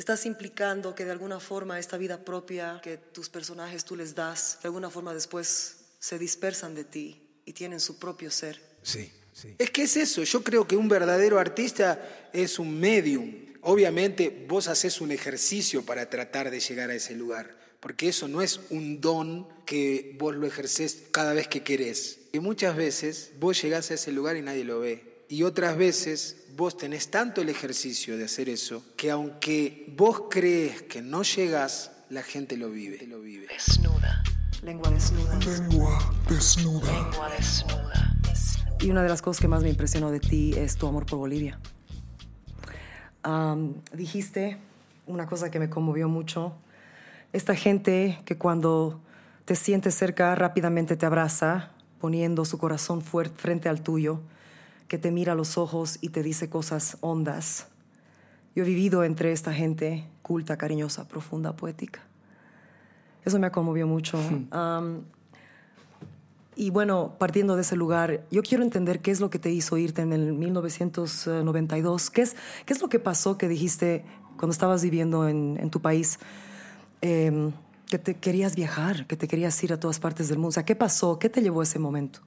estás implicando que de alguna forma esta vida propia que tus personajes tú les das, de alguna forma después se dispersan de ti y tienen su propio ser. Sí, sí. Es que es eso, yo creo que un verdadero artista es un medium. Obviamente vos haces un ejercicio para tratar de llegar a ese lugar, porque eso no es un don que vos lo ejercés cada vez que querés. Y muchas veces vos llegás a ese lugar y nadie lo ve. Y otras veces vos tenés tanto el ejercicio de hacer eso que aunque vos crees que no llegas, la gente lo vive. Lo vive. Desnuda. Lengua desnuda. Lengua desnuda. Lengua desnuda. Y una de las cosas que más me impresionó de ti es tu amor por Bolivia. dijiste una cosa que me conmovió mucho. Esta gente que cuando te siente cerca rápidamente te abraza, poniendo su corazón fuerte frente al tuyo que te mira a los ojos y te dice cosas hondas. Yo he vivido entre esta gente culta, cariñosa, profunda, poética. Eso me conmovió mucho. y bueno, partiendo de ese lugar, yo quiero entender qué es lo que te hizo irte en el 1992. ¿Qué es, qué es lo que pasó que dijiste cuando estabas viviendo en, tu país? Em, que te querías viajar, que te querías ir a todas partes del mundo. O sea, ¿qué pasó? ¿Qué te llevó a ese momento?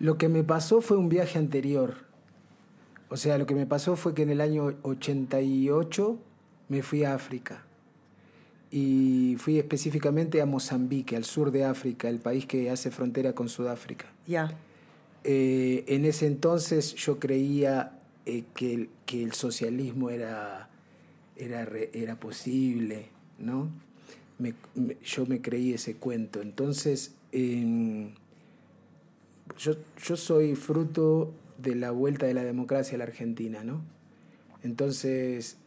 Lo que me pasó fue un viaje anterior. O sea, lo que me pasó fue que en el año 88 me fui a África. Y fui específicamente a Mozambique, al sur de África, el país que hace frontera con Sudáfrica. Ya. Eh, en ese entonces yo creía eh, que, el, que, el, socialismo era, era, era posible, ¿no? yo me creí ese cuento. Entonces, yo, yo soy fruto de la vuelta de la democracia a la Argentina, ¿no? Entonces,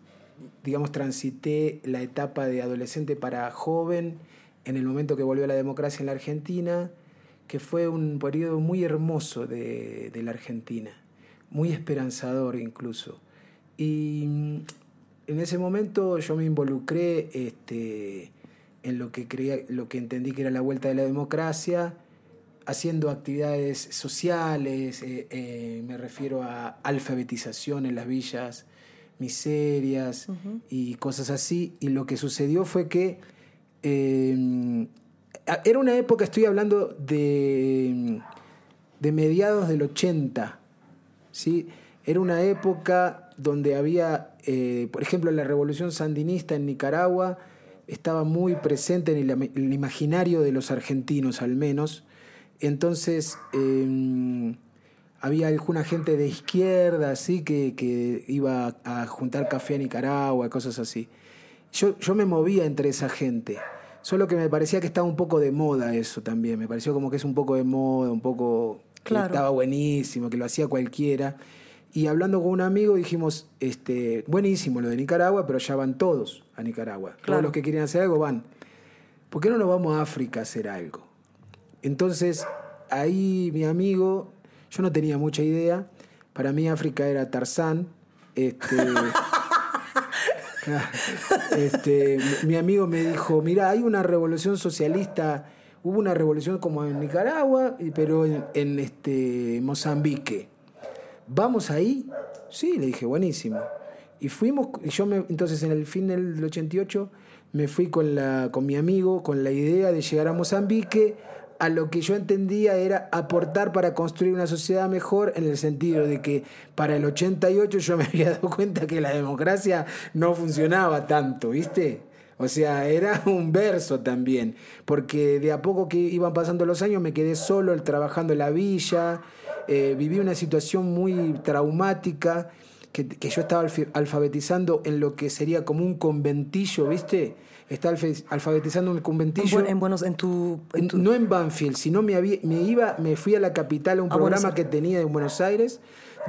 digamos, transité la etapa de adolescente para joven en el momento que volvió la democracia en la Argentina, que fue un periodo muy hermoso de, de la Argentina, muy esperanzador incluso. Y en ese momento yo me involucré este, en lo que, creía, lo que entendí que era la vuelta de la democracia haciendo actividades sociales, eh, eh, me refiero a alfabetización en las villas, miserias y cosas así. Y lo que sucedió fue que em, era una época, estoy hablando de, de mediados del 80, ¿sí? Era una época donde había, eh, por ejemplo, la revolución sandinista en Nicaragua estaba muy presente en el imaginario de los argentinos al menos, entonces em, había alguna gente de izquierda, así, que, iba a juntar café a Nicaragua, cosas así. Yo, yo me movía entre esa gente. Solo que me parecía que estaba un poco de moda eso también. Me pareció como que es un poco de moda, un poco. estaba buenísimo, que lo hacía cualquiera. Y hablando con un amigo dijimos, este, buenísimo lo de Nicaragua, pero ya van todos a Nicaragua. Todos los que quieren hacer algo van. ¿Por qué no nos vamos a África a hacer algo? Entonces, ahí mi amigo, yo no tenía mucha idea, para mí África era Tarzán, este, este, mi amigo me dijo, mira, hay una revolución socialista, hubo una revolución como en Nicaragua, pero en, este, Mozambique. ¿Vamos ahí? Sí, le dije, buenísimo. Y fuimos, yo me, entonces en el fin del 88 me fui con, la, con mi amigo con la idea de llegar a Mozambique a lo que yo entendía era aportar para construir una sociedad mejor en el sentido de que para el 88 yo me había dado cuenta que la democracia no funcionaba tanto, ¿viste? O sea, era un verso también, porque de a poco que iban pasando los años me quedé solo trabajando en la villa, eh, viví una situación muy traumática, que, que yo estaba alfabetizando en lo que sería como un conventillo, ¿viste? estaba alfabetizando en el conventillo. En, buenos, en tu, No en Banfield, sino me, me, iba, me fui a la capital a un programa que tenía en Buenos Aires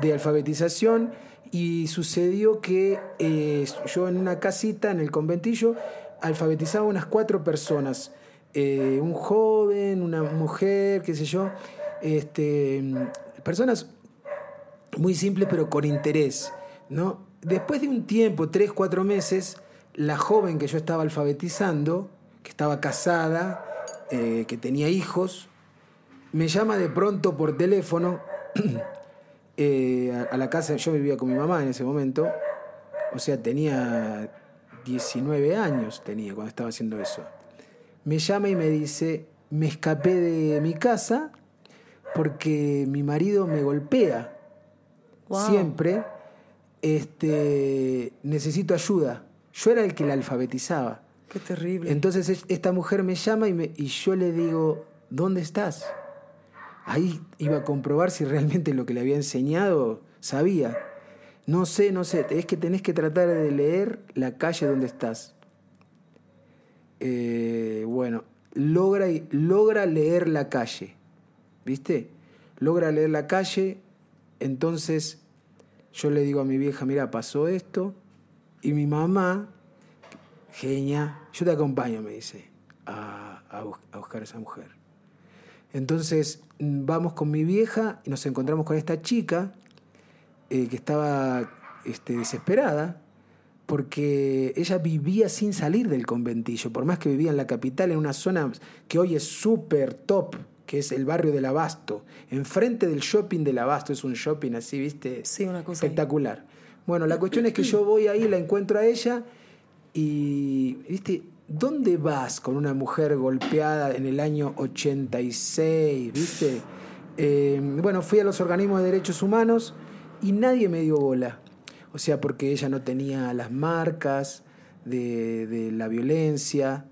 de alfabetización y sucedió que eh, yo en una casita, en el conventillo, alfabetizaba unas cuatro personas. Eh, un joven, una mujer, qué sé yo. Este, personas muy simples pero con interés. ¿no? Después de un tiempo, tres, cuatro meses, la joven que yo estaba alfabetizando, que estaba casada, eh, que tenía hijos, me llama de pronto por teléfono eh, a, la casa, yo vivía con mi mamá en ese momento, o sea, tenía 19 años tenía cuando estaba haciendo eso. Me llama y me dice, me escapé de mi casa porque mi marido me golpea Wow. siempre. Este, necesito ayuda. Yo era el que la alfabetizaba. Qué terrible. Entonces es- esta mujer me llama y, me- y yo le digo, ¿dónde estás? Ahí iba a comprobar si realmente lo que le había enseñado sabía. No sé, no sé, es que tenés que tratar de leer la calle donde estás. Eh, bueno, logra, logra leer la calle, ¿viste? Logra leer la calle, entonces yo le digo a mi vieja, mira, pasó esto, y mi mamá, genia, yo te acompaño, me dice, a, a bus- a buscar a esa mujer. Entonces mm, vamos con mi vieja y nos encontramos con esta chica eh, que estaba este, desesperada porque ella vivía sin salir del conventillo, por más que vivía en la capital, en una zona que hoy es súper top, que es el barrio del Abasto. Enfrente del shopping del Abasto, es un shopping así, ¿viste? Sí, una cosa ahí. espectacular. Bueno, la cuestión es que yo voy ahí, la encuentro a ella y, ¿viste? ¿Dónde vas con una mujer golpeada en el año 86, ¿viste? Eh, bueno, fui a los organismos de derechos humanos y nadie me dio bola. O sea, porque ella no tenía las marcas de, de la violencia.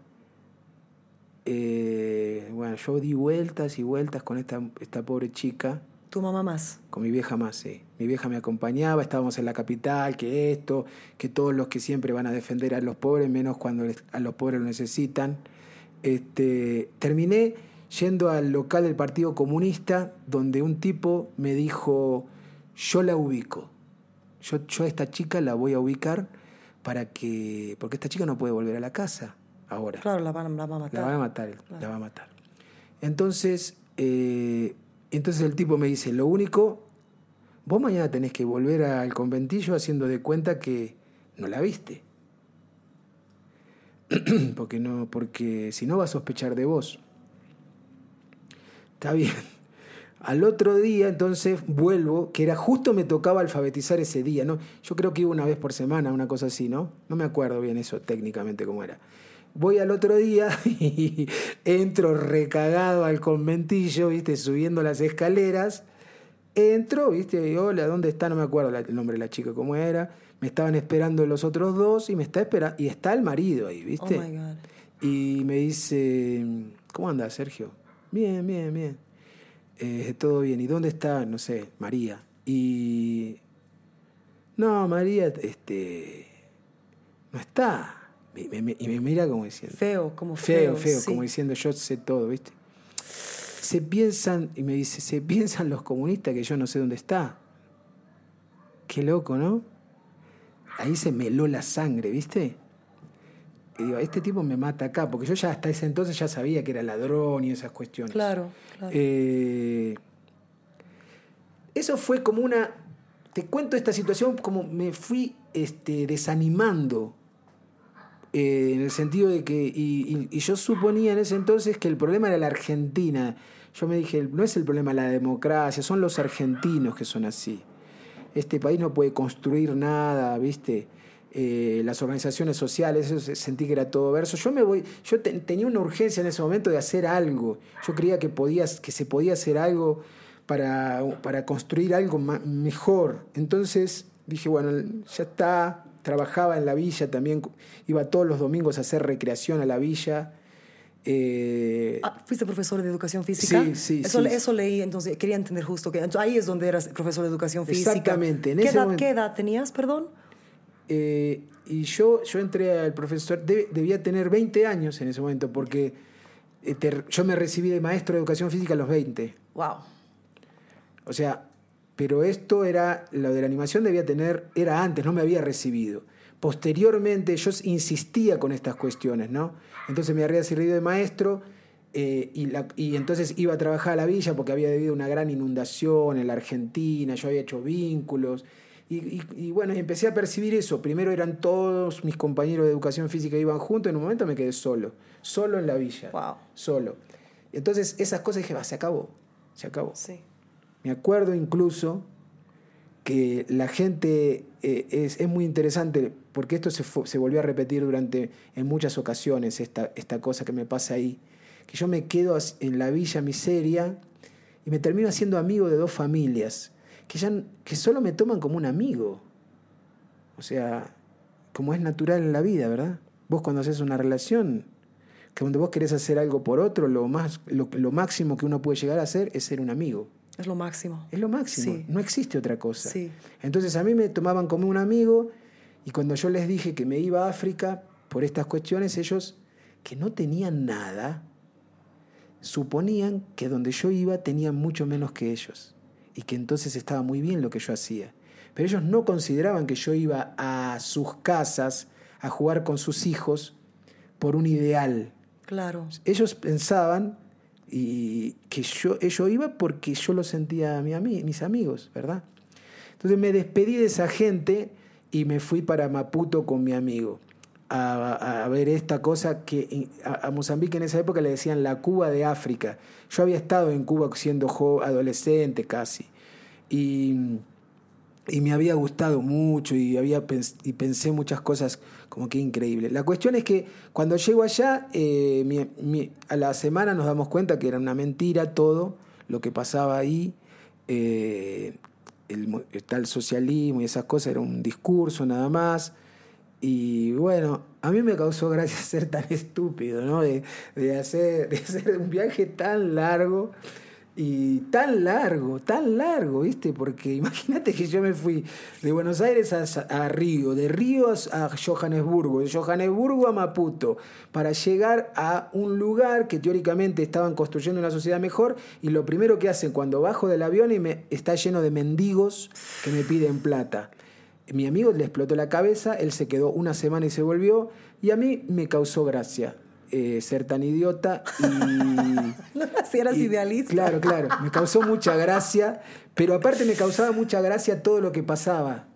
Eh, bueno, yo di vueltas y vueltas con esta, esta pobre chica. Tu mamá más. Con mi vieja más, sí. Mi vieja me acompañaba, estábamos en la capital, que esto, que todos los que siempre van a defender a los pobres, menos cuando a los pobres lo necesitan. Este, terminé yendo al local del Partido Comunista, donde un tipo me dijo, yo la ubico. Yo, yo a esta chica la voy a ubicar para que. porque esta chica no puede volver a la casa ahora. Claro, la van, la van a matar. La va a matar, Claro. la va a matar. Entonces, eh, entonces el tipo me dice, lo único, vos mañana tenés que volver al conventillo haciendo de cuenta que no la viste. porque no, porque si no va a sospechar de vos. Está bien. Al otro día, entonces, vuelvo, que era justo me tocaba alfabetizar ese día, ¿no? Yo creo que iba una vez por semana, una cosa así, ¿no? No me acuerdo bien eso técnicamente cómo era. Voy al otro día y entro recagado al conventillo, ¿viste? Subiendo las escaleras. Entro, ¿viste? Y, Hola, ¿dónde está? No me acuerdo la- el nombre de la chica, cómo era. Me estaban esperando los otros dos y me está esperando. Y está el marido ahí, Oh ¿viste? my God. Y me dice, ¿cómo anda, Sergio? Bien, bien, bien. Eh, todo bien. ¿Y dónde está, no sé, María? Y... No, María, este... No está. Y me, me- y me mira como diciendo... Feo, como Feo, feo. feo, sí. como diciendo yo sé todo, ¿viste? Se piensan, y me dice, se piensan los comunistas que yo no sé dónde está. Qué loco, ¿no? Ahí se me heló la sangre, ¿viste? Y digo, este tipo me mata acá, porque yo ya hasta ese entonces ya sabía que era ladrón y esas cuestiones. Claro, claro. Eh, eso fue como una. Te cuento esta situación como me fui este, desanimando. Eh, en el sentido de que. Y, yo suponía en ese entonces que el problema era la Argentina. Yo me dije, no es el problema la democracia, son los argentinos que son así. Este país no puede construir nada, ¿viste? Eh, las organizaciones sociales, sentí que era todo verso. Yo me voy, yo te- tenía una urgencia en ese momento de hacer algo. Yo creía que podías, que se podía hacer algo para, para construir algo ma- mejor. Entonces dije, bueno, ya está. Trabajaba en la villa también, iba todos los domingos a hacer recreación a la villa. Eh, Ah, ¿Fuiste profesor de educación física? Sí, sí, eso, sí. Eso leí, entonces quería entender justo que entonces, ahí es donde eras profesor de educación física. Exactamente, en ¿Qué, ese edad, momento. ¿Qué edad tenías, perdón? Eh, y yo, yo entré al profesor, debía tener 20 años en ese momento, porque eh, yo me recibí de maestro de educación física a los 20. Wow. O sea, pero esto era, lo de la animación debía tener, era antes, no me había recibido. Posteriormente yo insistía con estas cuestiones, ¿no? Entonces me había servido de maestro eh, y, la- y entonces iba a trabajar a la villa porque había habido una gran inundación en la Argentina, yo había hecho vínculos. Y, y- y bueno, empecé a percibir eso. Primero eran todos mis compañeros de educación física iban juntos, en un momento me quedé solo, solo en la villa, Wow. solo. Entonces esas cosas dije, va, se acabó, se acabó. Sí. Me acuerdo incluso que la gente eh, es, es muy interesante, porque esto se, se volvió a repetir durante, en muchas ocasiones, esta, esta cosa que me pasa ahí, que yo me quedo en la villa miseria y me termino haciendo amigo de dos familias, que, ya, que solo me toman como un amigo. O sea, como es natural en la vida, ¿verdad? Vos cuando haces una relación, que cuando vos querés hacer algo por otro, lo, más, lo, lo máximo que uno puede llegar a hacer es ser un amigo. Es lo máximo. Es lo máximo, Sí. no existe otra cosa. Sí. Entonces a mí me tomaban como un amigo y cuando yo les dije que me iba a África por estas cuestiones, ellos que no tenían nada, suponían que donde yo iba tenían mucho menos que ellos y que entonces estaba muy bien lo que yo hacía. Pero ellos no consideraban que yo iba a sus casas a jugar con sus hijos por un ideal. Claro. Ellos pensaban y que yo, yo iba porque yo lo sentía a mi ami- mis amigos, ¿verdad? Entonces me despedí de esa gente y me fui para Maputo con mi amigo a, a ver esta cosa que a, a Mozambique en esa época le decían la Cuba de África. Yo había estado en Cuba siendo adolescente casi y, y me había gustado mucho y, había y pensé muchas cosas como que increíble. La cuestión es que cuando llego allá, eh, a la semana nos damos cuenta que era una mentira todo lo que pasaba ahí. eh, está el socialismo y esas cosas, era un discurso nada más. Y bueno, a mí me causó gracia ser tan estúpido, ¿no? De, de hacer, de hacer un viaje tan largo y tan largo, tan largo, ¿viste? Porque imagínate que yo me fui de Buenos Aires a, a Río, de Río a, Johannesburgo, de Johannesburgo a Maputo, para llegar a un lugar que teóricamente estaban construyendo una sociedad mejor y lo primero que hacen cuando bajo del avión y me, está lleno de mendigos que me piden plata. Mi amigo le explotó la cabeza, él se quedó una semana y se volvió, y a mí me causó gracia eh, ser tan idiota y... si eras y- idealista. Claro, claro, me causó mucha gracia, pero aparte me causaba mucha gracia todo lo que pasaba.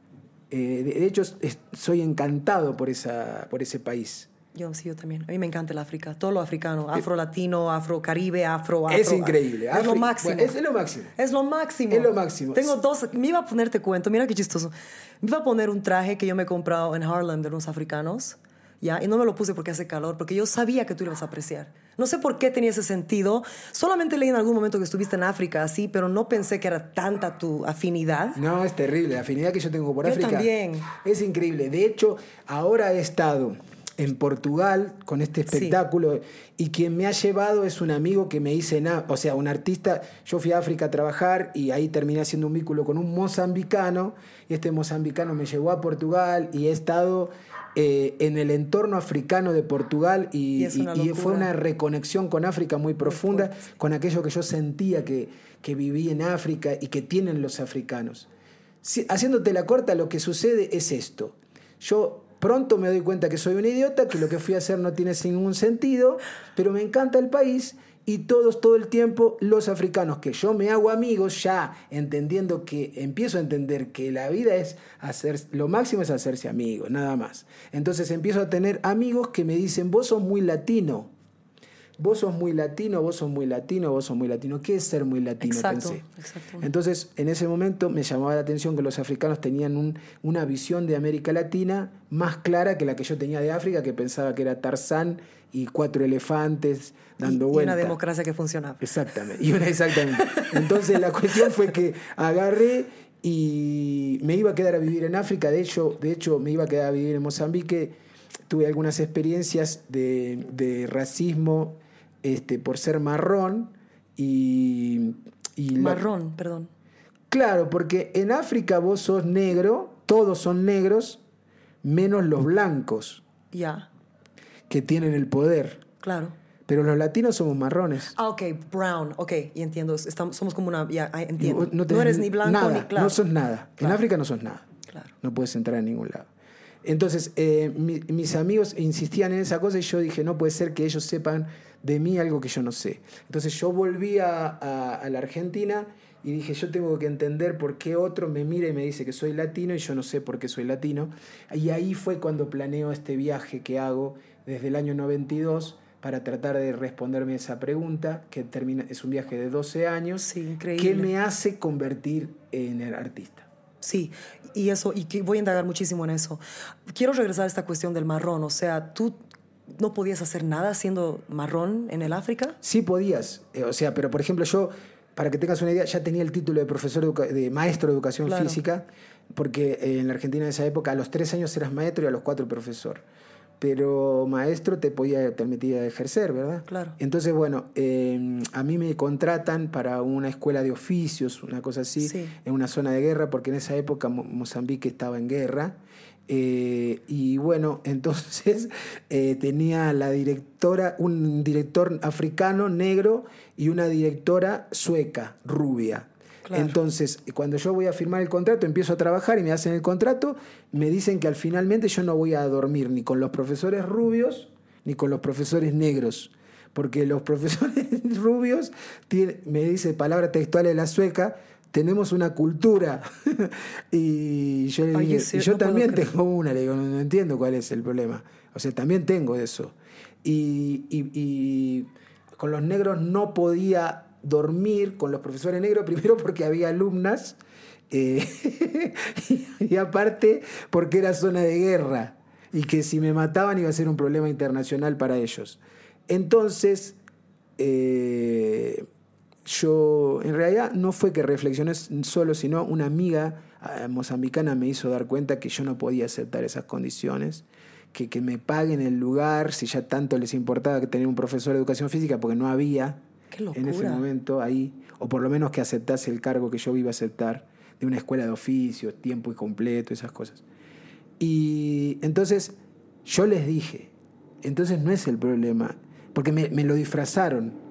Eh, de, de hecho, es- soy encantado por, esa, por ese país. Yo sí, yo también. A mí me encanta el África. Todo lo africano. Afro-latino, afro-caribe, afro, afro. es increíble. Es lo Afri- máximo. bueno, es, lo máximo. Es lo máximo. Es lo máximo. Tengo dos. Me iba a poner, te cuento, mira qué chistoso. Me iba a poner un traje que yo me he comprado en Harlem de unos africanos. ¿Ya? Y no me lo puse porque hace calor, porque yo sabía que tú lo ibas a apreciar. No sé por qué tenía ese sentido. Solamente leí en algún momento que estuviste en África, así, pero no pensé que era tanta tu afinidad. No, es terrible. La afinidad que yo tengo por Yo África también. es increíble. De hecho, ahora he estado en Portugal con este Sí. espectáculo y quien me ha llevado es un amigo que me hice, na- o sea, un artista. Yo fui a África a trabajar y ahí terminé haciendo un vínculo con un mozambicano y este mozambicano me llevó a Portugal y he estado eh, en el entorno africano de Portugal y, Y es una y- y fue una reconexión con África muy profunda, con aquello que yo sentía que, que viví en África y que tienen los africanos. Si- haciéndote la corta, lo que sucede es esto. Yo pronto me doy cuenta que soy un idiota, que lo que fui a hacer no tiene ningún sentido, pero me encanta el país y todos, todo el tiempo, los africanos, que yo me hago amigos ya entendiendo que, empiezo a entender que la vida es hacer, lo máximo es hacerse amigo, nada más. Entonces empiezo a tener amigos que me dicen, vos sos muy latino. Vos sos muy latino, vos sos muy latino, vos sos muy latino. ¿Qué es ser muy latino? Exacto, Pensé. exacto. Entonces, en ese momento me llamaba la atención que los africanos tenían un- una visión de América Latina más clara que la que yo tenía de África, que pensaba que era Tarzán y cuatro elefantes dando y, y vueltas. una democracia que funcionaba. Exactamente, y una exactamente. Entonces la cuestión fue que agarré y me iba a quedar a vivir en África, de hecho, de hecho me iba a quedar a vivir en Mozambique, tuve algunas experiencias de, de racismo este, por ser marrón y... y la- Marrón, perdón. Claro, porque en África vos sos negro, todos son negros, menos los blancos Ya, que tienen el poder. claro. Pero los latinos somos marrones. Ah, ok, brown, ok, y entiendo. Estamos, somos como una, ya, ah, entiendo. No, eres ni blanco nada, ni claro. No sos nada. En. África no sos nada. Claro. No puedes entrar a ningún lado. Entonces, eh, mi- mis amigos insistían en esa cosa y yo dije, no puede ser que ellos sepan de mí algo que yo no sé. Entonces yo volví a, a- a la Argentina y dije, yo tengo que entender por qué otro me mira y me dice que soy latino y yo no sé por qué soy latino. Y ahí fue cuando planeo este viaje que hago desde el año 92 para tratar de responderme esa pregunta, que termina, es un viaje de 12 años, Sí, increíble. que me hace convertir en el artista. Sí, y eso, y que voy a indagar muchísimo en eso. Quiero regresar a esta cuestión del marrón, o sea, tú no podías hacer nada siendo marrón en el África. Sí podías, eh, o sea, pero por ejemplo yo, para que tengas una idea, ya tenía el título de profesor de maestro de educación Claro. física, porque eh, en la Argentina en esa época a los tres años eras maestro y a los cuatro profesor. Pero maestro te podía, te permitía ejercer, ¿verdad? Claro. Entonces, bueno, eh, a mí me contratan para una escuela de oficios, una cosa así, Sí. en una zona de guerra, porque en esa época Mo- Mozambique estaba en guerra. Eh, y bueno, entonces eh, tenía la directora, un director africano, negro, y una directora sueca, rubia. Claro. Entonces, cuando yo voy a firmar el contrato, empiezo a trabajar y me hacen el contrato, me dicen que al finalmente yo no voy a dormir ni con los profesores rubios ni con los profesores negros. Porque los profesores rubios, tiene- me dice palabra textual de la sueca, tenemos una cultura. y yo le dije, y yo No también tengo una, le digo, no, no entiendo cuál es el problema. O sea, también tengo eso. Y, y- y con los negros no podía dormir con los profesores negros, primero porque había alumnas, eh, y aparte porque era zona de guerra, y que si me mataban iba a ser un problema internacional para ellos. Entonces, eh, yo en realidad no fue que reflexioné solo, sino una amiga eh, mozambicana me hizo dar cuenta que yo no podía aceptar esas condiciones, que, que me paguen el lugar, si ya tanto les importaba que tener un profesor de educación física, porque no había en ese momento ahí, o por lo menos que aceptase el cargo que yo iba a aceptar de una escuela de oficios, tiempo y completo, esas cosas. Y entonces yo les dije, entonces no es el problema, porque me, me lo disfrazaron.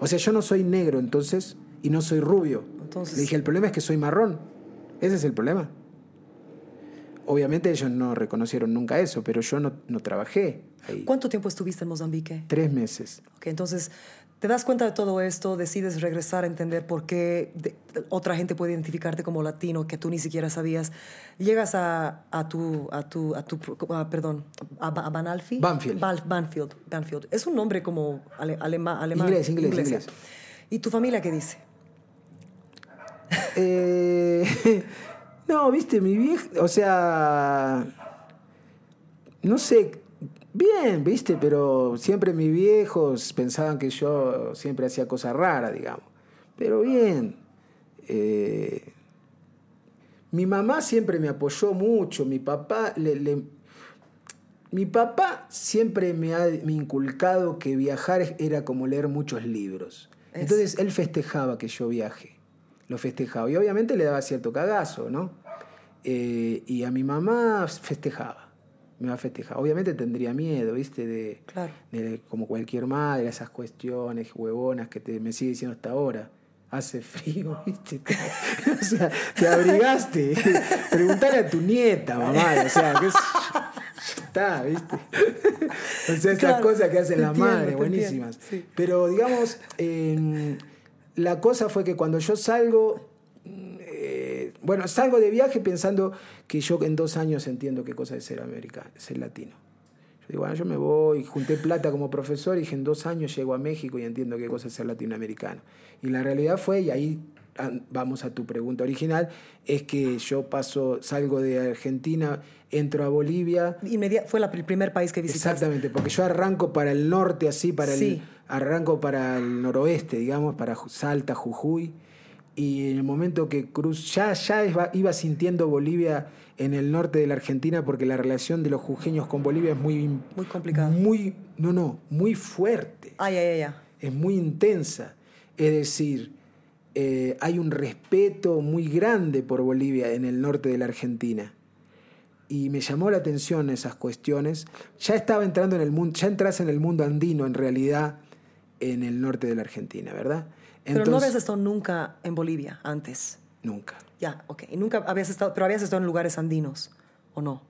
O sea, yo no soy negro entonces y no soy rubio. Entonces- Le dije, el problema es que soy marrón. Ese es el problema. Obviamente ellos no reconocieron nunca eso, pero yo no, no trabajé ahí. ¿Cuánto tiempo estuviste en Mozambique? Tres meses. Ok, entonces te das cuenta de todo esto, decides regresar a entender por qué de- otra gente puede identificarte como latino que tú ni siquiera sabías. Llegas a, a tu, a tu, a tu, perdón, a, Ba- a Banalfi. Banfield. Bal- Banfield, Banfield. Es un nombre como ale- alema- alemán. Inglés, inglés, inglés. ¿Y tu familia qué dice? Eh, no, viste, mi vieja, o sea, no sé, bien, viste, pero siempre mis viejos pensaban que yo siempre hacía cosas raras, digamos. Pero bien. Eh, mi mamá siempre me apoyó mucho, mi papá le- le, mi papá siempre me ha me inculcado que viajar era como leer muchos libros. Es- Entonces él festejaba que yo viaje. Lo festejaba. Y obviamente le daba cierto cagazo, ¿no? Eh, y a mi mamá festejaba. Me va a festejar. Obviamente tendría miedo, ¿viste? De, Claro. de- como cualquier madre, esas cuestiones huevonas que te, me sigue diciendo hasta ahora. Hace frío, ¿viste? o sea, te abrigaste. Preguntale a tu nieta, mamá. O sea, que es. Está, ¿viste? o sea, esas Claro, cosas que hacen las madres, buenísimas. sí. Pero digamos, eh, la cosa fue que cuando yo salgo, bueno, salgo de viaje pensando que yo en dos años entiendo qué cosa es ser americano, ser latino. Yo digo, bueno, yo me voy, junté plata como profesor y dije, en dos años llego a México y entiendo qué cosa es ser latinoamericano. Y la realidad fue, y ahí ah, vamos a tu pregunta original, es que yo paso, salgo de Argentina, entro a Bolivia, Inmedia- fue la- el primer país que visitaste. Exactamente, porque yo arranco para el norte, así, para Sí. el. Arranco para el noroeste, digamos, para Salta, Jujuy. Y en el momento que cruz, ya, ya iba, sintiendo Bolivia en el norte de la Argentina, porque la relación de los jujeños con Bolivia es muy. Muy complicada. Muy. No, no, muy fuerte ay, ay, ay. es muy intensa. Es decir, eh, hay un respeto muy grande por Bolivia en el norte de la Argentina. Y me llamó la atención esas cuestiones. Ya estaba entrando en el mundo, ya entras en el mundo andino en realidad en el norte de la Argentina, ¿verdad? Pero no habías estado nunca en Bolivia antes. Nunca, Ya, ok. Y nunca habías estado, pero habías estado en lugares andinos, ¿o no?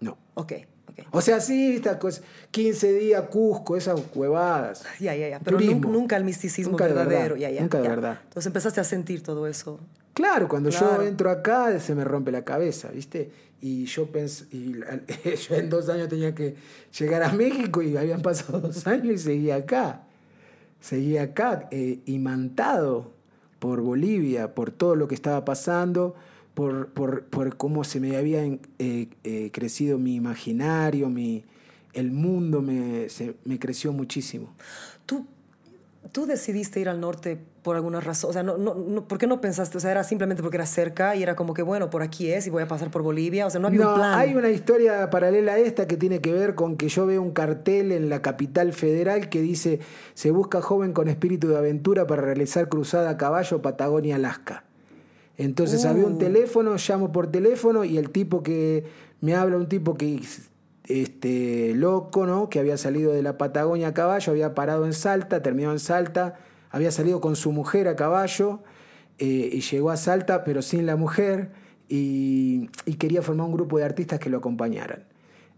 no. Ok, ok. O sea, sí, estas cosas, 15 días Cusco, esas huevadas. Ya, ya, ya. Pero nunca el misticismo Nunca de verdadero. verdad, ya, ya, nunca de ya. verdad. Entonces empezaste a sentir todo eso. Claro, cuando Claro. yo entro acá se me rompe la cabeza, ¿viste? Y yo pensé, y yo en dos años tenía que llegar a México y habían pasado dos años y seguía acá. Seguía acá, eh, imantado por Bolivia, por todo lo que estaba pasando, por, por, por cómo se me había eh, eh, crecido mi imaginario, mi, el mundo me, me creció muchísimo. ¿Tú, tú decidiste ir al norte por alguna razón. O sea, no, no, no- ¿por qué no pensaste? O sea, era simplemente porque era cerca y era como que, bueno, por aquí es y voy a pasar por Bolivia. O sea, no había No, un plan. hay una historia paralela a esta que tiene que ver con que yo veo un cartel en la capital federal que dice se busca joven con espíritu de aventura para realizar cruzada a caballo Patagonia-Alaska. Entonces había un Uh. teléfono, llamo por teléfono y el tipo que me habla, un tipo que este loco, ¿no? Que había salido de la Patagonia a caballo, había parado en Salta, terminó en Salta, había salido con su mujer a caballo eh, y llegó a Salta, pero sin la mujer, y, y quería formar un grupo de artistas que lo acompañaran.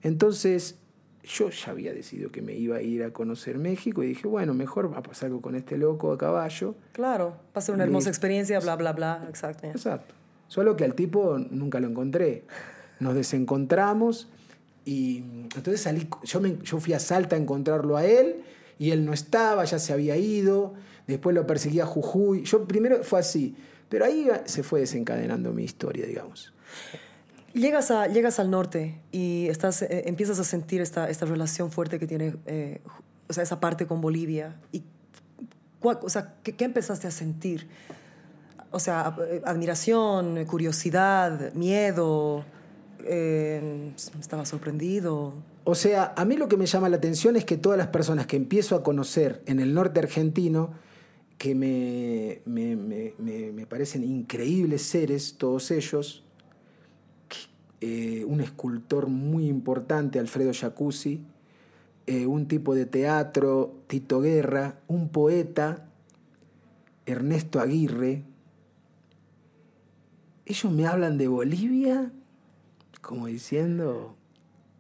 Entonces yo ya había decidido que me iba a ir a conocer México y dije, bueno, mejor va a pasar algo con este loco a caballo. Claro, va a ser una hermosa experiencia, bla, bla, bla. Exacto. Exacto. Solo que al tipo nunca lo encontré. Nos desencontramos y entonces salí, yo, me- yo fui a Salta a encontrarlo a él y él no estaba, ya se había ido, después lo perseguí a Jujuy. Yo primero fue así, pero ahí se fue desencadenando mi historia, digamos. Llegas, a, llegas al norte y estás, eh, empiezas a sentir esta, esta relación fuerte que tiene, eh, o sea, esa parte con Bolivia. Y, o sea, ¿qué, qué empezaste a sentir? O sea, eh, admiración, curiosidad, miedo. eh, estaba sorprendido. O sea, a mí lo que me llama la atención es que todas las personas que empiezo a conocer en el norte argentino, que me, me- me- me- parecen increíbles seres, todos ellos, eh, un escultor muy importante, Alfredo Jacuzzi, eh, un tipo de teatro, Tito Guerra, un poeta, Ernesto Aguirre, ellos me hablan de Bolivia como diciendo,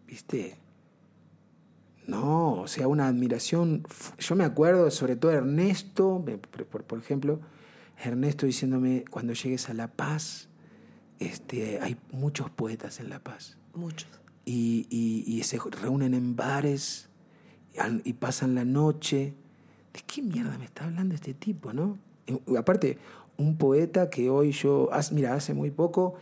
viste, no, o sea, una admiración. Yo me acuerdo, sobre todo Ernesto, por, por- ejemplo, Ernesto diciéndome, cuando llegues a La Paz, este, hay muchos poetas en La Paz. Muchos. Y, y- y se reúnen en bares y, an- y pasan la noche. ¿De qué mierda me está hablando este tipo, no? Aparte, un poeta que hoy yo, mira, hace muy poco,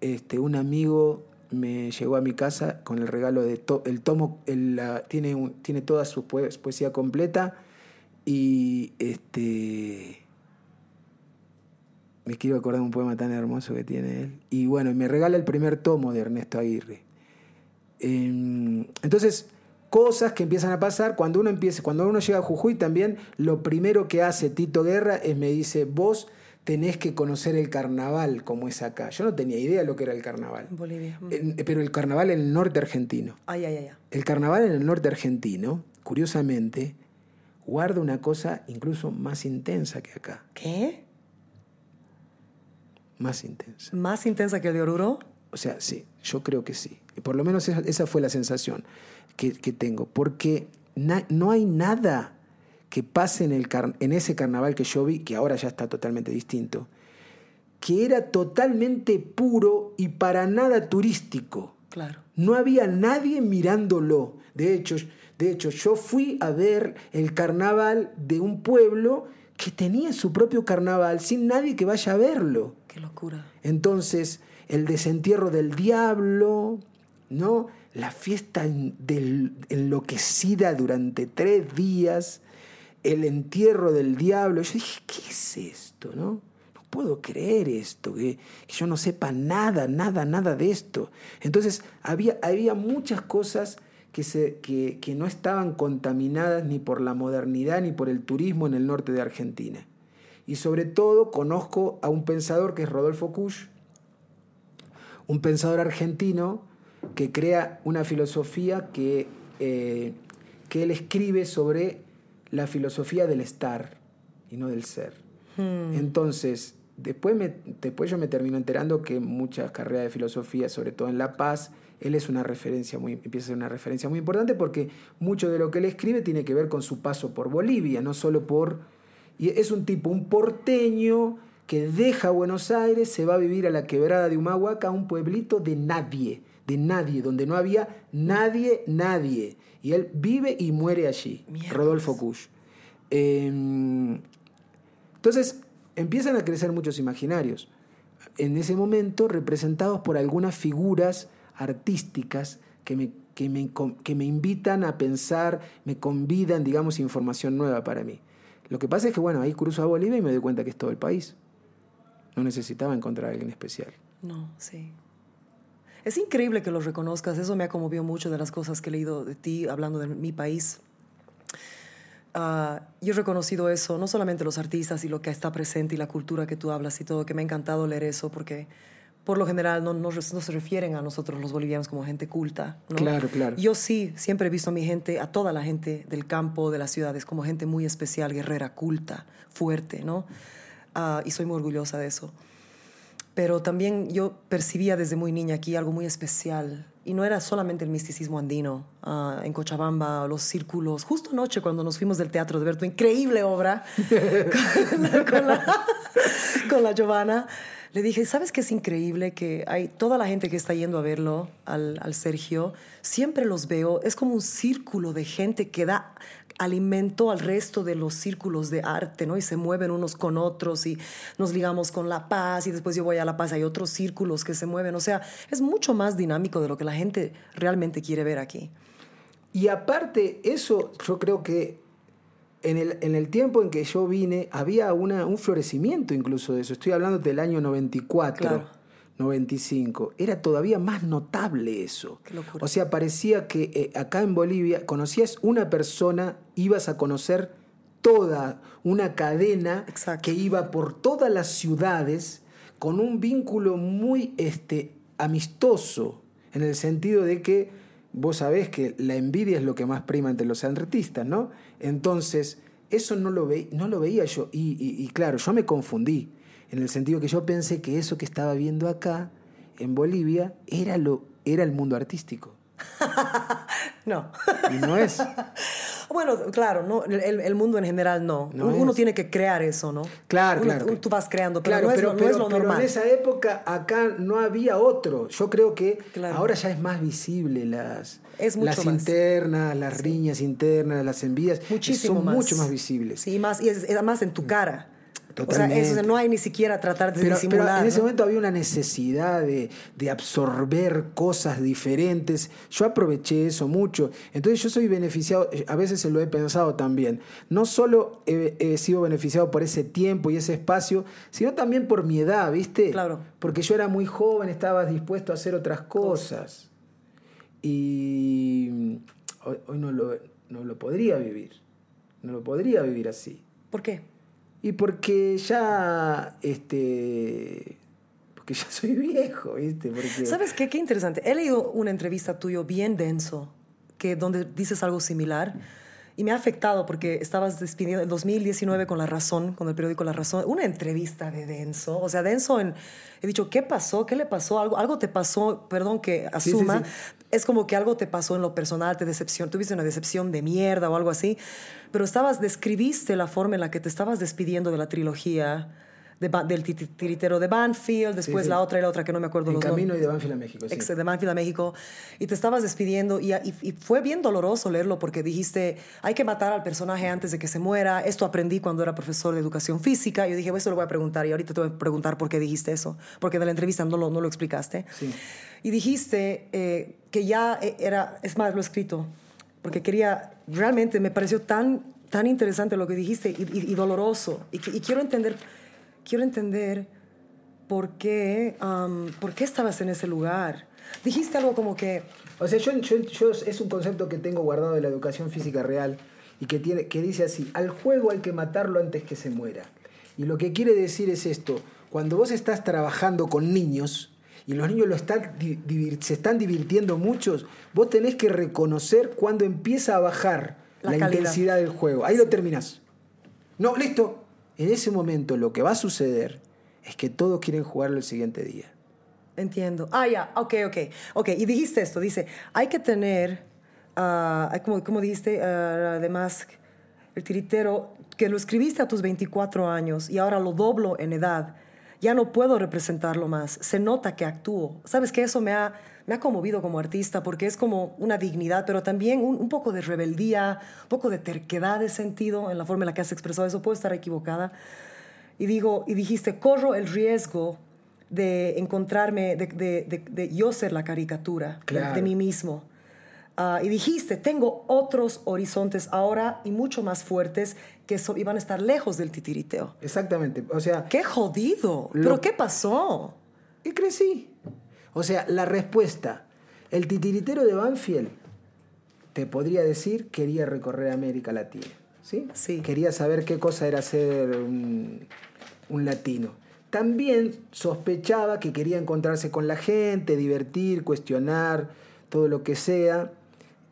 este, un amigo me llegó a mi casa con el regalo de to- el tomo, tiene, tiene toda su poe- poesía completa y este me quiero acordar de un poema tan hermoso que tiene él. Y bueno, me regala el primer tomo de Ernesto Aguirre. Eh, entonces, cosas que empiezan a pasar cuando uno empieza, cuando uno llega a Jujuy también, lo primero que hace Tito Guerra es me dice, vos tenés que conocer el carnaval como es acá. Yo no tenía idea de lo que era el carnaval. Bolivia. Mm. En- pero el carnaval en el norte argentino. Ay, ay, ay. El carnaval en el norte argentino, curiosamente, guarda una cosa incluso más intensa que acá. ¿Qué? Más intensa. ¿Más intensa que el de Oruro? O sea, sí, yo creo que sí. Y por lo menos esa, esa fue la sensación que, que tengo. Porque no hay nada que pase en, el car- en ese carnaval que yo vi, que ahora ya está totalmente distinto, que era totalmente puro y para nada turístico. Claro. No había nadie mirándolo. De hecho, de hecho, yo fui a ver el carnaval de un pueblo que tenía su propio carnaval sin nadie que vaya a verlo. Qué locura. Entonces, el desentierro del diablo, ¿no? La fiesta del- enloquecida durante tres días, el entierro del diablo. Yo dije, ¿qué es esto, no? No puedo creer esto, que, yo no sepa nada, nada, nada de esto. Entonces, había, había muchas cosas que, se, que, que no estaban contaminadas ni por la modernidad ni por el turismo en el norte de Argentina. Y sobre todo conozco a un pensador que es Rodolfo Kusch, un pensador argentino que crea una filosofía que, eh, que él escribe sobre la filosofía del estar y no del ser. Entonces, después, me- después yo me termino enterando que muchas carreras de filosofía, sobre todo en La Paz, él es una referencia muy, empieza a ser una referencia muy importante porque mucho de lo que él escribe tiene que ver con su paso por Bolivia, no solo por... Y es un tipo, un porteño que deja Buenos Aires, se va a vivir a la quebrada de Humahuaca, un pueblito de nadie, de nadie, donde no había nadie, nadie. Y él vive y muere allí. Rodolfo Kusch. Eh, entonces empiezan a crecer muchos imaginarios. en ese momento representados por algunas figuras artísticas que me, que me, que me invitan a pensar, me convidan, digamos, información nueva para mí. Lo que pasa es que, bueno, ahí cruzo a Bolivia y me doy cuenta que es todo el país. No necesitaba encontrar a alguien especial. No, sí. Es increíble que lo reconozcas, eso me ha conmovido mucho de las cosas que he leído de ti, hablando de mi país. Uh, yo he reconocido eso, no solamente los artistas y lo que está presente y la cultura que tú hablas y todo, que me ha encantado leer eso porque por lo general no, no, no se refieren a nosotros los bolivianos como gente culta. ¿no? Claro, claro. Yo sí, siempre he visto a mi gente, a toda la gente del campo, de las ciudades, como gente muy especial, guerrera, culta, fuerte, ¿no? Uh, y soy muy orgullosa de eso. Pero también yo percibía desde muy niña aquí algo muy especial y no era solamente el misticismo andino. Uh, en Cochabamba, los círculos. Justo anoche, cuando nos fuimos del teatro de ver tu increíble obra con, la, con, la, con, la, Giovanna, le dije: ¿Sabes qué es increíble? Que hay toda la gente que está yendo a verlo, al, al Sergio, siempre los veo. Es como un círculo de gente que da alimento al resto de los círculos de arte, ¿no? Y se mueven unos con otros y nos ligamos con La Paz y después yo voy a La Paz, hay otros círculos que se mueven, o sea, es mucho más dinámico de lo que la gente realmente quiere ver aquí. Y aparte, eso yo creo que en el, en el tiempo en que yo vine había una, un florecimiento incluso de eso, estoy hablando del año 94. Claro 95, era todavía más notable eso. O sea, parecía que eh, acá en Bolivia conocías una persona, ibas a conocer toda una cadena que iba por todas las ciudades con un vínculo muy este, amistoso, en el sentido de que vos sabés que la envidia es lo que más prima entre los artistas, ¿no? Entonces, eso no lo, ve, no lo veía yo. y claro, yo me confundí en el sentido que yo pensé que eso que estaba viendo acá, en Bolivia, era, lo, era el mundo artístico. no. Y no es. Bueno, claro, no, el, el mundo en general no. Uno tiene que crear eso, ¿no? Claro, claro. Tú vas creando, pero claro, no, pero, es, pero, no es lo pero normal. en esa época acá no había otro. Yo creo que Claro. ahora ya es más visible las, Es mucho las más. internas, las riñas internas, las envidias. Muchísimo son más. mucho más visibles. Sí, más, y es, es más en tu cara. Totalmente. O sea, eso, no hay ni siquiera tratar de Pero, pero disimular. en ese ¿no? momento había una necesidad de, de absorber cosas diferentes. Yo aproveché eso mucho. Entonces yo soy beneficiado, a veces se lo he pensado también. No solo he, he sido beneficiado por ese tiempo y ese espacio, sino también por mi edad, ¿viste? Claro. Porque yo era muy joven, estaba dispuesto a hacer otras cosas. Y mm, hoy, hoy no, lo, no lo podría vivir. No lo podría vivir así. ¿Por qué? Y porque ya, este, porque ya soy viejo, ¿viste? Porque, ¿Sabes qué? Qué interesante. He leído una entrevista tuyo bien denso, que donde dices algo similar. Y me ha afectado porque estabas despidiendo en 2019 con La Razón, con el periódico La Razón, una entrevista de denso. O sea, denso en... He dicho, ¿qué pasó? ¿Qué le pasó? Algo, algo te pasó, perdón que Sí, sí, asuma. sí. Es como que algo te pasó en lo personal, te decepción, tuviste una decepción de mierda o algo así. Pero estabas, describiste la forma en la que te estabas despidiendo de la trilogía de del tiritero de Banfield, después sí. la otra y la otra que no me acuerdo en los camino nombres y de Banfield a México. sí. ex de Banfield a México, y te estabas despidiendo y, y- y fue bien doloroso leerlo porque dijiste, hay que matar al personaje antes de que se muera, esto aprendí cuando era profesor de educación física, yo dije, "Bueno, esto lo voy a preguntar y ahorita te voy a preguntar por qué dijiste eso, porque de la entrevista no lo, no lo explicaste. Sí. Y dijiste eh, que ya eh, era, es más, lo he escrito, porque quería, realmente me pareció tan, tan interesante lo que dijiste y, y- doloroso, y quiero entender, quiero entender por qué, am, por qué estabas en ese lugar. Dijiste algo como que, O sea, yo, yo- yo- es un concepto que tengo guardado de la educación física real y que, tiene, que dice así, al juego hay que matarlo antes que se muera. Y lo que quiere decir es esto, cuando vos estás trabajando con niños y los niños lo están, se están divirtiendo muchos, vos tenés que reconocer cuando empieza a bajar La la, intensidad del juego. Ahí lo terminás. No, listo. En ese momento lo que va a suceder es que todos quieren jugarlo el siguiente día. entiendo. Ah, ya, ok, ok. Ok, y dijiste esto, dice, hay que tener, ah, hay como, como dijiste, ah, además, el tiritero, que lo escribiste a tus 24 años y ahora lo doblo en edad, ya no puedo representarlo más. Se nota que actúo. ¿Sabes que Eso me ha, me ha conmovido como artista porque es como una dignidad, pero también un, un poco de rebeldía, un poco de terquedad de sentido en la forma en la que has expresado eso. Puedo estar equivocada. Y digo, y dijiste, corro el riesgo de encontrarme, de, de- de- de yo ser la caricatura de- mí mismo. Ah, y dijiste, tengo otros horizontes ahora y mucho más fuertes que so- iban a estar lejos del titiriteo. Exactamente. O sea, ¡Qué jodido! Lo- ¿Pero qué pasó? y crecí. O sea, la respuesta. El titiritero de Banfield, te podría decir, quería recorrer América Latina. ¿sí? Sí. Quería saber qué cosa era ser un, un latino. También sospechaba que quería encontrarse con la gente, divertir, cuestionar, todo lo que sea.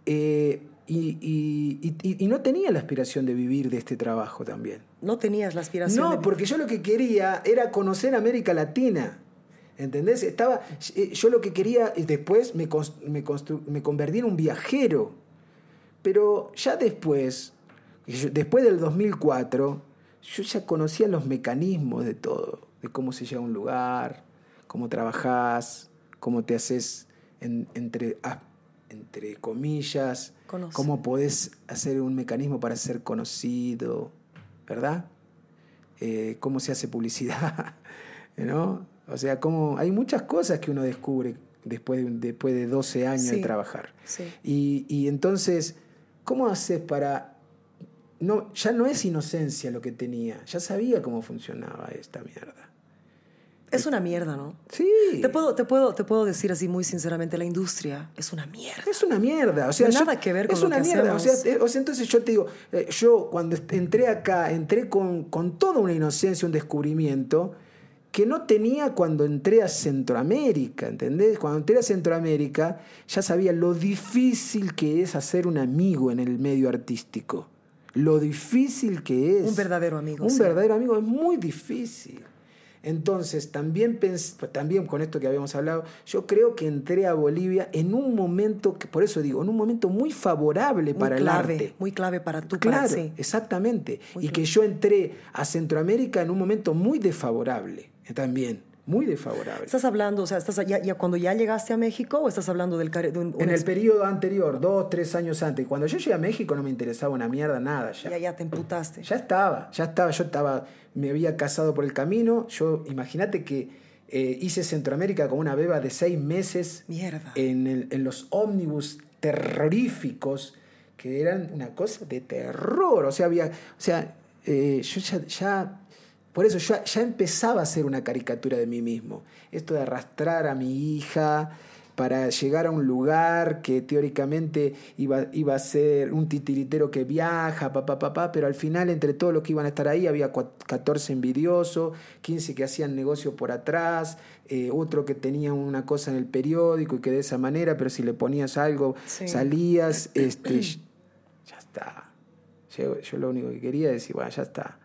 eh, y, y- y- y no tenía la aspiración de vivir de este trabajo también. No tenías la aspiración No, de- porque yo lo que quería era conocer América Latina. ¿Entendés? Estaba, eh, yo lo que quería, y después me, me, me convertí en un viajero. Pero ya después, después del 2004, yo ya conocía los mecanismos de todo, de cómo se llega a un lugar, cómo trabajás, cómo te haces en- entre, ah, entre comillas, Conoce. cómo podés hacer un mecanismo para ser conocido, ¿verdad? Eh, cómo se hace publicidad, ¿no? O sea, cómo, hay muchas cosas que uno descubre después de, después de 12 años de trabajar. Sí. Y, y entonces, ¿cómo haces para... No, ya no es inocencia lo que tenía, ya sabía cómo funcionaba esta mierda. Es una mierda, ¿no? Sí. Te puedo, te, puedo, te puedo decir así muy sinceramente, la industria es una mierda. Es una mierda, o sea, No yo- nada que ver con es lo una que mierda, o sea, eh, o sea, entonces yo te digo, eh, yo cuando entré acá, entré con, con toda una inocencia, un descubrimiento que no tenía cuando entré a Centroamérica, ¿entendés? Cuando entré a Centroamérica ya sabía lo difícil que es hacer un amigo en el medio artístico, lo difícil que es. Un verdadero amigo, Un sí. verdadero amigo es muy difícil. Entonces, también, pens- también con esto que habíamos hablado, yo creo que entré a Bolivia en un momento, que por eso digo, en un momento muy favorable Muy para clave, el arte. muy clave para tú, Claro, para sí. exactamente. Muy y que yo entré a Centroamérica en un momento muy desfavorable, también, muy desfavorable. ¿Estás hablando, o sea, estás ya, ya cuando ya llegaste a México o estás hablando del de un, En el periodo anterior, dos, tres años antes, cuando yo llegué a México no me interesaba una mierda nada ya. ya, ya te emputaste. Ya estaba, ya estaba, yo estaba, me había casado por el camino, yo, imagínate que eh, hice Centroamérica con una beba de seis meses Mierda. en, el- en los ómnibus terroríficos, que eran una cosa de terror, o sea, había, o sea, eh, yo ya, ya- por eso yo ya empezaba a hacer una caricatura de mí mismo, esto de arrastrar a mi hija, para llegar a un lugar que teóricamente iba, iba a ser un titiritero que viaja, papá, papá, pero al final entre todos los que iban a estar ahí había cua- 14 envidiosos, 15 que hacían negocio por atrás, eh, otro que tenía una cosa en el periódico y que de esa manera, pero si le ponías algo, Sí. salías, este, ya está. Yo, yo lo único que quería es decir, bueno, ya está.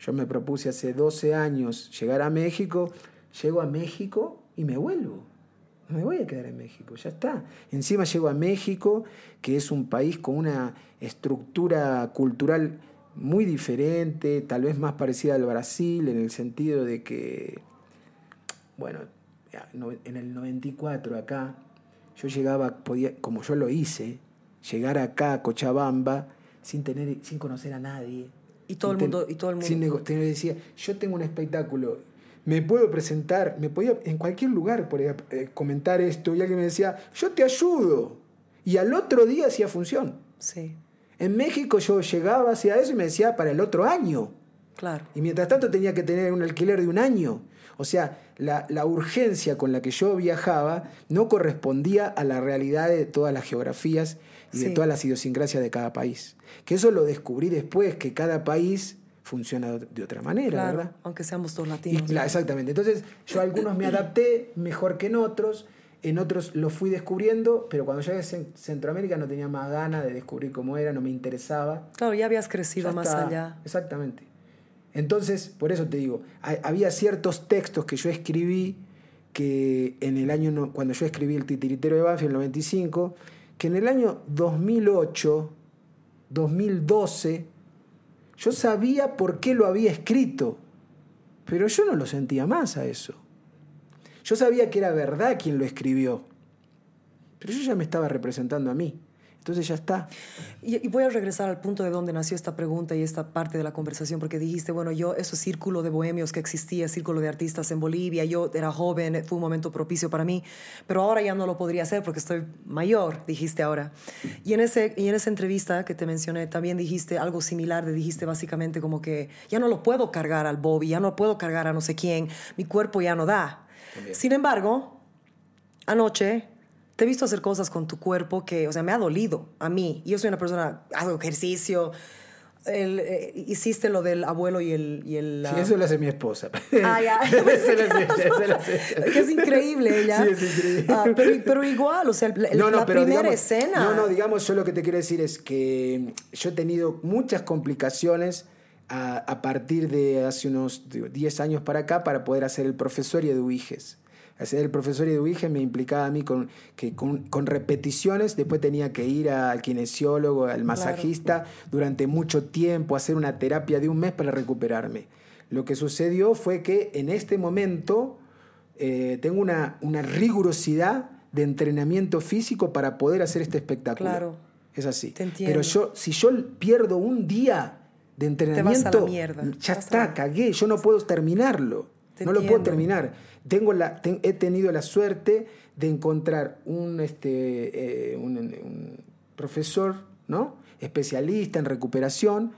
Yo me propuse hace 12 años llegar a México, llego a México y me vuelvo. No me voy a quedar en México, ya está. Encima llego a México, que es un país con una estructura cultural muy diferente, tal vez más parecida al Brasil, en el sentido de que, bueno, en el 94 acá, yo llegaba, podía, como yo lo hice, llegar acá a Cochabamba sin, tener, sin conocer a nadie. Y todo el ten- mundo- y todo el mundo- decía, yo tengo un espectáculo, me puedo presentar, me podía en cualquier lugar podía, eh, comentar esto y alguien me decía, yo te ayudo. Y al otro día hacía función. Sí, En México yo llegaba, hacía eso y me decía para el otro año. Claro. Y mientras tanto tenía que tener un alquiler de un año. O sea, la, la urgencia con la que yo viajaba no correspondía a la realidad de todas las geografías y de todas las idiosincrasias de cada país. Que eso lo descubrí después, que cada país funciona de otra manera, Claro, ¿verdad? aunque seamos dos Y, latinos. la- exactamente. Entonces, yo a algunos me adapté mejor que en otros, en otros lo fui descubriendo, pero cuando llegué a Cen- Centroamérica no tenía más ganas de descubrir cómo era, no me interesaba. Claro, ya habías crecido Ya más allá. Exactamente. Entonces, por eso te digo, ha- había ciertos textos que yo escribí que en el año, cuando yo escribí El titiritero de Banfield en el 95, que en el año 2008, 2012, yo sabía por qué lo había escrito, pero yo no lo sentía más a eso. Yo sabía que era verdad quien lo escribió, pero yo ya me estaba representando a mí. Entonces ya está. Y, y voy a regresar al punto de donde nació esta pregunta y esta parte de la conversación, porque dijiste, bueno, yo, ese círculo de bohemios que existía, círculo de artistas en Bolivia, yo era joven, fue un momento propicio para mí, pero ahora ya no lo podría hacer porque estoy mayor, dijiste ahora. Y en, ese, y en esa entrevista que te mencioné, también dijiste algo similar, de dijiste básicamente como que ya no lo puedo cargar al Bobby, ya no puedo cargar a no sé quién, mi cuerpo ya no da. Sin embargo, anoche te he visto hacer cosas con tu cuerpo que, o sea, me ha dolido a mí. Yo soy una persona, hago ejercicio. El, eh, hiciste lo del abuelo y el... Y el Sí, eso lo hace mi esposa. Ah, ya. Que es increíble ella. Sí, es increíble. Ah, pero, pero igual, o sea, el- la primera digamos- escena. No, no, digamos, yo lo que te quiero decir es que yo he tenido muchas complicaciones a, a partir de hace unos digo, 10 años para acá para poder hacer el profesor y eduiges. El profesor y eduiges me implicaba a mí con, que con, con repeticiones, después tenía que ir al kinesiólogo, al masajista durante mucho tiempo, hacer una terapia de un mes para recuperarme. Lo que sucedió fue que en este momento eh, tengo una, una rigurosidad de entrenamiento físico para poder hacer este espectáculo. Claro. Es así. Te entiendo. Pero yo, si yo pierdo un día de entrenamiento, mierda. ya Te vas a está, la- cagué. Yo no puedo terminarlo. Te no lo puedo terminar. Tengo la, ten- he tenido la suerte de encontrar un, este, eh, un, un profesor, ¿no? especialista en recuperación,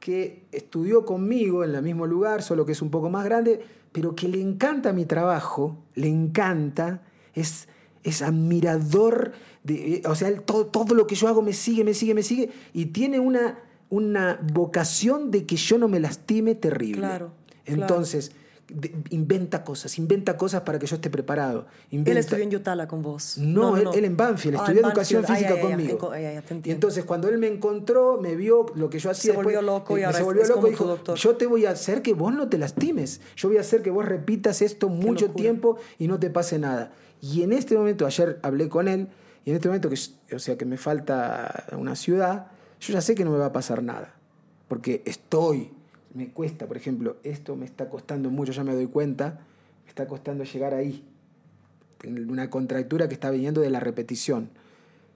que estudió conmigo en el mismo lugar, solo que es un poco más grande, pero que le encanta mi trabajo, le encanta, es, es admirador, de, eh, o sea, todo, todo lo que yo hago me sigue, me sigue, me sigue, y tiene una, una vocación de que yo no me lastime terrible. Claro, claro. De- inventa cosas, inventa cosas para que yo esté preparado. Él Inventa- estudió en Yotala con vos. no, él, él en Banfield, Ah, estudió en educación Banfield. física Ah, ya. conmigo. Ya, te y entonces cuando él me encontró, me vio lo que yo hacía. Se volvió después, loco y eh, ahora se volvió es loco como y tu dijo, doctor. yo te voy a hacer que vos no te lastimes. Yo voy a hacer que vos repitas esto mucho tiempo y no te pase nada. Y en este momento, ayer hablé con él, y en este momento, que, o sea, que me falta una ciudad, yo ya sé que no me va a pasar nada. Porque estoy, me cuesta, por ejemplo, esto me está costando mucho, ya me doy cuenta, me está costando llegar ahí. Una contractura que está viniendo de la repetición.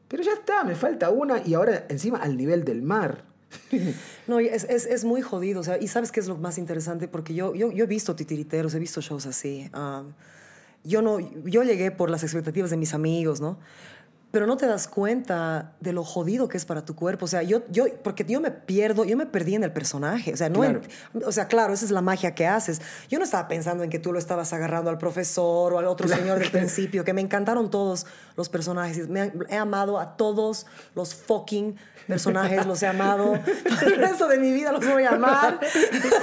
Pero ya está, me falta una y ahora encima al nivel del mar. No, es, es, es muy jodido. O sea, y sabes qué es lo más interesante, porque yo, yo, yo he visto titiriteros, he visto shows así. um, yo, no, yo llegué por las expectativas de mis amigos, ¿no? Pero no te das cuenta de lo jodido que es para tu cuerpo. O sea, yo, yo, porque yo me pierdo, yo me perdí en el personaje. O sea, no en- o sea, claro, esa es la magia que haces. Yo no estaba pensando en que tú lo estabas agarrando al profesor o al otro Claro, señor del claro. principio, que me encantaron todos los personajes. Me han- he amado a todos los fucking personajes, los he amado. Por el resto de mi vida los voy a amar.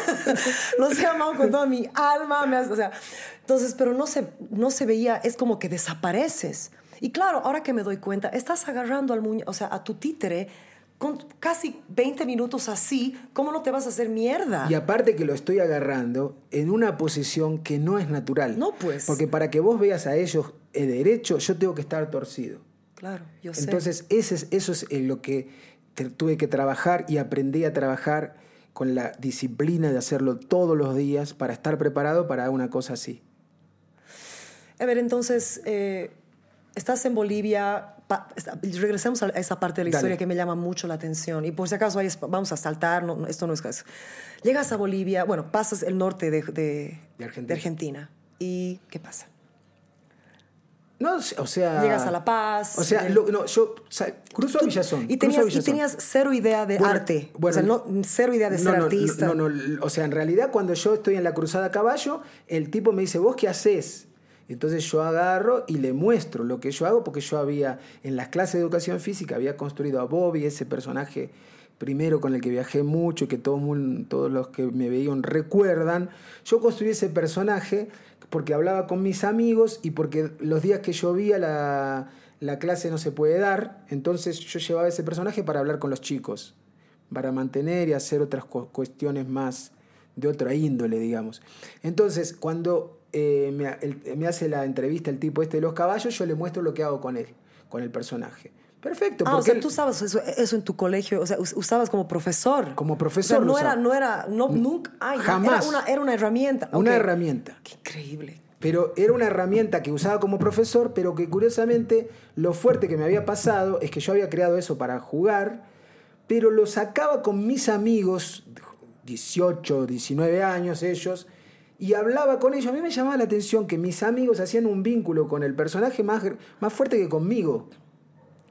los he amado con toda mi alma. me has- o sea, entonces, pero no se, no se veía, es como que desapareces. Y claro, ahora que me doy cuenta, estás agarrando al muñe, o sea, a tu títere con casi 20 minutos así, ¿cómo no te vas a hacer mierda? Y aparte que lo estoy agarrando en una posición que no es natural. No, pues. Porque para que vos veas a ellos eh, derecho, yo tengo que estar torcido. Claro, yo sé. Entonces, ese es, eso es en lo que te- tuve que trabajar y aprendí a trabajar con la disciplina de hacerlo todos los días para estar preparado para una cosa así. A ver, entonces, eh, estás en Bolivia. pa- regresemos a esa parte de la Dale. historia que me llama mucho la atención. Y por si acaso hay vamos a saltar, no, esto no es caso. Llegas a Bolivia, bueno, pasas el norte de, de- De Argentina. de Argentina. ¿Y qué pasa? No, o sea. Llegas a La Paz. O sea, lo- no, yo o sea, cruzo a tú- Villazón. Y a tenías, y Villazón. tenías cero idea de Bueno, arte. bueno, o sea, no, cero idea de no, ser no, artista. No, no, no, o sea, en realidad cuando yo estoy en la cruzada a caballo, el tipo me dice, ¿vos qué haces? Entonces yo agarro y le muestro lo que yo hago, porque yo había, en las clases de educación física, había construido a Bobby, ese personaje primero con el que viajé mucho y que todos los que me veían recuerdan. Yo construí ese personaje porque hablaba con mis amigos y porque los días que llovía la, la clase no se puede dar, entonces yo llevaba ese personaje para hablar con los chicos para mantener y hacer otras cu- cuestiones más de otra índole, digamos. Entonces, cuando eh, me, ha- el- me hace la entrevista el tipo este de los caballos, yo le muestro lo que hago con él, con el personaje. Perfecto, Ah, o porque sea, él- tú usabas eso, eso en tu colegio, o sea, us- usabas como profesor. Como profesor O sea, no era, no era, no, nunca, ay, Jamás. Era una, era una herramienta. una herramienta. Qué increíble. Pero era una herramienta que usaba como profesor, pero que curiosamente lo fuerte que me había pasado es que yo había creado eso para jugar, pero lo sacaba con mis amigos, 18, 19 años ellos, y hablaba con ellos. A mí me llamaba la atención que mis amigos hacían un vínculo con el personaje más, más fuerte que conmigo.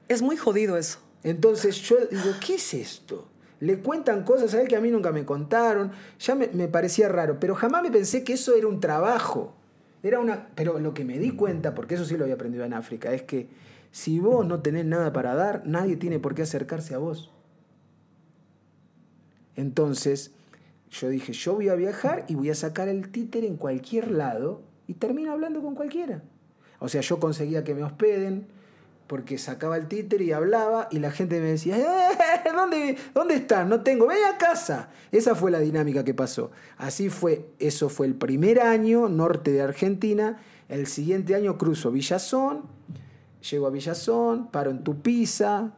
Es muy jodido eso. Entonces yo digo, ¿qué es esto? Le cuentan cosas a él que a mí nunca me contaron. Ya me, me parecía raro, pero jamás me pensé que eso era un trabajo. Era una, pero lo que me di cuenta, porque eso sí lo había aprendido en África, es que si vos no tenés nada para dar, nadie tiene por qué acercarse a vos. Entonces, yo dije, yo voy a viajar y voy a sacar el títer en cualquier lado y termino hablando con cualquiera. O sea, yo conseguía que me hospeden porque sacaba el títer y hablaba y la gente me decía, "Eh, ¿dónde, ¿dónde? No tengo, ven a casa. Esa fue la dinámica que pasó. Así fue, eso fue el primer año, norte de Argentina. El siguiente año cruzo Villazón, llego a Villazón, paro en Tupiza,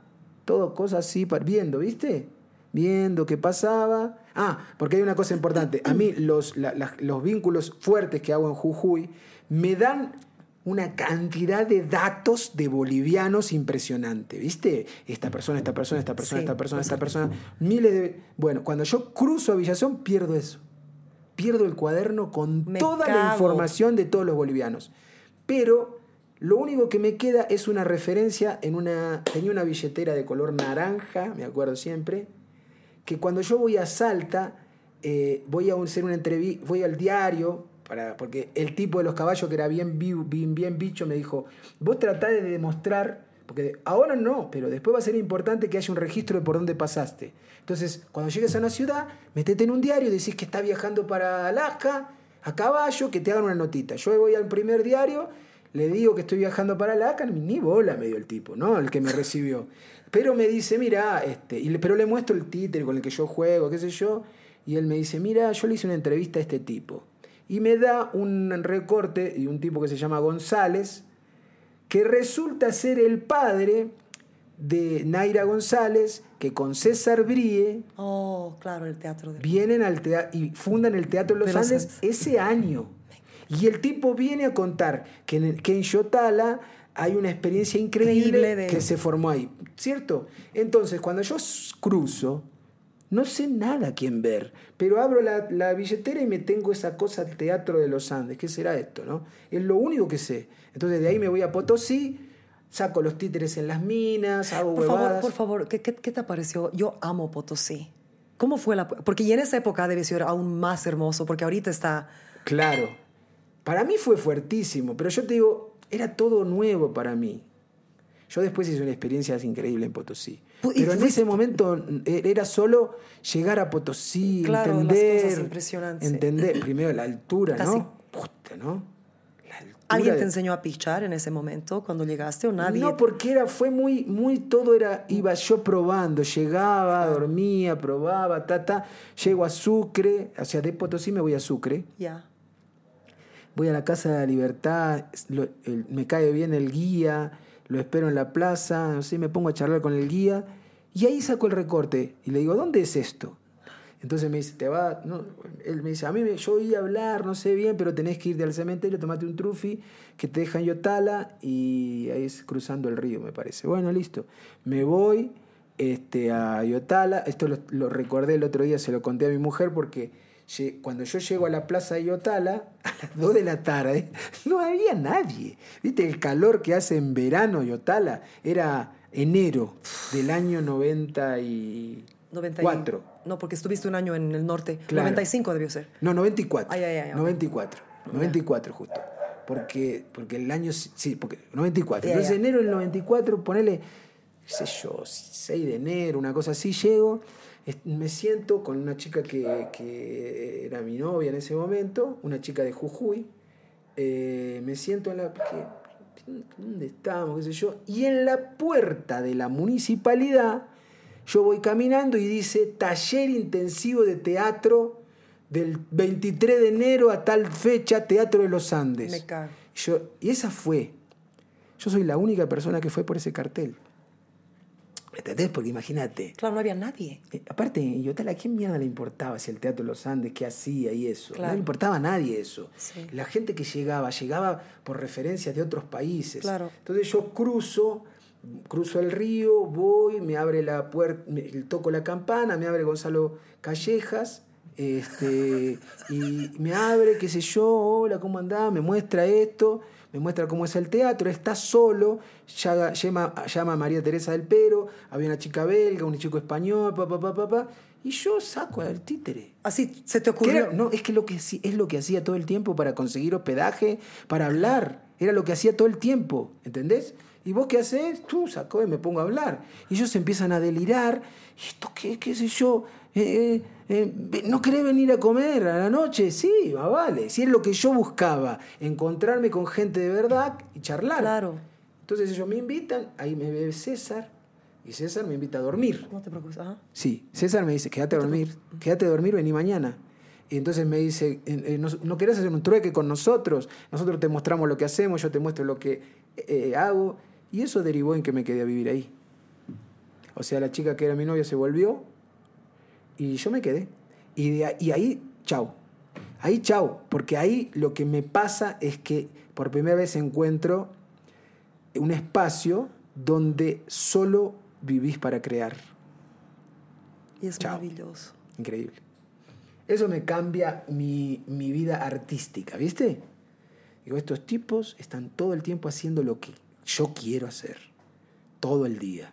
todo cosas así, viendo, ¿viste? Viendo qué pasaba. Ah, porque hay una cosa importante. A mí los, la- la- los vínculos fuertes que hago en Jujuy me dan una cantidad de datos de bolivianos impresionante, ¿viste? Esta persona, esta persona, esta persona, Sí, esta persona, esta persona, miles de... Bueno, cuando yo cruzo a Villazón, pierdo eso. Pierdo el cuaderno con Me toda la información de todos los bolivianos. Pero lo único que me queda es una referencia en una... Tenía una billetera de color naranja, me acuerdo siempre, que cuando yo voy a Salta, eh, voy a hacer una entrevista, voy al diario, para, porque el tipo de los caballos que era bien, bien, bien bicho me dijo, vos tratá de demostrar, porque ahora no, pero después va a ser importante que haya un registro de por dónde pasaste. Entonces, cuando llegues a una ciudad, metete en un diario y decís que estás viajando para Alaska, a caballo, que te hagan una notita. Yo voy al primer diario, le digo que estoy viajando para Alaska, ni bola me dio el tipo, ¿no? El que me recibió. Pero me dice, mira, este, y le- pero le muestro el títere con el que yo juego, qué sé yo, y él me dice, mira, yo le hice una entrevista a este tipo. Y me da un recorte de un tipo que se llama González, que resulta ser el padre de Naira González, que con César Brie Oh, claro, el teatro de... vienen al teatro y fundan el Teatro de los De los Andes Andes. ese año. Y el tipo viene a contar que en, que en Yotala hay una experiencia increíble, de- que se formó ahí, ¿cierto? Entonces, cuando yo cruzo, no sé nada a quién ver, pero abro la, la billetera y me tengo esa cosa al Teatro de los Andes. ¿Qué será esto, no? Es lo único que sé. Entonces, de ahí me voy a Potosí, saco los títeres en las minas, hago Por huevadas. favor, por favor, ¿qué, qué, qué te pareció? Yo amo Potosí. ¿Cómo fue la...? Porque y en esa época debe ser aún más hermoso, porque ahorita está... Claro. Para mí fue fuertísimo, pero yo te digo, era todo nuevo para mí. Yo después hice una experiencia increíble en Potosí. Pero en ese momento eh, era solo llegar a Potosí, Claro, las entender. cosas impresionantes, sí. Entender, primero la altura, Casi- ¿no? Puta, ¿no? La altura ¿Alguien de- te enseñó a pichar en ese momento cuando llegaste o nadie? No, porque era, fue muy, muy, todo era, iba yo probando, llegaba, dormía, probaba, ta, ta, llego a Sucre, o sea, de Potosí me voy a Sucre, Ya. Voy a la Casa de la Libertad, me cae bien el guía, lo espero en la plaza, no me pongo a charlar con el guía y ahí saco el recorte y le digo, ¿dónde es esto? Entonces me dice, te va, él me dice, a mí me, yo oí hablar, no sé bien, pero tenés que ir al cementerio, tomate un trufi que te deja en Yotala y ahí es cruzando el río, me parece. Bueno, listo. Me voy este, a Yotala, esto lo, lo recordé el otro día, se lo conté a mi mujer porque cuando yo llego a la plaza de Yotala, a las 2 de la tarde, no había nadie. ¿Viste el calor que hace en verano Yotala? Era enero del año 90 y... 90 y- Cuatro. No, porque estuviste un año en el norte. Claro. 95 debió ser. No, 94. Ay, ay, ay, ok. 94. 94 justo. Porque, porque el año, sí, porque 94. Ya, Entonces enero del 94, ponele, qué sé yo, 6 de enero, una cosa así, llego, me siento con una chica que, que era mi novia en ese momento, una chica de Jujuy, eh, me siento en la... que- ¿Dónde estamos? ¿Qué sé yo? Y en la puerta de la municipalidad, yo voy caminando y dice taller intensivo de teatro del 23 de enero a tal fecha, Teatro de los Andes. Me cago. Yo, y esa fue. Yo soy la única persona que fue por ese cartel. ¿Entendés? Porque imagínate. Claro, no había nadie. Eh, aparte, en Yotala, ¿a quién mierda le importaba si el Teatro de los Andes, qué hacía y eso? No Claro. le importaba a nadie eso. Sí. La gente que llegaba, llegaba por referencias de otros países. Claro. Entonces yo cruzo, cruzo el río, voy, me abre la puerta, toco la campana, me abre Gonzalo Callejas, este, y me abre, qué sé yo, hola, ¿cómo andás? Me muestra esto, me muestra cómo es el teatro, está solo, llama, llama, a María Teresa del Pero, había una chica belga, un chico español, pa, pa, pa, pa, pa, y yo saco al títere. Así se te ocurrió. era- no, es que lo que es lo que hacía todo el tiempo para conseguir hospedaje, para hablar. Era lo que hacía todo el tiempo, ¿entendés? ¿Y vos qué haces? Tú sacó y me pongo a hablar. Y ellos empiezan a delirar. ¿Y esto qué, qué sé yo? Eh, eh, eh, ¿No querés venir a comer a la noche? Sí, va, vale. Si es lo que yo buscaba, encontrarme con gente de verdad y charlar. Claro. Entonces ellos me invitan, ahí me ve César, y César me invita a dormir. No te preocupes. Ajá. Sí, César me dice, quédate a dormir, quédate a dormir, vení mañana. Y entonces me dice, ¿no, no querés hacer un trueque con nosotros? Nosotros te mostramos lo que hacemos, yo te muestro lo que eh, hago. Y eso derivó en que me quedé a vivir ahí. O sea, la chica que era mi novia se volvió y yo me quedé. Y, de ahí- y ahí, chau. Ahí, chau. Porque ahí lo que me pasa es que por primera vez encuentro un espacio donde solo vivís para crear. Y es Chao. maravilloso. Increíble. Eso me cambia mi, mi vida artística, ¿viste? Digo, estos tipos están todo el tiempo haciendo lo que yo quiero hacer. Todo el día.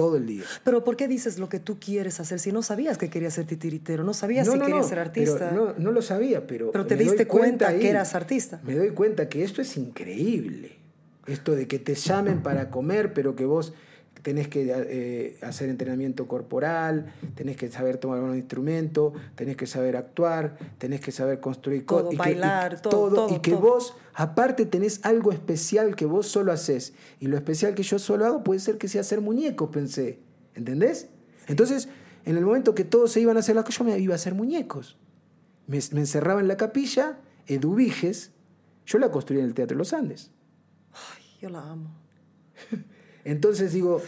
Todo el día. Pero ¿por qué dices lo que tú quieres hacer si no sabías que querías ser titiritero? No sabías No, si no, querías no, ser artista. pero no, no lo sabía, pero. Pero te diste cuenta ahí. que eras artista. Me doy cuenta que esto es increíble. Esto de que te llamen para comer, pero que vos tenés que eh, hacer entrenamiento corporal, tenés que saber tomar un instrumento, tenés que saber actuar, tenés que saber construir co- Todo, y que- bailar, y todo, todo, y que todo. vos aparte tenés algo especial que vos solo haces y lo especial que yo solo hago puede ser que sea hacer muñecos, pensé, ¿entendés? Entonces, en el momento que todos se iban a hacer las cosas, yo me iba a hacer muñecos. Me, me encerraba en la capilla, Eduviges, yo la construí en el Teatro de los Andes. Ay, yo la amo. Entonces digo,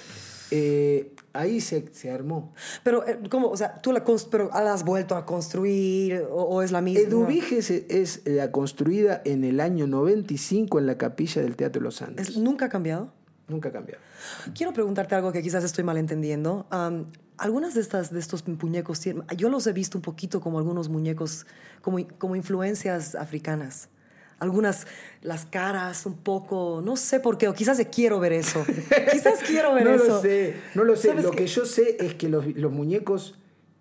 eh, ahí se, se armó. Pero, eh, ¿cómo? O sea, tú la, pero la has vuelto a construir o, o es la misma. Eduviges es, es la construida en el año 95 en la capilla del Teatro de los Andes. Es- ¿Nunca ha cambiado? Nunca ha cambiado. Quiero preguntarte algo que quizás estoy malentendiendo. Am, algunas de, estas, de estos muñecos, yo los he visto un poquito como algunos muñecos, como, como influencias africanas. Algunas, las caras un poco, no sé por qué, o quizás quiero ver eso. quizás quiero ver no eso. lo sé, no lo sé. ¿Sabes Lo que yo sé es que los, los muñecos,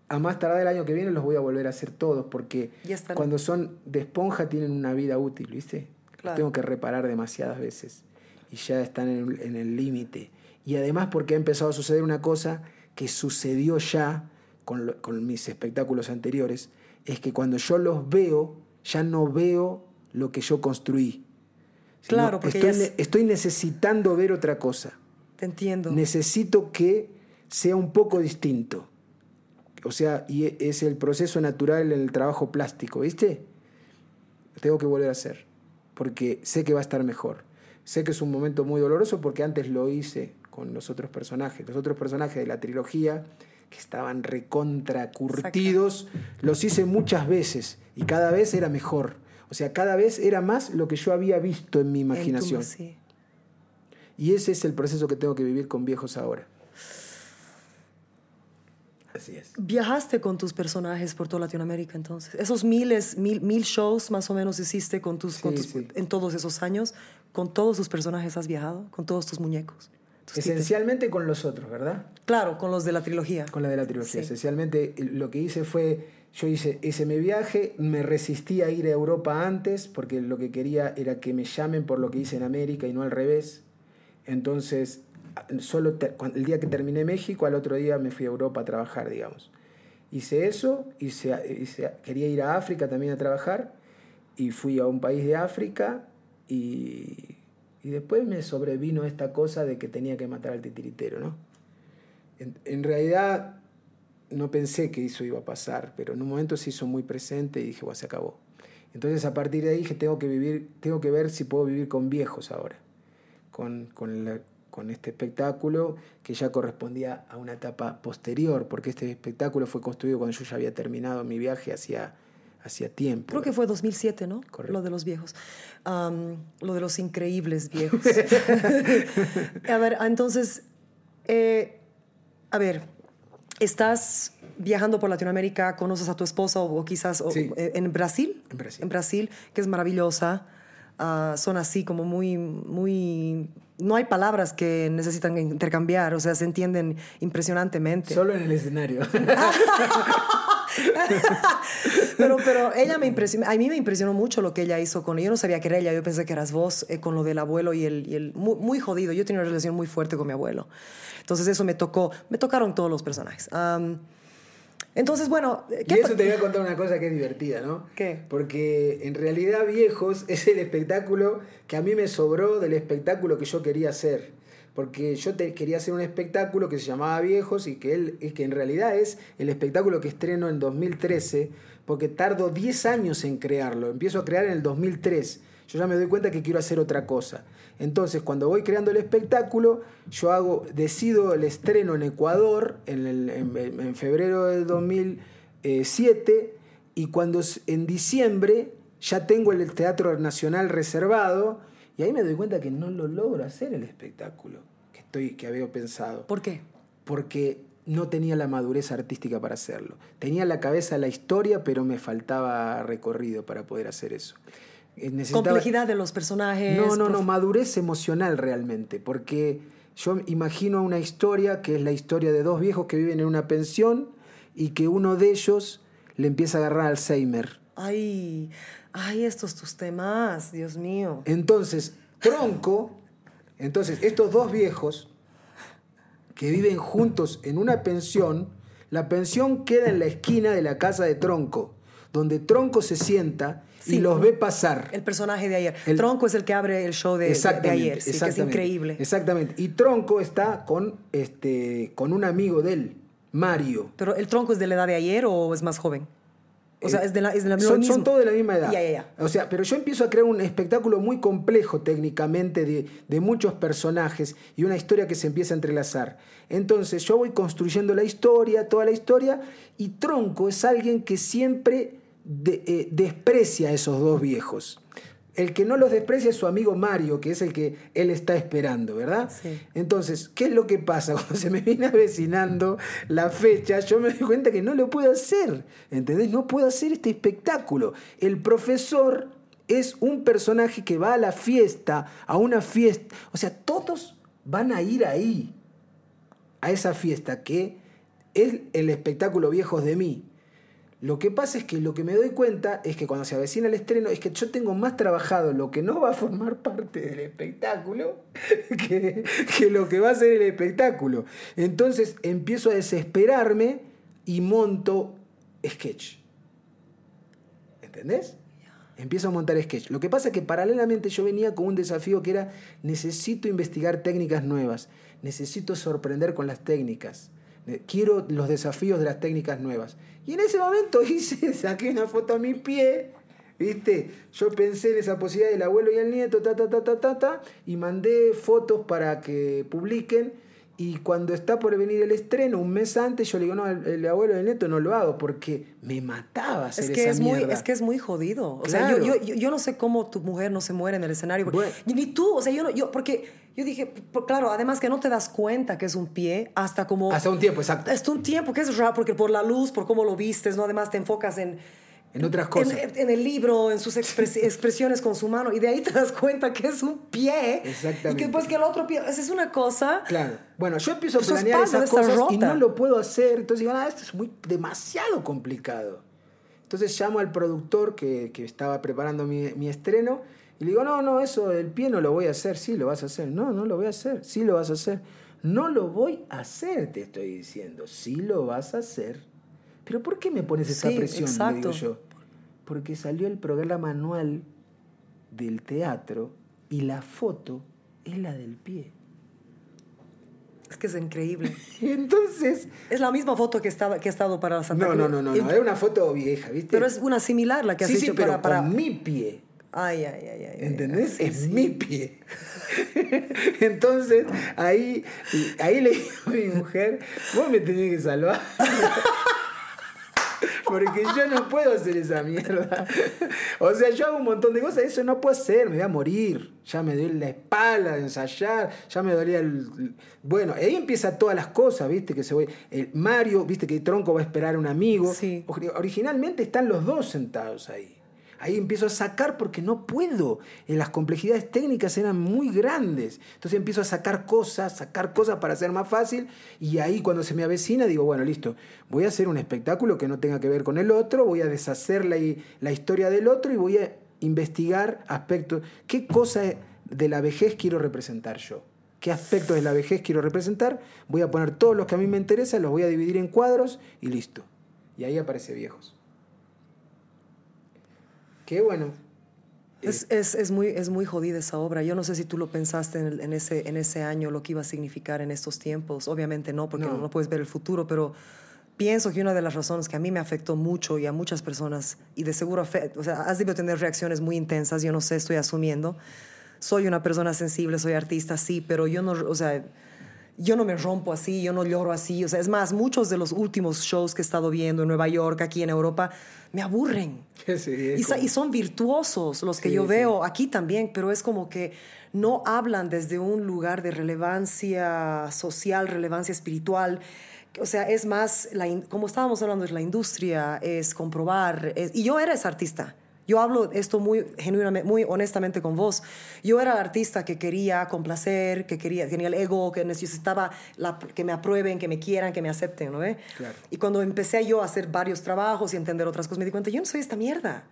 a más tardar el año que viene, los voy a volver a hacer todos, porque cuando son de esponja tienen una vida útil, ¿viste? Los Claro. tengo que reparar demasiadas veces y ya están en, el- en el límite. Y además porque ha empezado a suceder una cosa que sucedió ya con, lo- con mis espectáculos anteriores, es que cuando yo los veo, ya no veo lo que yo construí. Claro, porque estoy, es- estoy necesitando ver otra cosa Te entiendo. necesito que sea un poco distinto. O sea, y e- es el proceso natural en el trabajo plástico, ¿viste? Tengo que volver a hacer, porque sé que va a estar mejor. Sé que es un momento muy doloroso porque antes lo hice con los otros personajes. Los otros personajes de la trilogía, que estaban recontra curtidos, los hice muchas veces y cada vez era mejor. O sea, cada vez era más lo que yo había visto en mi En tu- imaginación. sí. Y ese es el proceso que tengo que vivir con viejos ahora. Así es. Viajaste con tus personajes por toda Latinoamérica entonces. Esos miles, mil, mil shows más o menos hiciste con tus, con Sí, tus- sí. en todos esos años. ¿Con todos tus personajes has viajado? ¿Con todos tus muñecos? Tus títeres. Esencialmente con los otros, ¿verdad? Claro, con los de la trilogía. Con la de la trilogía. Sí. Esencialmente lo que hice fue, yo hice ese mi viaje, me resistí a ir a Europa antes porque lo que quería era que me llamen por lo que hice en América y no al revés. Entonces, solo te- el día que terminé México, al otro día me fui a Europa a trabajar, digamos. Hice eso, hice, hice- quería ir a África también a trabajar y fui a un país de África y, y después me sobrevino esta cosa de que tenía que matar al titiritero, ¿no? En realidad no pensé que eso iba a pasar, pero en un momento se hizo muy presente y dije, bueno, se acabó. Entonces a partir de ahí dije, tengo que vivir, tengo que ver si puedo vivir con viejos ahora, con, con, la- con este espectáculo que ya correspondía a una etapa posterior, porque este espectáculo fue construido cuando yo ya había terminado mi viaje hacia, hacia tiempo. Creo que fue 2007, ¿no? Correcto. Lo de los viejos. Lo de los increíbles viejos. a ver, entonces, eh, a ver, estás viajando por Latinoamérica, conoces a tu esposa o, o quizás Sí. eh, en Brasil. En Brasil. En Brasil, que es maravillosa. Ah, son así como muy, muy... No hay palabras que necesitan intercambiar, o sea, se entienden impresionantemente. Solo en el escenario. pero, pero ella me impresionó, a mí me impresionó mucho lo que ella hizo con Yo no sabía que era ella, yo pensé que eras vos eh, con lo del abuelo y el, y el muy, muy jodido. Yo tenía una relación muy fuerte con mi abuelo. Entonces eso me tocó, me tocaron todos los personajes. Am, entonces, bueno, Y ¿qué eso pa- te voy a contar una cosa que es divertida, ¿no? ¿Qué? Porque en realidad Viejos es el espectáculo que a mí me sobró del espectáculo que yo quería hacer. Porque yo quería hacer un espectáculo que se llamaba Viejos y que, él, que en realidad es el espectáculo que estreno en 2013, porque tardo 10 años en crearlo. Empiezo a crear en el 2003. Yo ya me doy cuenta que quiero hacer otra cosa. Entonces, cuando voy creando el espectáculo, yo hago, decido el estreno en Ecuador en, el- en- febrero de 2007 y cuando en diciembre ya tengo el Teatro Nacional reservado y ahí me doy cuenta que no lo logro hacer el espectáculo que, estoy, que había pensado ¿Por qué? porque no tenía la madurez artística para hacerlo. Tenía en la cabeza la historia, pero me faltaba recorrido para poder hacer eso. Eh, necesitaba- Complejidad de los personajes. no, no, no, madurez emocional realmente, porque yo imagino una historia que es la historia de dos viejos que viven en una pensión y que uno de ellos le empieza a agarrar Alzheimer. Ay, ay, estos tus temas, Dios mío. Entonces, Tronco, entonces estos dos viejos que viven juntos en una pensión, la pensión queda en la esquina de la casa de Tronco, donde Tronco se sienta y los ve pasar. El personaje de ayer. El- Tronco es el que abre el show de, de- ayer, sí, que es exactamente, increíble. Exactamente. Y Tronco está con, este, con un amigo de él, Mario. Pero el tronco es de la edad de ayer o es más joven? O sea, Eh, es de la, es de la son, son todos de la misma edad. O sea, pero yo empiezo a crear un espectáculo muy complejo técnicamente de, de muchos personajes y una historia que se empieza a entrelazar. Entonces yo voy construyendo la historia, toda la historia, y Tronco es alguien que siempre de- eh, desprecia a esos dos viejos. El que no los desprecia es su amigo Mario, que es el que él está esperando, ¿verdad? Sí. Entonces, ¿qué es lo que pasa? Cuando se me viene avecinando la fecha, yo me doy cuenta que no lo puedo hacer. ¿Entendés? No puedo hacer este espectáculo. El profesor es un personaje que va a la fiesta, a una fiesta. O sea, todos van a ir ahí, a esa fiesta, que es el espectáculo Viejos de mí. Lo que pasa es que lo que me doy cuenta es que cuando se avecina el estreno es que yo tengo más trabajado lo que no va a formar parte del espectáculo que, lo que va a ser el espectáculo. Entonces empiezo a desesperarme y monto sketch. ¿Entendés? Empiezo a montar sketch. Lo que pasa es que paralelamente yo venía con un desafío que era necesito investigar técnicas nuevas, necesito sorprender con las técnicas, Eh, quiero los desafíos de las técnicas nuevas. Y en ese momento hice, saqué una foto a mi pie, ¿viste? Yo pensé en esa posibilidad del abuelo y el nieto, ta, ta, ta, ta, ta, ta, y mandé fotos para que publiquen. Y cuando está por venir el estreno, un mes antes, yo le digo, no, el, el abuelo y el nieto no lo hago porque me mataba hacer Es que esa es, muy, mierda. es que es muy jodido. O sea, Claro. yo, yo, yo, yo no sé cómo tu mujer no se muere en el escenario. Bueno. Ni tú, o sea, yo, no, yo porque yo dije, claro, además que no te das cuenta que es un pie hasta como... Hasta un tiempo, exacto. Hasta un tiempo, que es raro, porque por la luz, por cómo lo vistes, ¿no? Además te enfocas en... En otras cosas. En, en el libro, en sus expres- expresiones con su mano, y de ahí te das cuenta que es un pie. Exactamente. Y que después que el otro pie, esa es una cosa. Claro. Bueno, yo empiezo a planear esas cosas y rota. no lo puedo hacer. Entonces digo, ah, esto es muy demasiado complicado. Entonces llamo al productor que, que estaba preparando mi, mi estreno y le digo, no, no, eso del pie no lo voy a hacer. Sí, lo vas a hacer. No, no lo voy a hacer. Sí, lo vas a hacer. No lo voy a hacer, te estoy diciendo. Sí lo vas a hacer. Pero ¿por qué me pones esa Sí, presión? Le exacto. digo yo. Porque salió el programa anual del teatro y la foto es la del pie. Es que es increíble. Entonces. es la misma foto que, estaba, que ha estado para Santa No, Cruz. no, no, no, no, era una foto vieja, ¿viste? Pero es una similar la que has sí, sí, hecho pero para... para- con mi pie. Ay, ay, ay, ay. ¿Entendés? es mi pie. Entonces, ahí, ahí le digo a mi mujer, vos me tenés que salvar. Porque yo no puedo hacer esa mierda. O sea, yo hago un montón de cosas, eso no puedo hacer, me voy a morir. Ya me duele la espalda de ensayar, ya me dolía el. Bueno, ahí empieza todas las cosas, ¿viste? Que se voy. El Mario, ¿viste? Que Tronco va a esperar a un amigo. Sí. Originalmente están los dos sentados ahí. Ahí empiezo a sacar porque no puedo. En las complejidades técnicas eran muy grandes. Entonces empiezo a sacar cosas, sacar cosas para hacer más fácil. Y ahí cuando se me avecina digo, bueno, listo, voy a hacer un espectáculo que no tenga que ver con el otro, voy a deshacer la, la historia del otro y voy a investigar aspectos. ¿Qué cosa de la vejez quiero representar yo? ¿Qué aspectos de la vejez quiero representar? Voy a poner todos los que a mí me interesan, los voy a dividir en cuadros y listo. Y ahí aparece viejos. Qué bueno. Es, es, es, muy, es muy jodida esa obra. Yo no sé si tú lo pensaste en, en, ese, en ese año, lo que iba a significar en estos tiempos. Obviamente no, porque no. no, puedes ver el futuro, pero pienso que una de las razones que a mí me afectó mucho y a muchas personas, y de seguro, o sea, has debido tener reacciones muy intensas, yo no sé, estoy asumiendo. Soy una persona sensible, soy artista, sí, pero yo no, o sea, yo no me rompo así, yo no lloro así. O sea, es más, muchos de los últimos shows que he estado viendo en Nueva York, aquí en Europa, me aburren. Sí, y, y, son virtuosos los que Sí, yo sí. veo aquí también, pero es como que no hablan desde un lugar de relevancia social, relevancia espiritual. O sea, es más, la como estábamos hablando, es la industria, es comprobar. es- y yo era ese artista. Yo hablo esto muy genuinamente, muy honestamente con vos. Yo era el artista que quería complacer, que quería, tenía el ego, que necesitaba la- que me aprueben, que me quieran, que me acepten, ¿no ve? Claro. Y cuando empecé yo a hacer varios trabajos y entender otras cosas, me di cuenta, yo no soy esta mierda.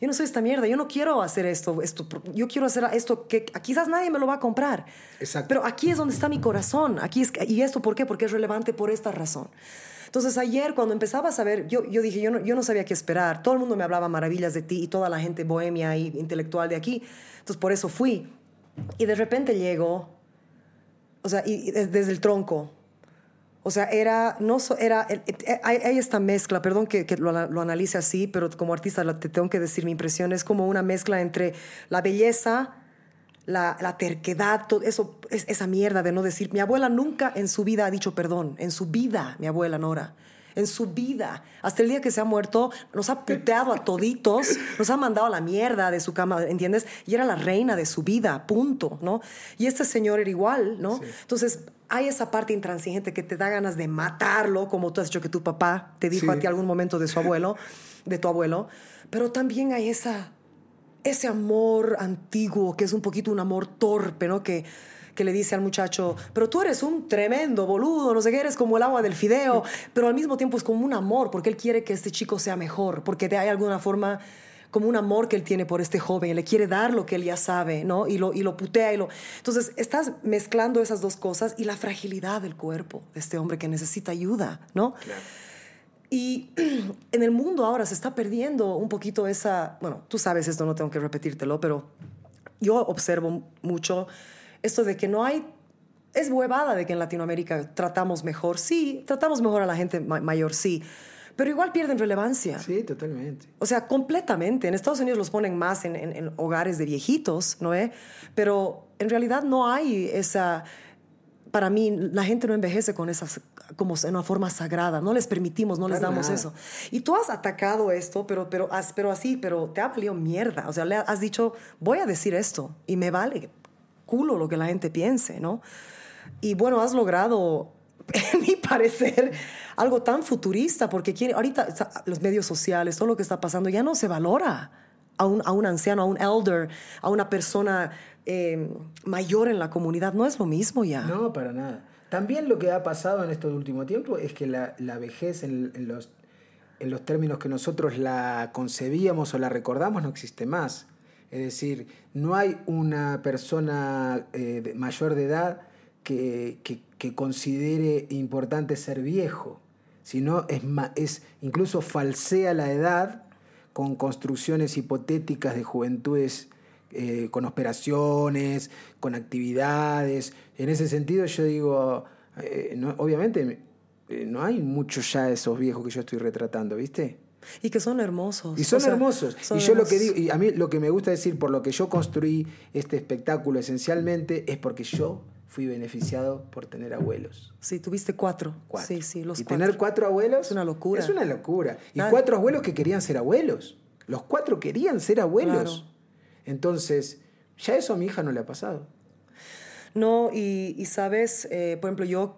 Yo no soy esta mierda, yo no quiero hacer esto, esto yo quiero hacer esto que quizás nadie me lo va a comprar. Exacto. Pero aquí es donde está mi corazón. Aquí es, ¿Y esto por qué? Porque es relevante por esta razón. Entonces ayer cuando empezaba a saber, yo, yo dije, yo no, yo no sabía qué esperar. Todo el mundo me hablaba maravillas de ti y toda la gente bohemia y intelectual de aquí. Entonces por eso fui. Y de repente llego, o sea, y, y des- desde el tronco. O sea, era, no so- era, eh, hay, esta mezcla, perdón que, que lo, lo analice así, pero como artista te tengo que decir mi impresión, es como una mezcla entre la belleza, la, la terquedad, todo eso, es, esa mierda de no decir, mi abuela nunca en su vida ha dicho perdón, en su vida, mi abuela Nora. En su vida, hasta el día que se ha muerto, nos ha puteado a toditos, nos ha mandado a la mierda de su cama, ¿entiendes? Y era la reina de su vida, punto, ¿no? Y este señor era igual, ¿no? Entonces, hay esa parte intransigente que te da ganas de matarlo, como tú has dicho que tu papá te dijo Sí. a ti algún momento de su abuelo, de tu abuelo, pero también hay esa, ese amor antiguo, que es un poquito un amor torpe, ¿no? Que, que le dice al muchacho, pero tú eres un tremendo boludo, no sé qué, eres como el agua del fideo, pero al mismo tiempo es como un amor, porque él quiere que este chico sea mejor, porque de hay alguna forma como un amor que él tiene por este joven, le quiere dar lo que él ya sabe, ¿no? Y lo, y lo putea y lo... Entonces, estás mezclando esas dos cosas y la fragilidad del cuerpo de este hombre que necesita ayuda, ¿no? Y en el mundo ahora se está perdiendo un poquito esa, bueno, tú sabes esto, no tengo que repetírtelo, pero yo observo mucho esto de que no hay, es huevada de que en Latinoamérica tratamos mejor, sí, tratamos mejor a la gente ma- mayor, sí, pero igual pierden relevancia. Sí, totalmente. O sea, completamente. En Estados Unidos los ponen más en, en- en hogares de viejitos, ¿no? eh? Pero en realidad no hay esa... Para mí, la gente no envejece con esas, como en una forma sagrada. No les permitimos, no les damos nada. eso. Y tú has atacado esto, pero, pero, pero así, pero te ha valido mierda. O sea, le has dicho, voy a decir esto y me vale culo lo que la gente piense, ¿no? Y bueno, has logrado, en mi parecer, algo tan futurista, porque quiere, ahorita los medios sociales, todo lo que está pasando, ya no se valora a un, a un anciano, a un elder, a una persona eh, mayor en la comunidad. No es lo mismo ya. No, para nada. También lo que ha pasado en estos últimos tiempos es que la, la vejez en, en los, en los términos que nosotros la concebíamos o la recordamos no existe más. Es decir, no hay una persona eh, mayor de edad que, que- que considere importante ser viejo, sino es, es incluso falsea la edad con construcciones hipotéticas de juventudes eh, con operaciones, con actividades. En ese sentido yo digo, eh, no- obviamente eh, no hay muchos ya de esos viejos que yo estoy retratando, ¿viste? Y que son hermosos. Y son o sea, hermosos. son y yo lo que digo, y a mí lo que me gusta decir, por lo que yo construí este espectáculo esencialmente, es porque yo fui beneficiado por tener abuelos. Sí, tuviste cuatro. Cuatro. Sí, sí, los y cuatro. tener cuatro abuelos. Es una locura. Es una locura. Y cuatro abuelos que querían ser abuelos. Los cuatro querían ser abuelos. Claro. Entonces, ya eso a mi hija no le ha pasado. No, y, y sabes, eh, por ejemplo, yo,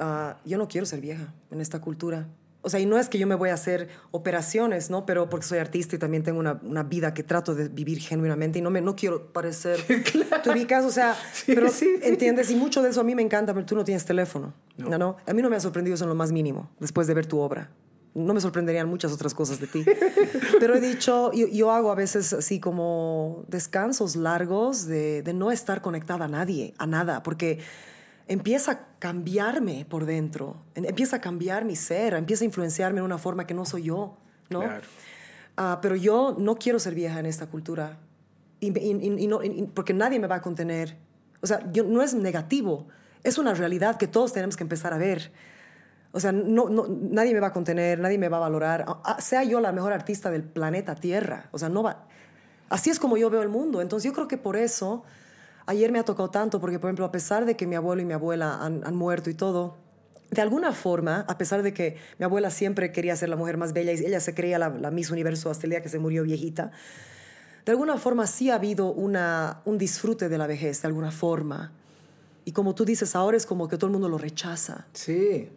ah, yo no quiero ser vieja en esta cultura. O sea, y no es que yo me voy a hacer operaciones, ¿no? Pero porque soy artista y también tengo una, una vida que trato de vivir genuinamente y no, me, no quiero parecer... ¿Tú ubicas? O sea, Sí, pero sí, sí. entiendes, y mucho de eso a mí me encanta, pero tú no tienes teléfono, ¿no? ¿no? A mí no me ha sorprendido eso en lo más mínimo, después de ver tu obra. No me sorprenderían muchas otras cosas de ti. Pero he dicho, yo, yo hago a veces así como descansos largos de, de no estar conectada a nadie, a nada, porque empieza a cambiarme por dentro, em- empieza a cambiar mi ser, empieza a influenciarme en una forma que no soy yo, ¿no? Claro. Ah, pero yo no quiero ser vieja en esta cultura, y, y- y- y no- porque nadie me va a contener. O sea, yo, no es negativo, es una realidad que todos tenemos que empezar a ver. O sea, no, no- nadie me va a contener, nadie me va a valorar, Ah, ah, sea yo la mejor artista del planeta Tierra. O sea, no va. Así es como yo veo el mundo. Entonces, yo creo que por eso ayer me ha tocado tanto, porque, por ejemplo, a pesar de que mi abuelo y mi abuela han, muerto y todo, de alguna forma, a pesar de que mi abuela siempre quería ser la mujer más bella y ella se creía la, la Miss Universo hasta el día que se murió viejita, de alguna forma sí ha habido un disfrute de la vejez, de alguna forma. Y como tú dices, ahora es como que todo el mundo lo rechaza. Sí.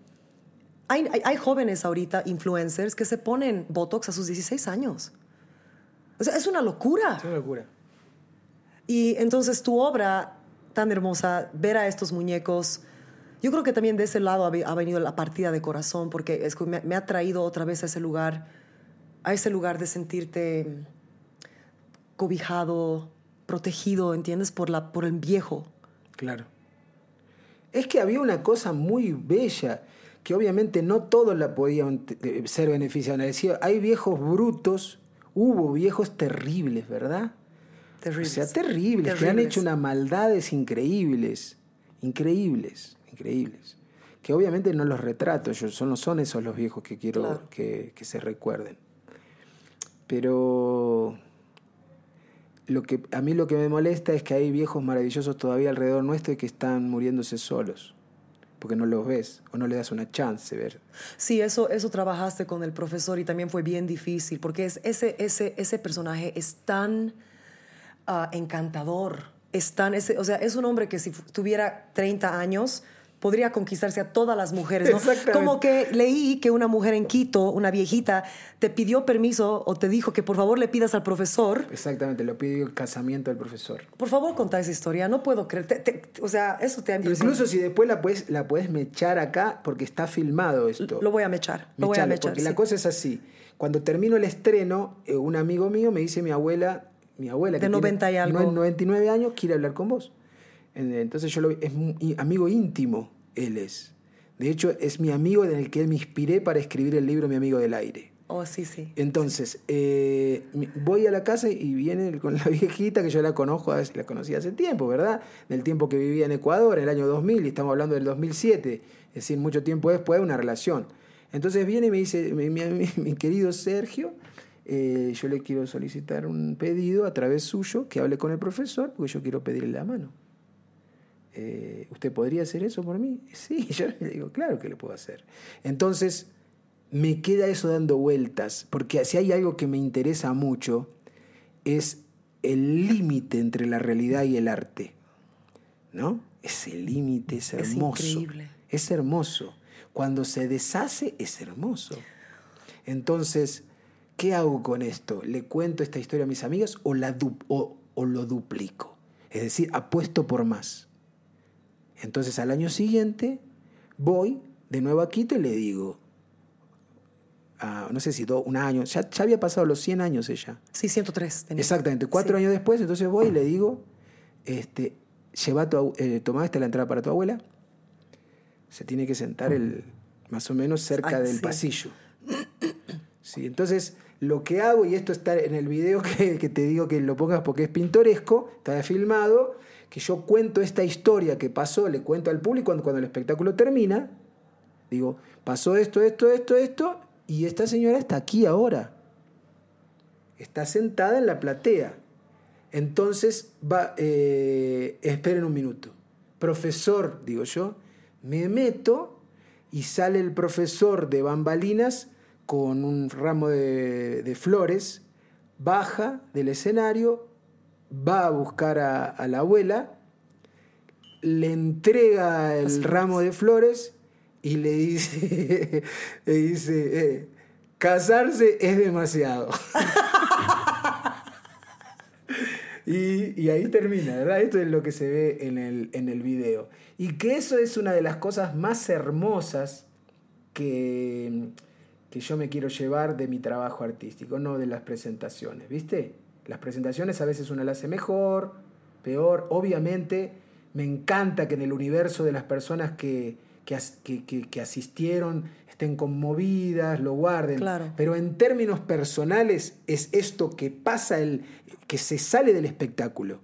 Hay, hay, hay jóvenes ahorita, influencers, que se ponen Botox a sus 16 años. O sea, es una locura. Es una locura. Y entonces tu obra tan hermosa, ver a estos muñecos, yo creo que también de ese lado ha, ve- ha venido la partida de corazón, porque es me, me ha traído otra vez a ese lugar, a ese lugar de sentirte cobijado, protegido, ¿entiendes? Por, la, por el viejo. Claro. Es que había una cosa muy bella, que obviamente no todos la podían eh, ser beneficiados. Decía, hay viejos brutos, hubo viejos terribles, ¿verdad? Terribles. O sea, terribles, que han hecho unas maldades increíbles, increíbles, increíbles. Que obviamente no los retrato, yo, son, son esos los viejos que quiero Claro. que, que se recuerden. Pero lo que, a mí lo que me molesta es que hay viejos maravillosos todavía alrededor nuestro y que están muriéndose solos, porque no los ves o no le das una chance de ver. Sí, eso, eso trabajaste con el profesor y también fue bien difícil, porque es, ese, ese, ese personaje es tan ah, encantador, es tan, ese, o sea, es un hombre que si tuviera 30 años podría conquistarse a todas las mujeres. ¿no? Como que leí que una mujer en Quito, una viejita, te pidió permiso o te dijo que por favor le pidas al profesor. Exactamente, lo pidió el casamiento del profesor. Por favor, contá esa historia. No puedo creer. Te- te- o sea, eso te ha. Incluso si después la puedes, la puedes mechar acá, porque está filmado esto. Lo voy a mechar. Lo voy a Mechalo, mechar. porque sí. la cosa es así. Cuando termino el estreno, eh, un amigo mío me dice mi abuela, mi abuela que De 90 y tiene algo. nue- 99 años, quiere hablar con vos. En- Entonces yo lo, es amigo íntimo, él es. De hecho, es mi amigo en el que me inspiré para escribir el libro Mi amigo del aire. Oh, sí, sí. Entonces, eh, voy a la casa y viene con la viejita que yo la conozco, la conocí hace tiempo, ¿verdad? Del tiempo que vivía en Ecuador, en el año 2000, y estamos hablando del 2007, es decir, mucho tiempo después de una relación. Entonces viene y me dice, mi, mi- mi- mi querido Sergio, eh, yo le quiero solicitar un pedido a través suyo que hable con el profesor, porque yo quiero pedirle la mano. Eh, ¿Usted podría hacer eso por mí? Sí, yo le digo, claro que lo puedo hacer. Entonces, me queda eso dando vueltas, porque si hay algo que me interesa mucho, es el límite entre la realidad y el arte. ¿No? Ese límite es Es hermoso. increíble. Es hermoso. Cuando se deshace, es hermoso. Entonces, ¿qué hago con esto? ¿Le cuento esta historia a mis amigas o, la du- o, o lo duplico? Es decir, apuesto por más. Entonces al año siguiente voy de nuevo a Quito y le digo, ah, no sé si do- un año, ya, ya había pasado los 100 años ella. Sí, 103. tenía. Exactamente, cuatro Sí. años después, entonces voy y le digo, este, lleva tu, eh, tomá esta es la entrada para tu abuela, se tiene que sentar el, más o menos cerca Ay, del sí. pasillo. Sí, entonces lo que hago, y esto está en el video que, que te digo que lo pongas porque es pintoresco, está filmado, que yo cuento esta historia que pasó, le cuento al público cuando, cuando el espectáculo termina, digo, pasó esto, esto, esto, esto, y esta señora está aquí ahora. Está sentada en la platea. Entonces, va, eh, esperen un minuto. Profesor, digo yo, me meto y sale el profesor de bambalinas con un ramo de, de flores, baja del escenario, va a buscar a, a la abuela, le entrega el ramo de flores y le dice, le dice eh, casarse es demasiado. y, y ahí termina, ¿verdad? Esto es lo que se ve en el, en el video. Y que eso es una de las cosas más hermosas que, que yo me quiero llevar de mi trabajo artístico, no de las presentaciones, ¿viste? Las presentaciones a veces las hace mejor, peor. Obviamente me encanta que en el universo de las personas que, que- que- que asistieron estén conmovidas, lo guarden. Claro. Pero en términos personales es esto que pasa, el, que se sale del espectáculo.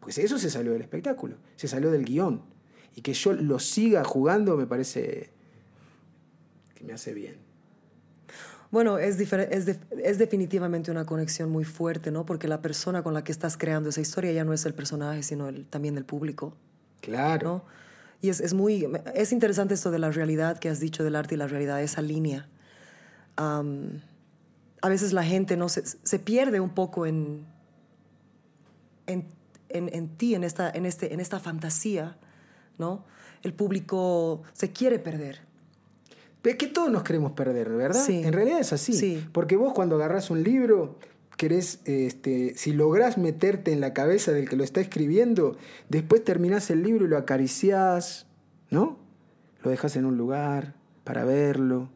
Pues eso se salió del espectáculo, se salió del guion. Y que yo lo siga jugando me parece que me hace bien. Bueno, es, es, de- es definitivamente una conexión muy fuerte, ¿no? Porque la persona con la que estás creando esa historia ya no es el personaje, sino el- también el público, Claro. ¿no? Y es, es muy... Es interesante esto de la realidad que has dicho del arte y la realidad, esa línea. A veces la gente no se, se pierde un poco en, en, en, en ti, en esta, en, este, en esta fantasía, ¿no? El público se quiere perder. Es que todos nos queremos perder, ¿verdad? Sí. En realidad es así. Sí. Porque vos cuando agarrás un libro, querés, este, si lográs meterte en la cabeza del que lo está escribiendo, después terminás el libro y lo acariciás, ¿no? Lo dejas en un lugar para verlo.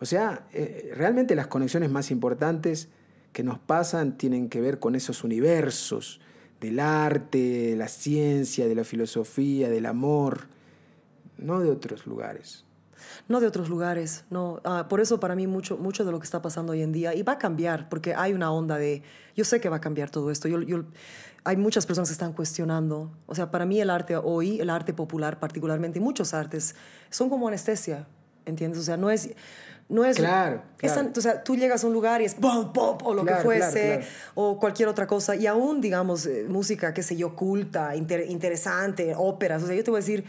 O sea, eh, realmente las conexiones más importantes que nos pasan tienen que ver con esos universos del arte, de la ciencia, de la filosofía, del amor, no de otros lugares. No de otros lugares, no. Ah, por eso para mí mucho, mucho de lo que está pasando hoy en día, y va a cambiar, porque hay una onda de, yo sé que va a cambiar todo esto, yo, yo- hay muchas personas que están cuestionando, o sea, para mí el arte hoy, el arte popular particularmente, y muchos artes, son como anestesia, ¿entiendes? O sea, no es... No es, Claro, claro. o sea, tú llegas a un lugar y es pop, pop, o lo Claro, que fuese, claro, o cualquier otra cosa, y aún, digamos, eh, música, qué sé yo, culta, inter- interesante, óperas, o sea, yo te voy a decir,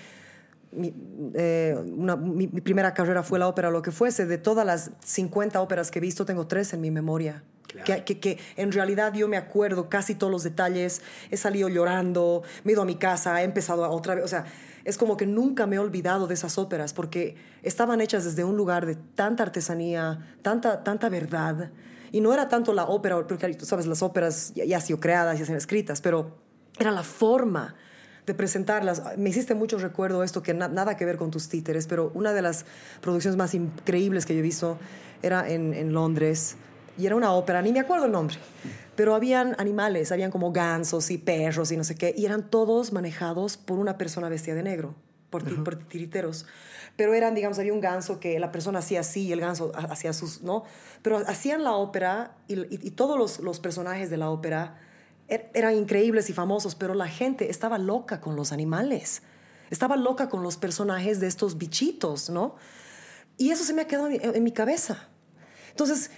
mi, eh, una- mi- mi primera carrera fue la ópera, lo que fuese. De todas las 50 óperas que he visto, tengo tres en mi memoria. Claro. Que, que- que en realidad yo me acuerdo casi todos los detalles. He salido llorando, me he ido a mi casa, he empezado a otra vez. O sea, es como que nunca me he olvidado de esas óperas porque estaban hechas desde un lugar de tanta artesanía, tanta, tanta verdad. Y no era tanto la ópera, porque tú sabes, las óperas ya, ya han sido creadas, ya han sido escritas, pero era la forma de presentarlas. Me hiciste mucho recuerdo esto que na- nada que ver con tus títeres, pero una de las producciones más increíbles que yo he visto era en, en Londres y era una ópera, ni me acuerdo el nombre, pero habían animales, habían como gansos y perros y no sé qué, y eran todos manejados por una persona vestida de negro, por, ti- por titiriteros. Pero eran, digamos, había un ganso que la persona hacía así y el ganso ha- hacía sus, ¿no? Pero hacían la ópera y, y- y todos los, los personajes de la ópera er- eran increíbles y famosos, pero la gente estaba loca con los animales. Estaba loca con los personajes de estos bichitos, ¿no? Y eso se me ha quedado en, mi cabeza. Entonces,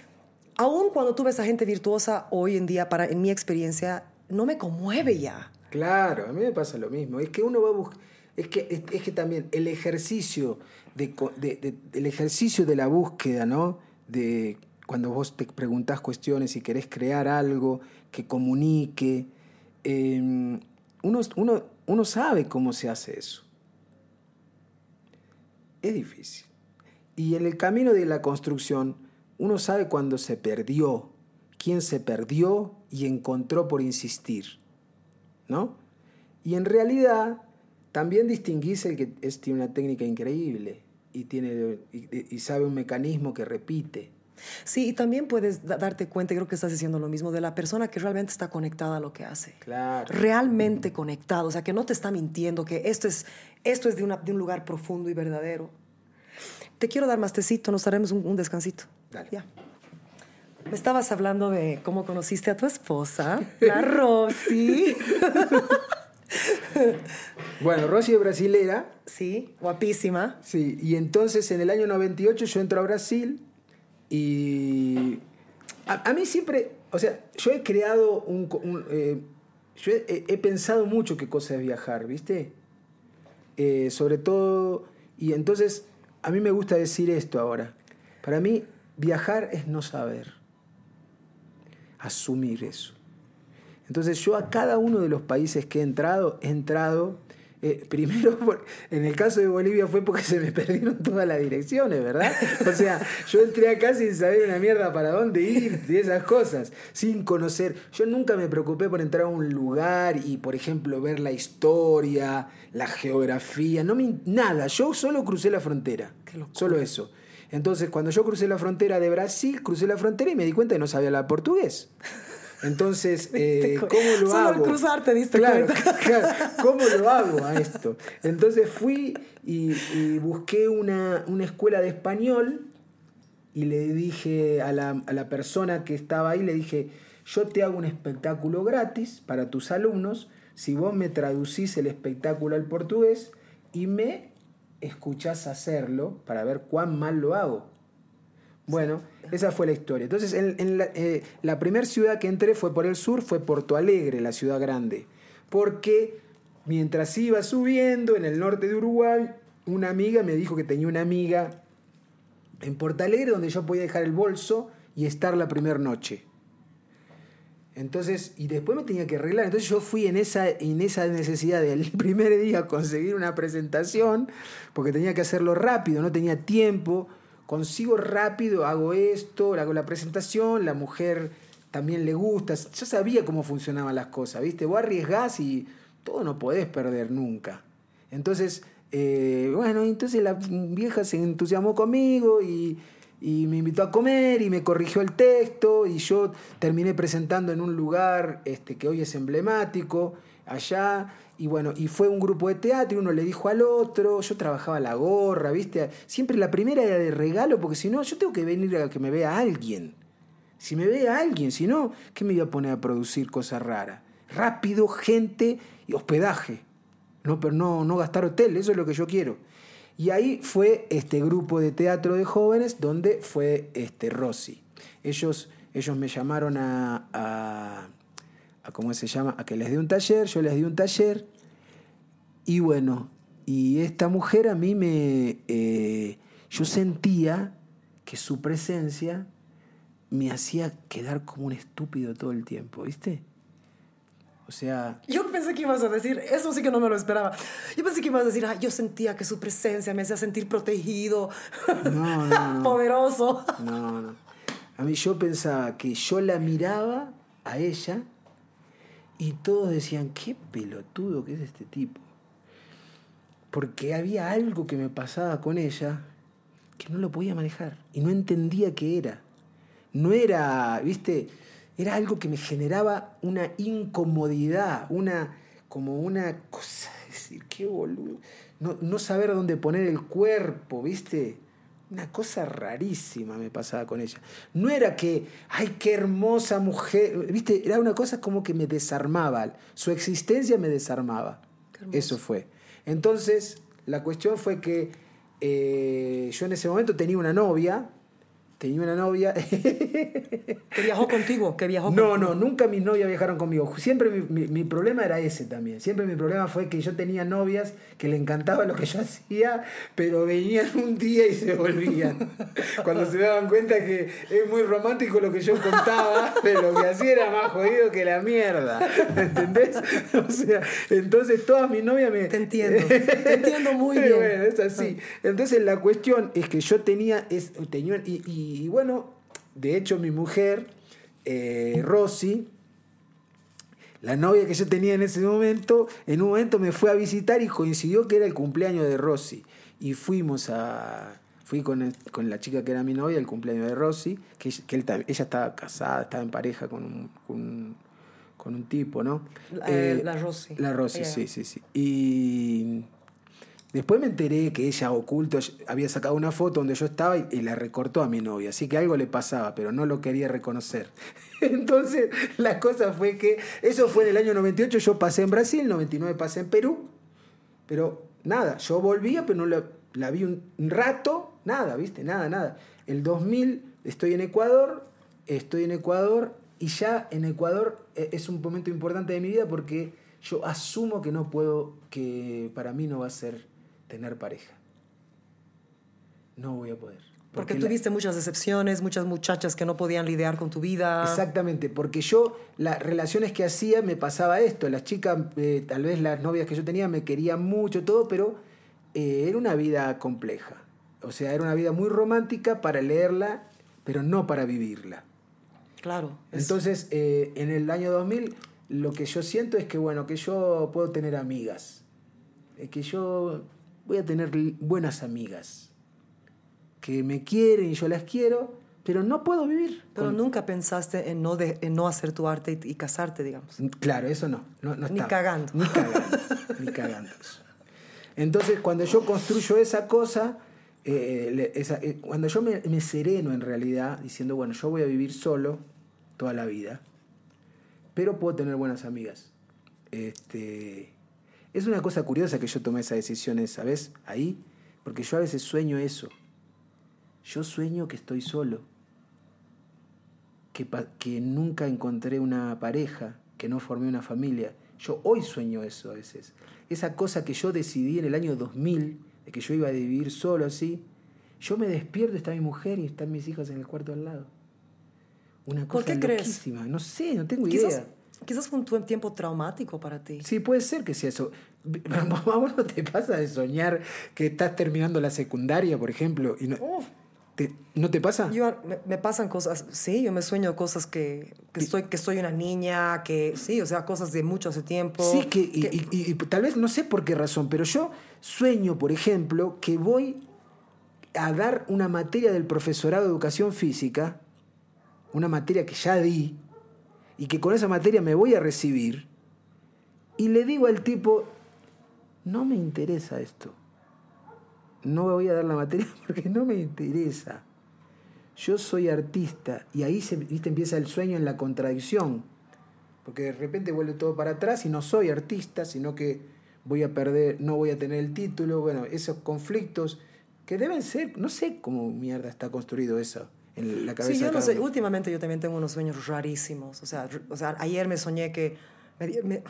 aún cuando tuve esa gente virtuosa hoy en día, para, en mi experiencia, no me conmueve ya. Claro, a mí me pasa lo mismo. Es que uno va a buscar. Es que, es, que también el ejercicio de- el ejercicio de la búsqueda, ¿no? De cuando vos te preguntás cuestiones y querés crear algo que comunique, eh, uno, uno, uno sabe cómo se hace eso. Es difícil. Y en el camino de la construcción, uno sabe cuándo se perdió, quién se perdió y encontró por insistir. ¿no? Y en realidad también distinguís el que es, tiene una técnica increíble y, tiene, y sabe un mecanismo que repite. Sí, y también puedes da- darte cuenta, creo que estás diciendo lo mismo, de la persona que realmente está conectada a lo que hace. Claro. Realmente conectado, o sea, que no te está mintiendo, que esto es, esto es de, una- de un lugar profundo y verdadero. Te quiero dar más tecito, nos daremos un, un descansito. Dale. Ya. Me estabas hablando de cómo conociste a tu esposa, la Rosy. Bueno, Rosy es brasilera, sí, guapísima. sí, y entonces en el año 98 yo entro a Brasil Y a, mí siempre, o sea, yo he creado un... eh, yo he, he pensado mucho qué cosa es viajar, ¿viste? Eh, sobre todo, y entonces a mí me gusta decir esto ahora. Para mí, viajar es no saber, asumir eso. Entonces yo a cada uno de los países que he entrado, he entrado eh, primero, en el caso de Bolivia fue porque se me perdieron todas las direcciones, ¿verdad? O sea, yo entré acá sin saber una mierda para dónde ir y esas cosas, sin conocer. Yo nunca me preocupé por entrar a un lugar y, por ejemplo, ver la historia, la geografía, no me, nada. Yo solo crucé la frontera, solo eso. Entonces, cuando yo crucé la frontera de Brasil, crucé la frontera y me di cuenta que no sabía hablar portugués. Entonces, eh, cu- ¿cómo lo Solo al hago? cruzar te diste claro, cuenta. claro, ¿cómo lo hago a esto? Entonces fui y, y busqué una, una escuela de español y le dije a la, a la persona que estaba ahí, le dije, yo te hago un espectáculo gratis para tus alumnos si vos me traducís el espectáculo al portugués y me escuchás hacerlo para ver cuán mal lo hago. Bueno, esa fue la historia. Entonces, en, en la, eh, la primera ciudad que entré fue por el sur, fue Porto Alegre, la ciudad grande. Porque mientras iba subiendo en el norte de Uruguay, una amiga me dijo que tenía una amiga en Porto Alegre donde yo podía dejar el bolso y estar la primera noche. Entonces, y después me tenía que arreglar. Entonces yo fui en esa, en esa necesidad del primer día conseguir una presentación, porque tenía que hacerlo rápido, no tenía tiempo. Consigo rápido, hago esto, hago la presentación, la mujer también le gusta. Yo sabía cómo funcionaban las cosas, ¿viste? Vos arriesgás y todo no podés perder nunca. Entonces, eh, bueno, entonces la vieja se entusiasmó conmigo y, y me invitó a comer y me corrigió el texto y yo terminé presentando en un lugar este, que hoy es emblemático, allá, y bueno, y fue un grupo de teatro y uno le dijo al otro, yo trabajaba la gorra, ¿viste? Siempre la primera era de regalo, porque si no, yo tengo que venir a que me vea alguien. Si me ve a alguien, si no, ¿qué me voy a poner a producir cosas raras? Rápido, gente y hospedaje. No, pero no, no gastar hotel, eso es lo que yo quiero. Y ahí fue este grupo de teatro de jóvenes donde fue este Rossi. Ellos, ellos me llamaron a, a, a, ¿cómo se llama? A que les dé un taller, yo les di un taller. Y bueno, y esta mujer a mí me... eh, yo sentía que su presencia me hacía quedar como un estúpido todo el tiempo, ¿viste? O sea, Yo pensé que ibas a decir, eso sí que no me lo esperaba. Yo pensé que ibas a decir, "Ay, yo sentía que su presencia me hacía sentir protegido, no, no, no. poderoso. No, no. A mí yo pensaba que yo la miraba a ella y todos decían, qué pelotudo que es este tipo. Porque había algo que me pasaba con ella que no lo podía manejar y no entendía qué era. No era, viste, era algo que me generaba una incomodidad, una, como una cosa, decir, qué boludo. No, no saber dónde poner el cuerpo, viste. Una cosa rarísima me pasaba con ella. No era que, ay, qué hermosa mujer, viste, era una cosa como que me desarmaba. Su existencia me desarmaba. Eso fue. Entonces, la cuestión fue que eh, yo en ese momento tenía una novia, tenía una novia. Que viajó contigo, que viajó No, contigo. no, nunca mis novias viajaron conmigo. Siempre mi, mi- mi problema era ese también. Siempre mi problema fue que yo tenía novias que le encantaba lo que yo hacía, pero venían un día y se volvían. Cuando se daban cuenta que es muy romántico lo que yo contaba, pero lo que hacía era más jodido que la mierda. ¿Entendés? O sea, entonces todas mis novias me. Te entiendo, te entiendo muy bien. Bueno, es así. Entonces la cuestión es que yo tenía, es, tenía y, y- y bueno, de hecho mi mujer, eh, Rosy, la novia que yo tenía en ese momento, en un momento me fue a visitar y coincidió que era el cumpleaños de Rosy. Y fuimos a... Fui con, el- con la chica que era mi novia, el cumpleaños de Rosy, que, ella- que él tam- ella estaba casada, estaba en pareja con un, con un, con un tipo, ¿no? La- eh, la Rosy. La Rosy, sí, sí, sí. Y después me enteré que ella oculto había sacado una foto donde yo estaba y, la recortó a mi novia. Así que algo le pasaba, pero no lo quería reconocer. Entonces, la cosa fue que eso fue en el año 98, yo pasé en Brasil, 99 pasé en Perú. Pero nada, yo volvía, pero no la, vi un, rato, nada, ¿viste? Nada, nada. El 2000 Estoy en Ecuador, estoy en Ecuador y ya en Ecuador eh, es un momento importante de mi vida porque yo asumo que no puedo, que para mí no va a ser tener pareja. No voy a poder. Porque, tuviste muchas decepciones, muchas muchachas que no podían lidiar con tu vida. Exactamente, porque yo, las relaciones que hacía, me pasaba esto. Las chicas, eh, tal vez las novias que yo tenía, me querían mucho, todo, pero eh, era una vida compleja. O sea, era una vida muy romántica para leerla, pero no para vivirla. Claro. es- Entonces, eh, en el año 2000, lo que yo siento es que, bueno, que yo puedo tener amigas. Que yo voy a tener buenas amigas. Que me quieren y yo las quiero, pero no puedo vivir. pero con- nunca pensaste en no, de- en no hacer tu arte y, y casarte, digamos. Claro, eso no. no, no Ni cagando. Ni cagando. ni cagando. Entonces, cuando yo construyo esa cosa, eh, esa- eh, cuando yo me, me sereno en realidad, diciendo, bueno, yo voy a vivir solo toda la vida, pero puedo tener buenas amigas. Este, es una cosa curiosa que yo tomé esa decisión, ¿sabes? Ahí, porque yo a veces sueño eso. Yo sueño que estoy solo que, que nunca encontré una pareja, que no formé una familia. Yo hoy sueño eso a veces. Esa cosa que yo decidí en el año 2000, de que yo iba a vivir solo así, yo me despierto, está mi mujer y están mis hijas en el cuarto al lado. Una ¿Por cosa qué crees? No sé, no tengo Quizás, idea. Quizás fue un tiempo traumático para ti. Sí, puede ser que sea eso. ¿A vos no te pasa de soñar que estás terminando la secundaria, por ejemplo? Y no, te- ¿no te pasa? Yo, me, me pasan cosas, sí, yo me sueño cosas que, que, estoy, que soy una niña, que sí, o sea, cosas de mucho hace tiempo. Sí, que, y, que- y- y- y tal vez no sé por qué razón, pero yo sueño, por ejemplo, que voy a dar una materia del profesorado de educación física, una materia que ya di, y que con esa materia me voy a recibir, y le digo al tipo, no me interesa esto. No voy a dar la materia porque no me interesa. Yo soy artista y ahí se, ¿viste? empieza el sueño en la contradicción. Porque de repente vuelve todo para atrás y no soy artista, sino que voy a perder, no voy a tener el título. Bueno, esos conflictos que deben ser, no sé cómo mierda está construido eso en la cabeza. Sí, de yo no cada sé, uno. últimamente yo también tengo unos sueños rarísimos. O sea, o sea ayer me soñé que... me me-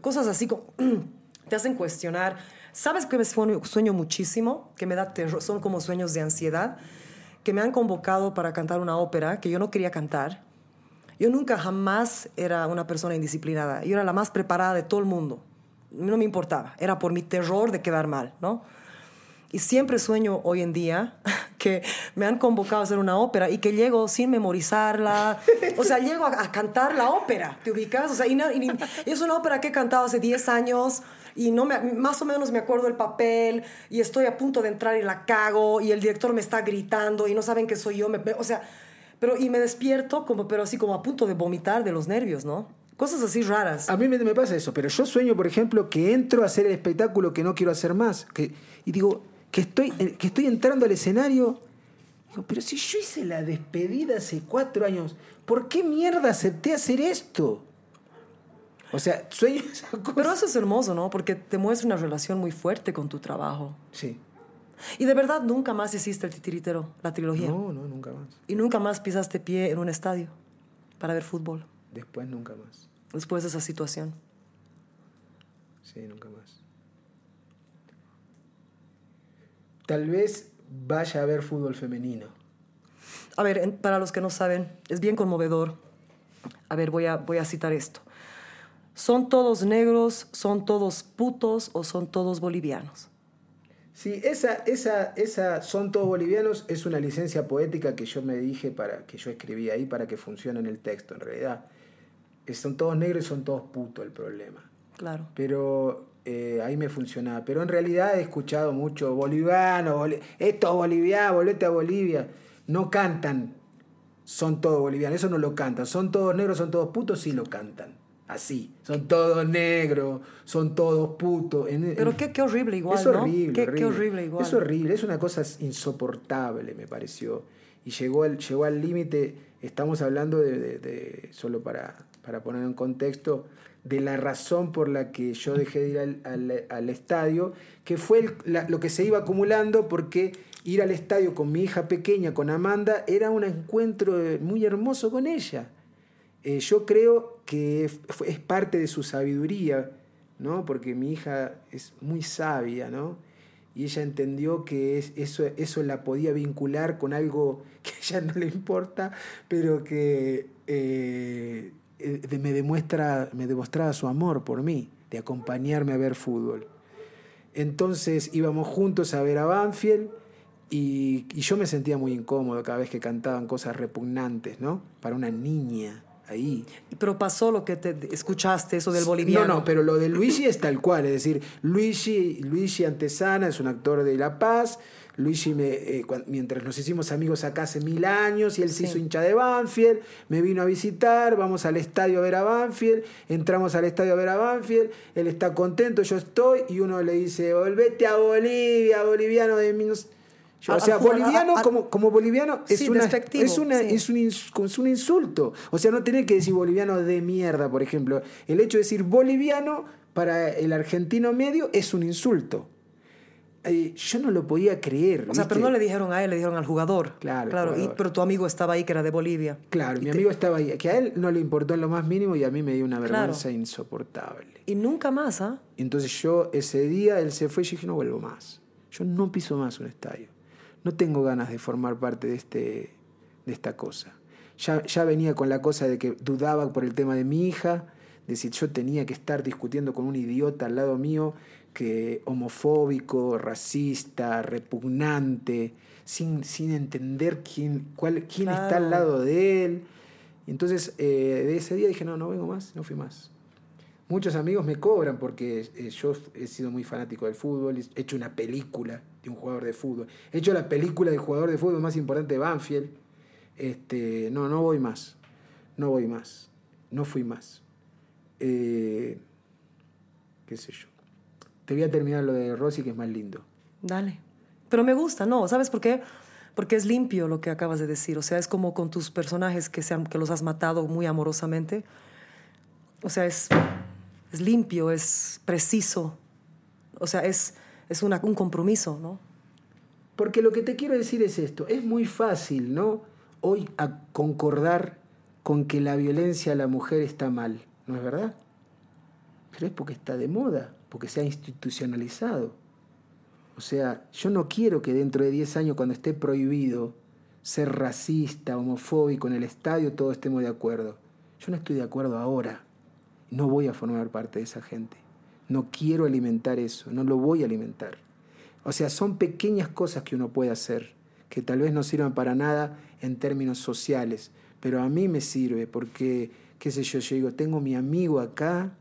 cosas así como... te hacen cuestionar. ¿Sabes que me sueño, sueño muchísimo? Que me da terror, son como sueños de ansiedad. Que me han convocado para cantar una ópera que yo no quería cantar. Yo nunca jamás era una persona indisciplinada. Yo era la más preparada de todo el mundo. No me importaba. Era por mi terror de quedar mal, ¿no? Y siempre sueño hoy en día que me han convocado a hacer una ópera y que llego sin memorizarla. O sea, llego a, cantar la ópera, ¿te ubicas? O sea, y, es una ópera que he cantado hace 10 años y no me, más o menos me acuerdo el papel y estoy a punto de entrar y la cago y el director me está gritando y no saben que soy yo. o sea, pero y me despierto como, pero así como a punto de vomitar de los nervios, ¿no? Cosas así raras. A mí me, me pasa eso, pero yo sueño, por ejemplo, que entro a hacer el espectáculo que no quiero hacer más. Que, y digo, que estoy, eh, que estoy entrando al escenario. Digo, pero si yo hice la despedida hace cuatro años, ¿por qué mierda acepté hacer esto? O sea, sueño esa cosa. Pero eso es hermoso, ¿no? Porque te muestra una relación muy fuerte con tu trabajo. Sí. Y de verdad nunca más hiciste el titiritero, la trilogía. No, no, nunca más. Y nunca más pisaste pie en un estadio para ver fútbol Después nunca más. después de esa situación. Sí, nunca más. Tal vez vaya a ver fútbol femenino. A ver, para los que no saben, es bien conmovedor. A ver, voy a, voy a citar esto. ¿Son todos negros, son todos putos o son todos bolivianos? Sí, esa, esa, esa Son todos bolivianos es una licencia poética que yo me dije para que yo escribí ahí para que funcione en el texto, en realidad. Son todos negros y son todos putos el problema. Claro. Pero eh, ahí me funcionaba. Pero en realidad he escuchado mucho boliviano, boli- esto es Bolivia, volvete a Bolivia. No cantan, son todos bolivianos, eso no lo cantan. Son todos negros, son todos putos, sí lo cantan. Así, son todos negros, son todos putos. En- Pero en- qué, qué horrible igual, es ¿no? horrible, Qué, horrible. qué horrible igual. Es horrible, es una cosa insoportable, me pareció. Y llegó al, llegó al límite, estamos hablando de, de- de- solo para, para poner en contexto, de la razón por la que yo dejé de ir al, al- estadio, que fue lo que se iba acumulando porque ir al estadio con mi hija pequeña, con Amanda, era un encuentro eh, muy hermoso con ella. Eh, yo creo que es parte de su sabiduría, ¿no? porque mi hija es muy sabia, ¿no? y ella entendió que eso, eso la podía vincular con algo que a ella no le importa, pero que eh, me, demuestra, me demostraba su amor por mí, de acompañarme a ver fútbol. Entonces íbamos juntos a ver a Banfield y, y, yo me sentía muy incómodo cada vez que cantaban cosas repugnantes, ¿no? Para una niña ahí. Pero pasó lo que te escuchaste, eso del boliviano. No, no, pero lo de Luigi es tal cual, es decir, Luigi, Luigi Antesana es un actor de La Paz. Luigi, me, eh, mientras nos hicimos amigos acá hace mil años y él se hizo hincha de Banfield, me vino a visitar, vamos al estadio a ver a Banfield, entramos al estadio a ver a Banfield, él está contento, yo estoy, y uno le dice, volvete a Bolivia, boliviano de o sea, boliviano como, como boliviano es, una, es, una, es, un, es, un, insulto. O sea, no tener que decir boliviano de mierda, por ejemplo. El hecho de decir boliviano para el argentino medio es un insulto. Eh, yo no lo podía creer. O sea, pero no le dijeron a él, le dijeron al jugador. Claro. claro pero tu amigo estaba ahí, que era de Bolivia. Claro, mi amigo estaba ahí. Que a él no le importó en lo más mínimo y a mí me dio una vergüenza insoportable. Y nunca más, ¿ah? Entonces yo, ese día, él se fue y yo dije, no vuelvo más. Yo no piso más un estadio no tengo ganas de formar parte de, este, de esta cosa. Ya, ya venía con la cosa de que dudaba por el tema de mi hija, de si yo tenía que estar discutiendo con un idiota al lado mío, que homofóbico, racista, repugnante, sin, sin entender quién, cuál, quién está al lado de él. Entonces, eh, de ese día dije, no, no vengo más, no fui más. Muchos amigos me cobran porque eh, yo he sido muy fanático del fútbol, he hecho una película de un jugador de fútbol, he hecho la película del jugador de fútbol más importante Banfield. Este, no, no voy más, no voy más, no fui más. Eh, ¿Qué sé yo? Te voy a terminar lo de Rossi, que es más lindo. Dale. Pero me gusta, ¿no? ¿Sabes por qué? Porque es limpio lo que acabas de decir. O sea, es como con tus personajes que, sean, que los has matado muy amorosamente. O sea, es es limpio, es preciso. O sea, es, es un compromiso, ¿no? Porque lo que te quiero decir es esto, es muy fácil, ¿no? Hoy concordar con que la violencia a la mujer está mal, ¿no es verdad? Pero es porque está de moda, porque se ha institucionalizado. O sea, yo no quiero que dentro de 10 años, cuando esté prohibido ser racista, homofóbico en el estadio, todos estemos de acuerdo. Yo no estoy de acuerdo ahora no voy a formar parte de esa gente. No quiero alimentar eso, no lo voy a alimentar. O sea, son pequeñas cosas que uno puede hacer, que tal vez no sirvan para nada en términos sociales, pero a mí me sirve porque, qué sé yo, yo digo, tengo mi amigo acá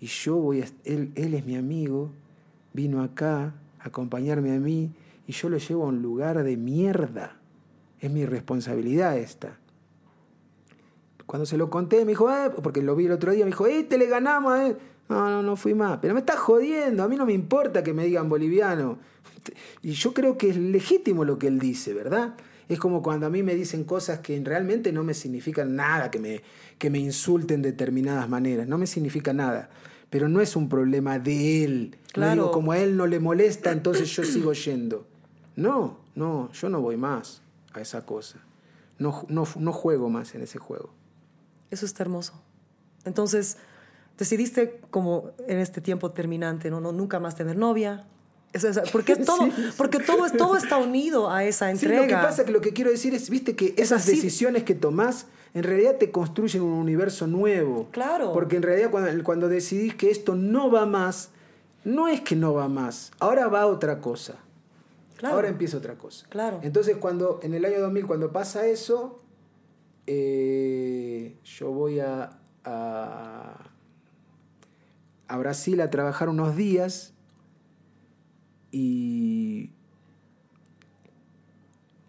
y yo voy a, él, él es mi amigo, vino acá a acompañarme a mí y yo lo llevo a un lugar de mierda. Es mi responsabilidad esta. Cuando se lo conté, me dijo, eh, porque lo vi el otro día, me dijo, eh, te le ganamos, eh. No, no, no fui más. Pero me está jodiendo, a mí no me importa que me digan boliviano. Y yo creo que es legítimo lo que él dice, ¿verdad? Es como cuando a mí me dicen cosas que realmente no me significan nada, que me, que me insulten de determinadas maneras, no me significa nada. Pero no es un problema de él. Claro. como a él no le molesta, entonces yo sigo yendo. No, no, yo no voy más a esa cosa. No, no, no juego más en ese juego. Eso está hermoso. Entonces, decidiste como en este tiempo terminante, ¿no? no nunca más tener novia. porque todo, porque todo, todo está unido a esa entrega. lo que pasa que lo que quiero decir es, viste, que esas decisiones que tomás en realidad te construyen un universo nuevo. Claro. Porque en realidad cuando, cuando decidís que esto no va más, no es que no va más, ahora va otra cosa. Claro. Ahora empieza otra cosa. Claro. Entonces cuando en el año 2000 cuando pasa eso, eh, yo voy a, a, Brasil a trabajar unos días y,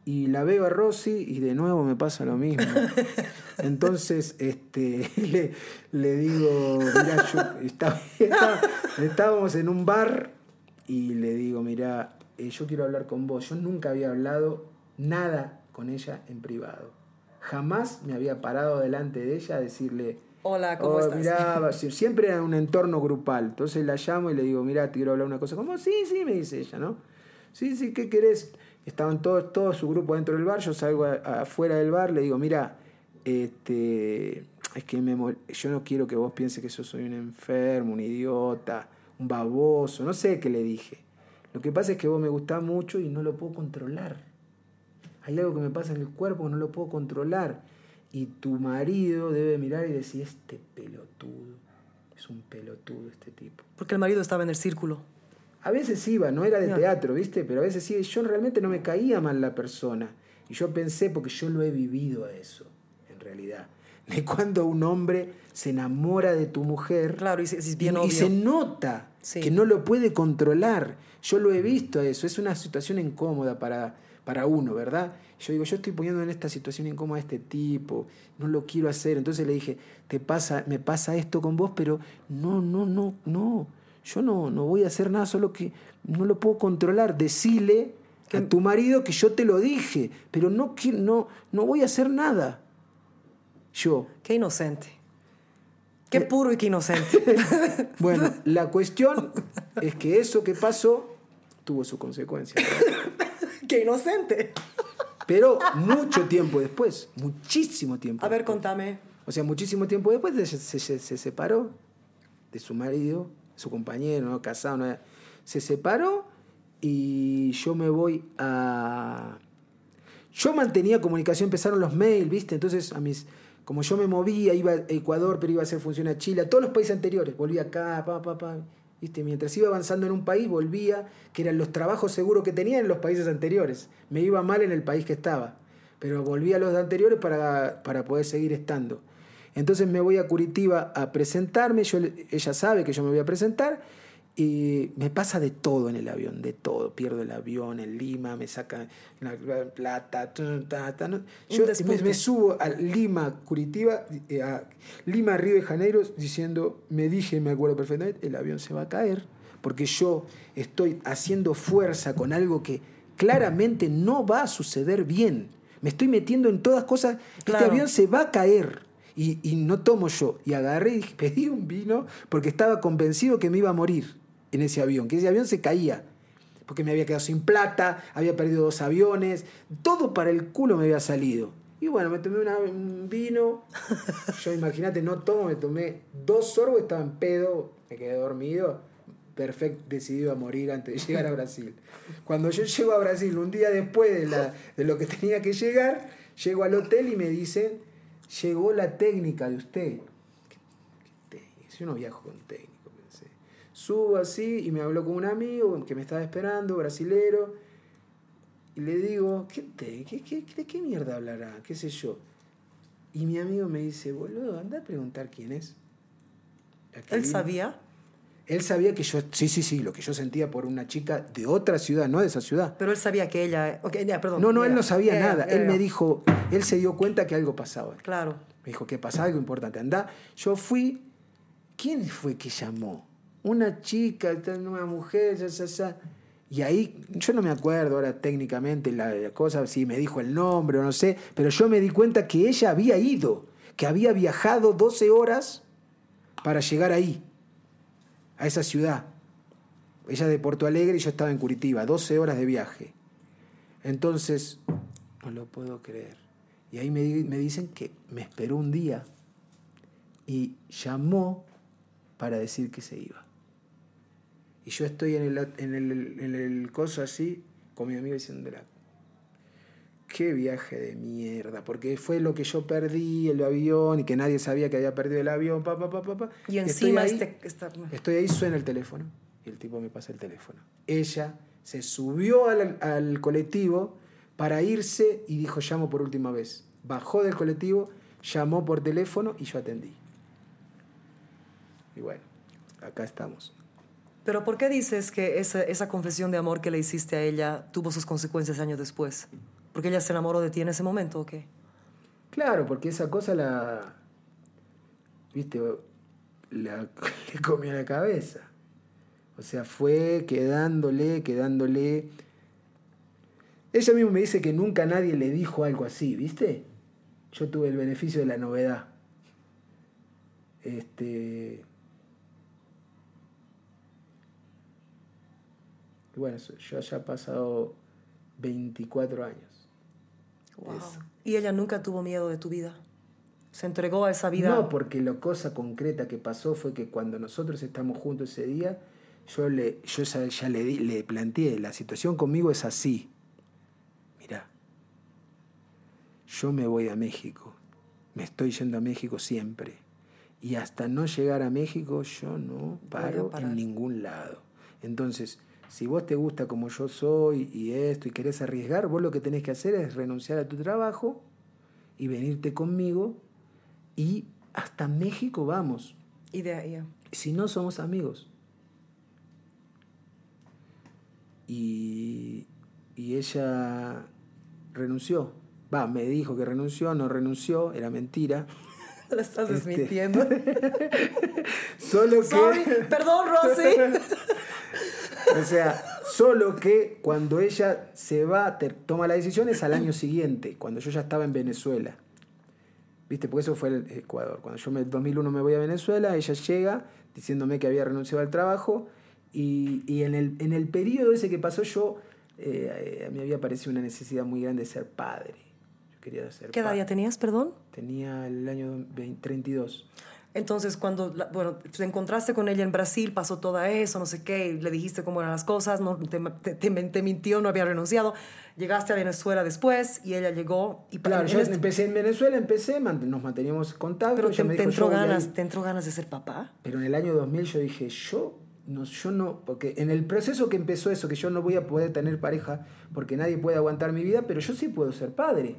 y la veo a Rosy y de nuevo me pasa lo mismo. Entonces este, le, le digo, mira, estábamos en un bar y le digo, mira, eh, yo quiero hablar con vos. Yo nunca había hablado nada con ella en privado jamás me había parado delante de ella a decirle, Hola, ¿cómo oh, estás? siempre en un entorno grupal. Entonces la llamo y le digo, mira, te quiero hablar una cosa. Como, sí, sí, me dice ella, ¿no? Sí, sí, ¿qué querés? estaban todos, todo su grupo dentro del bar, yo salgo afuera del bar, le digo, mira, este, es que me yo no quiero que vos pienses que yo soy un enfermo, un idiota, un baboso, no sé qué le dije. Lo que pasa es que vos me gustás mucho y no lo puedo controlar. Hay algo que me pasa en el cuerpo que no lo puedo controlar. Y tu marido debe mirar y decir, este pelotudo, es un pelotudo este tipo. Porque el marido estaba en el círculo. A veces iba, no era de teatro, ¿viste? Pero a veces sí, yo realmente no me caía mal la persona. Y yo pensé, porque yo lo he vivido a eso, en realidad. De cuando un hombre se enamora de tu mujer Claro, y, se- es bien y, y obvio. se nota Sí. que no lo puede controlar. Yo lo he visto a eso, es una situación incómoda para, para uno, ¿verdad? Yo digo, yo estoy poniendo en esta situación incómoda a este tipo, no lo quiero hacer. Entonces le dije, te pasa, me pasa esto con vos, pero no, no, no, no. Yo no, no voy a hacer nada, solo que no lo puedo controlar. Decile a tu marido que yo te lo dije, pero no, no, no voy a hacer nada. Yo. Qué inocente. Qué Eh. puro y qué inocente. Bueno, la cuestión es que eso que pasó tuvo su consecuencia. qué inocente. Pero mucho tiempo después, muchísimo tiempo. A ver, después. contame. O sea, muchísimo tiempo después de- se, se- se separó de su marido, su compañero, ¿no? casado. ¿no? Se separó y yo me voy a... Yo mantenía comunicación, empezaron los mails, ¿viste? Entonces, a mis, como yo me movía, iba a Ecuador, pero iba a hacer función a Chile, a todos los países anteriores, volvía acá, pa, pa, pa. ¿Viste? Mientras iba avanzando en un país, volvía, que eran los trabajos seguros que tenía en los países anteriores. Me iba mal en el país que estaba, pero volvía a los anteriores para, para poder seguir estando. Entonces me voy a Curitiba a presentarme, yo, ella sabe que yo me voy a presentar y me pasa de todo en el avión, de todo. Pierdo el avión en Lima, me sacan la la plata, tun, ta, ta, no. Yo me, me subo a Lima, Curitiba, eh, a Lima, Río de Janeiro, diciendo, me dije, me acuerdo perfectamente, el avión se va a caer, porque yo estoy haciendo fuerza con algo que claramente no va a suceder bien. Me estoy metiendo en todas cosas, Claro. este avión se va a caer. Y, y no tomo yo. Y agarré y pedí un vino porque estaba convencido que me iba a morir en ese avión, que ese avión se caía. Porque me había quedado sin plata, había perdido dos aviones, todo para el culo me había salido. Y bueno, me tomé una- un vino. Yo imagínate, no tomo, me tomé dos sorbos, estaba en pedo, me quedé dormido. Perfecto, decidido a morir antes de llegar a Brasil. Cuando yo llego a Brasil, un día después de, la- de lo que tenía que llegar, llego al hotel y me dicen, llegó la técnica de usted. ¿Qué, qué técnica? Yo no viajo con técnico, pensé. Subo así y me habló con un amigo que me estaba esperando, brasilero. Y le digo, ¿qué te, qué, qué- ¿de qué mierda hablará? ¿Qué sé yo? Y mi amigo me dice, boludo, anda a preguntar quién es. ¿Él vino". sabía? Él sabía que yo, sí, sí, sí, lo que yo sentía por una chica de otra ciudad, no de esa ciudad. Pero él sabía que ella... ok, ya, perdón. No, no, él no sabía nada. él me dijo, él se dio cuenta que algo pasaba. Claro. Me dijo que pasaba algo importante. Anda, yo fui. ¿Quién fue que llamó? Una chica, una mujer, ya, ya, ya. Y ahí, yo no me acuerdo ahora técnicamente la, cosa, si me dijo el nombre o no sé, pero yo me di cuenta que ella había ido, que había viajado 12 horas para llegar ahí, a esa ciudad. Ella de Porto Alegre y yo estaba en Curitiba, 12 horas de viaje. Entonces, no lo puedo creer. Y ahí me dicen que me esperó un día y llamó para decir que se iba. Y yo estoy en el, en el, en el coso así, con mi amigo diciéndole, qué viaje de mierda, porque fue lo que yo perdí, el avión, y que nadie sabía que había perdido el avión, pa, pa, pa, pa, pa. Y estoy encima ahí- este... esta- Estoy ahí, suena el teléfono. Y el tipo me pasa el teléfono. Ella se subió al, al colectivo para irse y dijo, llamo por última vez. Bajó del colectivo, llamó por teléfono y yo atendí. Y bueno, acá estamos. Pero ¿por qué dices que esa, confesión de amor que le hiciste a ella tuvo sus consecuencias años después? ¿Porque ella se enamoró de ti en ese momento o qué? Claro, porque esa cosa la. ¿Viste? Le comió la cabeza. O sea, fue quedándole, quedándole. Ella misma me dice que nunca nadie le dijo algo así, ¿viste? Yo tuve el beneficio de la novedad. Este. Y bueno, yo ya he pasado 24 años. Wow. Y ella nunca tuvo miedo de tu vida. Se entregó a esa vida. No, porque la cosa concreta que pasó fue que cuando nosotros estamos juntos ese día, yo, le, yo ya, ya le, di- le planteé, la situación conmigo es así. Mirá, yo me voy a México, me estoy yendo a México siempre. Y hasta no llegar a México yo no paro en ningún lado. Entonces, si vos te gusta como yo soy y esto y querés arriesgar, vos lo que tenés que hacer es renunciar a tu trabajo y venirte conmigo y hasta México vamos. Y de ahí. Si no somos amigos. Y, y ella renunció. Va, me dijo que renunció, no renunció, era mentira. La estás Este- desmintiendo. Solo que. Sorry. Perdón, Rosy. O sea, solo que cuando ella se va, te- toma la decisión es al año siguiente, cuando yo ya estaba en Venezuela. ¿Viste? Porque eso fue el Ecuador. Cuando yo en 2001 me voy a Venezuela, ella llega diciéndome que había renunciado al trabajo y, y en, el, en el periodo ese que pasó yo, eh, a mí había parecido una necesidad muy grande de ser padre. Yo quería ser ¿Qué edad padre. ya tenías, perdón? Tenía el año 20 32. Entonces, cuando, bueno, te encontraste con ella en Brasil, pasó todo eso, no sé qué, le dijiste cómo eran las cosas, no, te, te- te- mintió, no había renunciado. Llegaste a Venezuela después y ella llegó y Claro, yo este- empecé en Venezuela, empecé, nos manteníamos en contacto. pero te, me dijo, entró "Yo voy a ganas, ir". te entró ganas de ser papá. Pero en el año 2000 yo dije, yo no, yo no, porque en el proceso que empezó eso, que yo no voy a poder tener pareja porque nadie puede aguantar mi vida, pero yo sí puedo ser padre.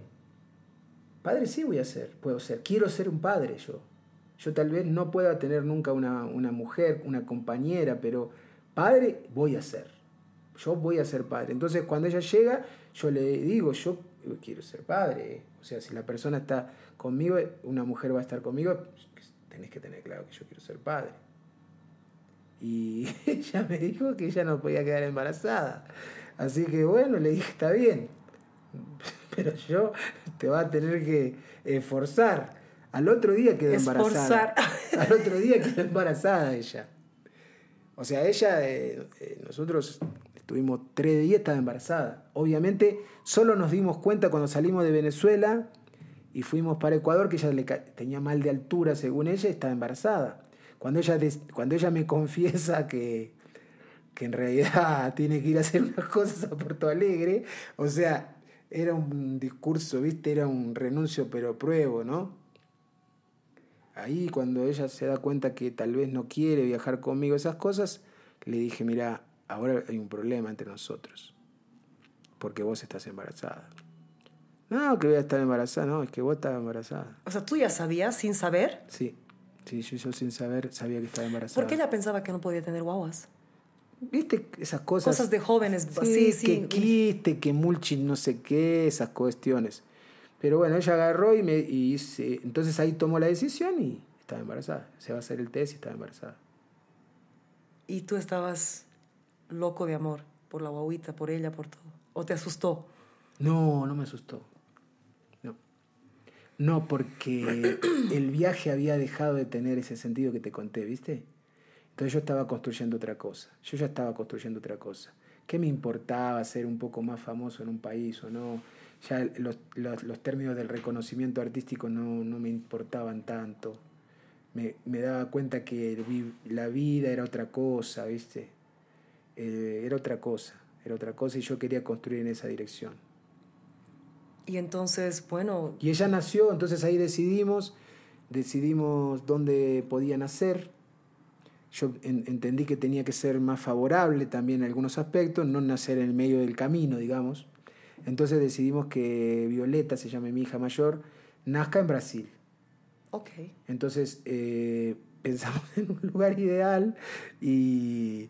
Padre sí voy a ser, puedo ser, quiero ser un padre yo. Yo tal vez no pueda tener nunca una, una mujer, una compañera, pero padre voy a ser. Yo voy a ser padre. Entonces cuando ella llega, yo le digo, yo quiero ser padre. O sea, si la persona está conmigo, una mujer va a estar conmigo, tenés que tener claro que yo quiero ser padre. Y ella me dijo que ella no podía quedar embarazada. Así que bueno, le dije, está bien. Pero yo te va a tener que esforzar. Al otro día quedó embarazada. Al otro día quedó embarazada ella. O sea, ella, eh, eh, nosotros estuvimos tres días, estaba embarazada. Obviamente, solo nos dimos cuenta cuando salimos de Venezuela y fuimos para Ecuador que ella le tenía mal de altura, según ella, y estaba embarazada. Cuando ella, cuando ella me confiesa que, que en realidad tiene que ir a hacer unas cosas a Porto Alegre, o sea, era un discurso, ¿viste? Era un renuncio pero pruebo, ¿no? Ahí cuando ella se da cuenta que tal vez no quiere viajar conmigo, esas cosas, le dije, mira, ahora hay un problema entre nosotros, porque vos estás embarazada. No, que voy a estar embarazada, no, es que vos estás embarazada. O sea, tú ya sabías sin saber. Sí, sí, yo, yo sin saber sabía que estaba embarazada. Porque ella pensaba que no podía tener guaguas. ¿Viste esas cosas? Cosas de jóvenes. Sí, Sí, sí. que quiste, que mulchi, no sé qué, esas cuestiones. Pero bueno, ella agarró y me y hice- entonces ahí tomó la decisión y estaba embarazada. Se va a hacer el test y estaba embarazada. Y tú estabas loco de amor por la guaguita, por ella, por todo. ¿O te asustó? No, no me asustó. No. No, porque el viaje había dejado de tener ese sentido que te conté, ¿viste? Entonces yo estaba construyendo otra cosa. Yo ya estaba construyendo otra cosa. ¿Qué me importaba ser un poco más famoso en un país o no? Ya los, los- los términos del reconocimiento artístico no, no me importaban tanto. Me, me daba cuenta que el la vida era otra cosa, ¿viste? Eh, era otra cosa, era otra cosa y yo quería construir en esa dirección. Y entonces, bueno, Y ella nació, entonces ahí decidimos, decidimos dónde podía nacer. Yo en- entendí que tenía que ser más favorable también en algunos aspectos, no nacer en el medio del camino, digamos. Entonces decidimos que Violeta, se llame mi hija mayor, nazca en Brasil. ok. Entonces eh, pensamos en un lugar ideal y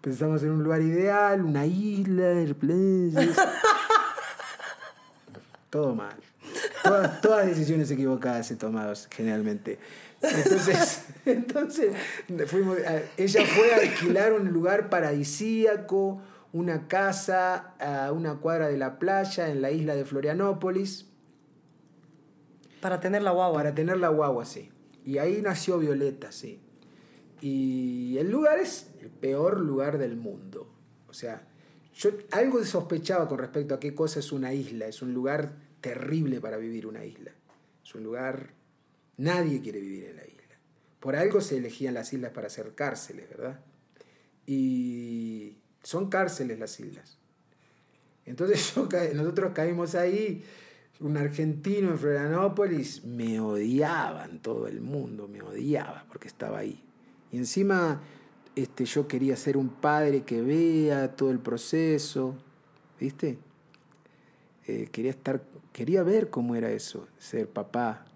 pensamos en un lugar ideal, una isla playas. Todo mal. Todas, todas decisiones equivocadas he tomado generalmente. Entonces, entonces fuimos, ella fue a alquilar un lugar paradisíaco, una casa a una cuadra de la playa en la isla de Florianópolis Para tener la guagua. para tener la guagua, sí. Y ahí nació Violeta, sí. Y el lugar es el peor lugar del mundo. O sea, yo algo sospechaba con respecto a qué cosa es una isla. Es un lugar terrible para vivir una isla. Es un lugar... Nadie quiere vivir en la isla. Por algo se elegían las islas para ser cárceles, ¿verdad? Y son cárceles las islas. Entonces nosotros caímos ahí, un argentino en Florianópolis, me odiaban todo el mundo, me odiaba porque estaba ahí. Y encima este, yo quería ser un padre que vea todo el proceso, ¿viste? Eh, quería estar, quería ver cómo era eso, ser papá.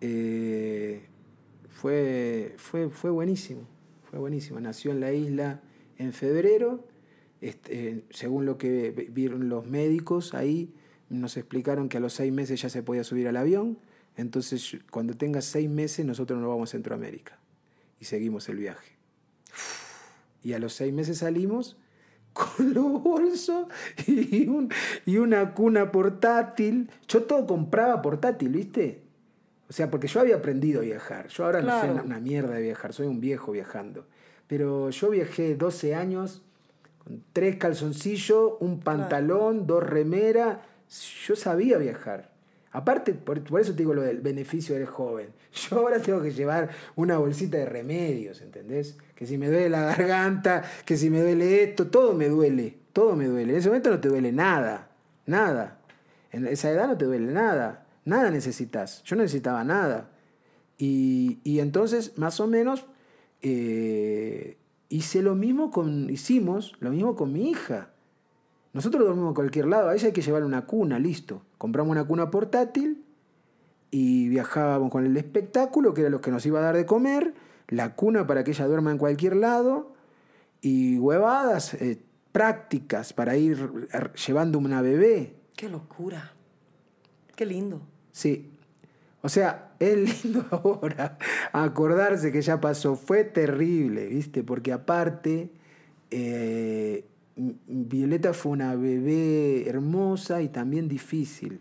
Eh, fue, fue, fue buenísimo, fue buenísimo. Nació en la isla en febrero este, según lo que vieron los médicos ahí, nos explicaron que a los seis meses ya se podía subir al avión. Entonces, cuando tenga seis meses, nosotros nos vamos a Centroamérica y seguimos el viaje. Y a los seis meses salimos con los bolsos y, y una cuna portátil. Yo todo compraba portátil, ¿viste? O sea, porque yo había aprendido a viajar. Yo ahora no sé una mierda de viajar, soy un viejo viajando. Pero yo viajé 12 años tres calzoncillos, un pantalón, dos remeras. Yo sabía viajar. Aparte, por, eso te digo lo del beneficio del joven. Yo ahora tengo que llevar una bolsita de remedios, ¿entendés? Que si me duele la garganta, que si me duele esto, todo me duele, todo me duele. En ese momento no te duele nada, nada. En esa edad no te duele nada, nada necesitas. Yo no necesitaba nada. Y, y entonces, más o menos, eh, Hice lo mismo con, hicimos lo mismo con mi hija. Nosotros dormimos en cualquier lado, a ella hay que llevar una cuna, listo. Compramos una cuna portátil y viajábamos con el espectáculo, que era lo que nos iba a dar de comer, la cuna para que ella duerma en cualquier lado y huevadas eh, prácticas para ir llevando una bebé. Qué locura. Qué lindo. Sí. O sea, es lindo ahora acordarse que ya pasó. Fue terrible, ¿viste? Porque aparte, eh, Violeta fue una bebé hermosa y también difícil.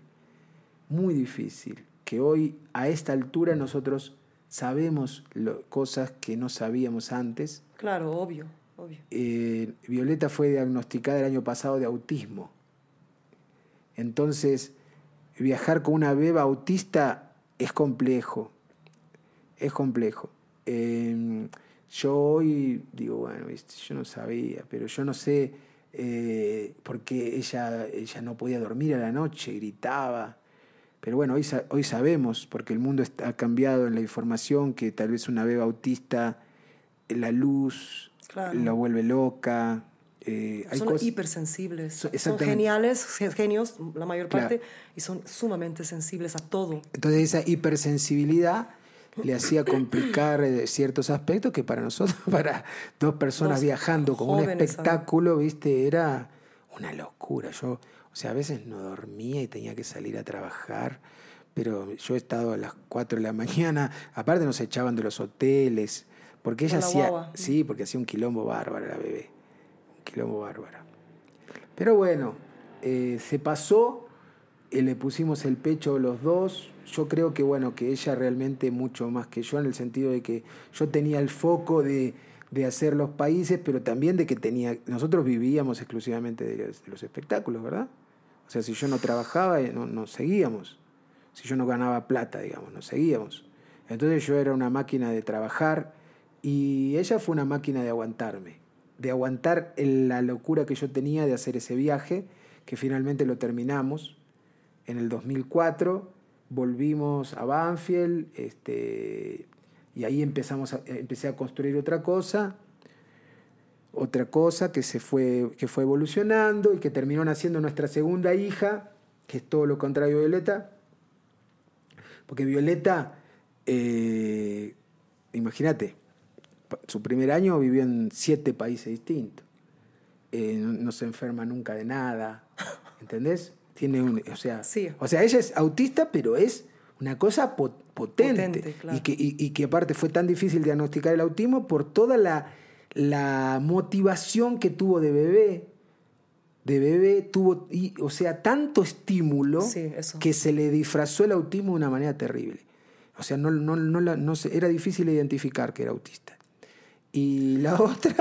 Muy difícil. Que hoy, a esta altura, nosotros sabemos cosas que no sabíamos antes. Claro, obvio, obvio. Eh, Violeta fue diagnosticada el año pasado de autismo. Entonces, viajar con una beba autista es complejo, es complejo. Em, yo hoy digo, bueno, yo no sabía, pero yo no sé eh, por qué ella, ella no podía dormir a la noche, gritaba. Pero bueno, hoy, hoy sabemos, porque el mundo ha cambiado en la información, que tal vez una beba autista, la luz la vuelve loca, eh, son hipersensibles. Son, geniales, genios, la mayor parte, y son sumamente sensibles a todo. Entonces esa hipersensibilidad le hacía complicar eh, ciertos aspectos que para nosotros, para dos personas viajando con un espectáculo, viste, era una locura. Yo, o sea, a veces no dormía y tenía que salir a trabajar, pero yo he estado a las 4 de la mañana, aparte nos echaban de los hoteles, porque ella hacía, sí, porque hacía un quilombo bárbaro la bebé quilombo bárbara. Pero bueno, eh, se pasó, y le pusimos el pecho los dos. Yo creo que bueno, que ella realmente mucho más que yo, en el sentido de que yo tenía el foco de, hacer los países, pero también de que tenía. Nosotros vivíamos exclusivamente de los, espectáculos, ¿verdad? O sea, si yo no trabajaba, eh, no, no seguíamos. Si yo no ganaba plata, digamos, no seguíamos. Entonces yo era una máquina de trabajar y ella fue una máquina de aguantarme de aguantar la locura que yo tenía de hacer ese viaje, que finalmente lo terminamos. En el 2004 volvimos a Banfield este, y ahí empezamos empecé a construir otra cosa, otra cosa que, se fue, que fue evolucionando y que terminó naciendo nuestra segunda hija, que es todo lo contrario de Violeta, porque Violeta, eh, imagínate, su primer año vivió en siete países distintos. Eh, no, se enferma nunca de nada. ¿Entendés? Tiene un. O sea, o sea, ella es autista, pero es una cosa potente. y, que, y, que aparte fue tan difícil diagnosticar el autismo por toda la, la motivación que tuvo de bebé. De bebé tuvo, y, o sea, tanto estímulo que se le disfrazó el autismo de una manera terrible. O sea, no, no, no, no era difícil identificar que era autista. Y la otra,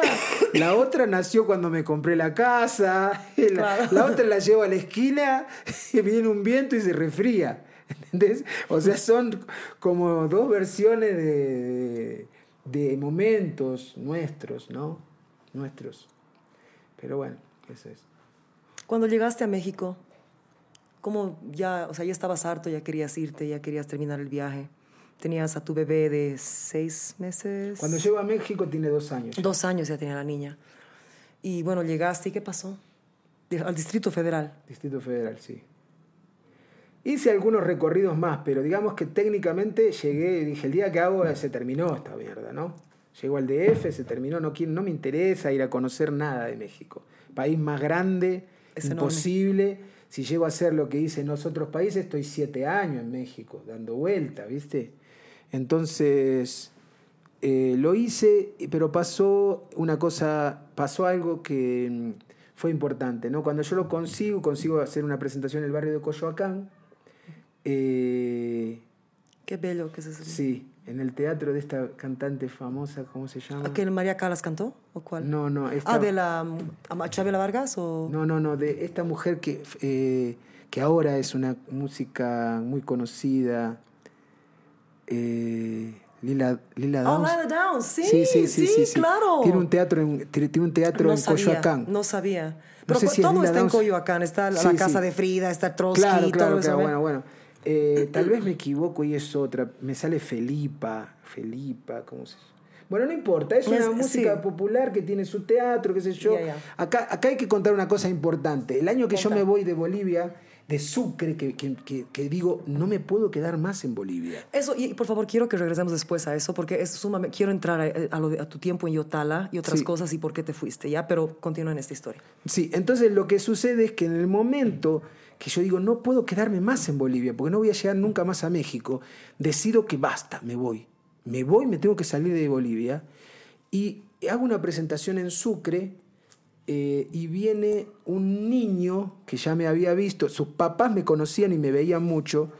La otra nació cuando me compré la casa. La, Claro. la otra la llevo a la esquina y viene un viento y se refría. ¿Entendés? O sea, son como dos versiones de, de momentos nuestros, ¿no? Nuestros. Pero bueno, eso es. Cuando llegaste a México, ¿cómo ya, o sea, ya estabas harto, ya querías irte, ya querías terminar el viaje? Tenías a tu bebé de seis meses. Cuando llego a México tiene dos años. Dos años ya tenía la niña. Y bueno, llegaste y ¿qué pasó? Al Distrito Federal. Distrito Federal, sí. Hice algunos recorridos más, pero digamos que técnicamente llegué, dije, el día que hago se terminó esta mierda, ¿no? Llego al DF, se terminó, no, no me interesa ir a conocer nada de México. País más grande, Es enorme. imposible. Si llego a hacer lo que hice en los otros países, estoy siete años en México, dando vuelta, ¿viste? Entonces, eh, lo hice, pero pasó una cosa, pasó algo que mm, fue importante, ¿no? Cuando yo lo consigo, consigo hacer una presentación en el barrio de Coyoacán, eh, Qué bello que es eso. sí, en el teatro de esta cantante famosa, ¿cómo se llama? ¿Aquel María Calas cantó? ¿O cuál? No, no, esta, Ah, de la um, Chabela Vargas o no, no, no, de esta mujer que, eh, que ahora es una música muy conocida, eh, Lila, Lila Oh, Downs. Lila Downs, sí, sí, sí, sí, sí, sí. claro. Tiene un teatro en, tiene un teatro no en sabía, Coyoacán. No sabía. Pero sé si es todo Lila está en. Coyoacán, está la, Sí, casa de Frida, está Trotsky, Claro, claro, todo eso. claro. Bueno, bueno. Eh, tal vez me equivoco y es otra. Me sale Felipa, Felipa, ¿cómo se Bueno, no importa, es una Es- música popular que tiene su teatro, qué sé yo. Ya, ya. Acá, acá hay que contar una cosa importante. El año que yo Conta. me voy de Bolivia, de Sucre, que, que- que- que digo, no me puedo quedar más en Bolivia. Eso, y por favor, quiero que regresemos después a eso, porque es sumamente. Quiero entrar a, a lo de- a tu tiempo en Yotala y otras Sí. cosas y por qué te fuiste, ¿ya? Pero continúa en esta historia. Sí, entonces lo que sucede es que en el momento que yo digo, no puedo quedarme más en Bolivia, porque no voy a llegar nunca más a México, decido que basta, me voy. Me voy, me tengo que salir de Bolivia y hago una presentación en Sucre eh, y viene un niño que ya me había visto, sus papás me conocían y me veían mucho,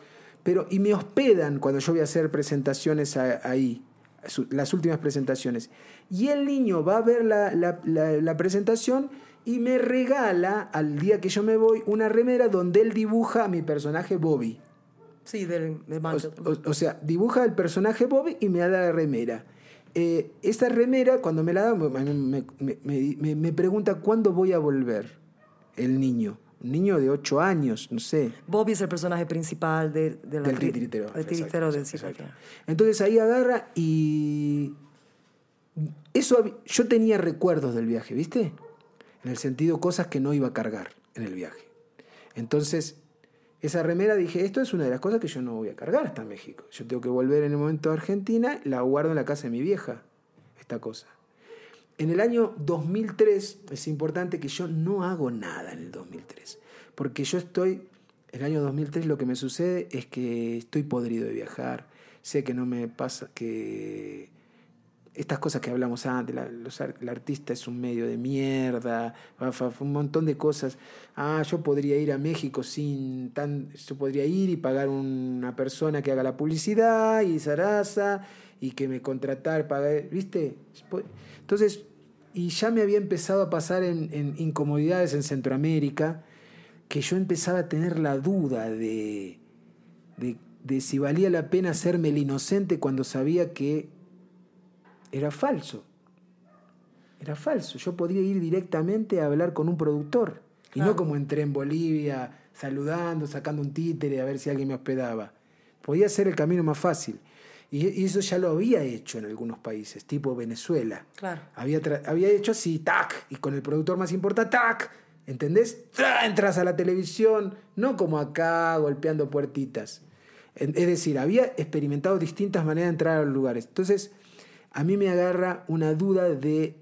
pero y me hospedan cuando yo voy a hacer presentaciones a- ahí, su- las últimas presentaciones. Y el niño va a ver la, la- la- la presentación y me regala, al día que yo me voy, una remera donde él dibuja a mi personaje Bobby. Sí, del, del o- o sea, dibuja el personaje Bobby y me da la remera. Eh, esta remera, cuando me la da, me, me- me- pregunta cuándo voy a volver el niño. Un niño de 8 años, no sé. Bobby es el personaje principal de, de la Del titiritero. Del titiritero del Entonces ahí agarra y. Eso, yo tenía recuerdos del viaje, ¿viste? En el sentido, cosas que no iba a cargar en el viaje. Entonces, esa remera dije, esto es una de las cosas que yo no voy a cargar hasta México. Yo tengo que volver en el momento a Argentina, la guardo en la casa de mi vieja, esta cosa. En el año 2003 es importante que yo no hago nada en el 2003, porque yo estoy, el año 2003 lo que me sucede es que estoy podrido de viajar, sé que no me pasa, que estas cosas que hablamos antes, la- los el artista es un medio de mierda, un montón de cosas. Ah, yo podría ir a México sin tan, yo podría ir y pagar una persona que haga la publicidad y zaraza y que me contratar, pagar, ¿viste? Entonces, y ya me había empezado a pasar en, en incomodidades en Centroamérica, que yo empezaba a tener la duda de, de, de si valía la pena hacerme el inocente cuando sabía que era falso. Era falso. Yo podía ir directamente a hablar con un productor. Y no como entré en Bolivia saludando, sacando un títere a ver si alguien me hospedaba. Podía ser el camino más fácil. Y, y eso ya lo había hecho en algunos países, tipo Venezuela. Claro. Había, había hecho así, tac, y con el productor más importante, tac, ¿entendés? Tra, Entras a la televisión, no como acá golpeando puertitas. Es decir, había experimentado distintas maneras de entrar a los lugares. Entonces, a mí me agarra una duda de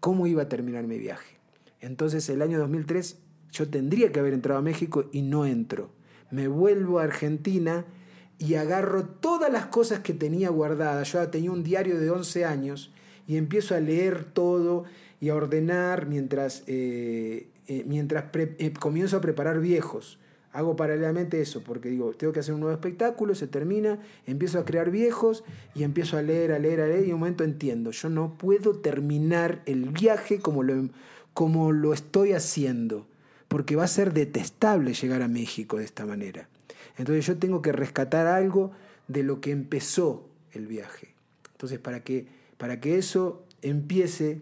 cómo iba a terminar mi viaje. Entonces, el año 2003, yo tendría que haber entrado a México y no entro. Me vuelvo a Argentina y agarro todas las cosas que tenía guardadas. Yo tenía un diario de 11 años y empiezo a leer todo y a ordenar mientras, eh, eh, mientras eh, comienzo a preparar viejos. Hago paralelamente eso, porque digo, tengo que hacer un nuevo espectáculo, se termina, empiezo a crear viejos y empiezo a leer, a leer, a leer, y un momento entiendo, yo no puedo terminar el viaje como lo, como lo estoy haciendo, porque va a ser detestable llegar a México de esta manera. Entonces yo tengo que rescatar algo de lo que empezó el viaje. Entonces para que, para que eso empiece,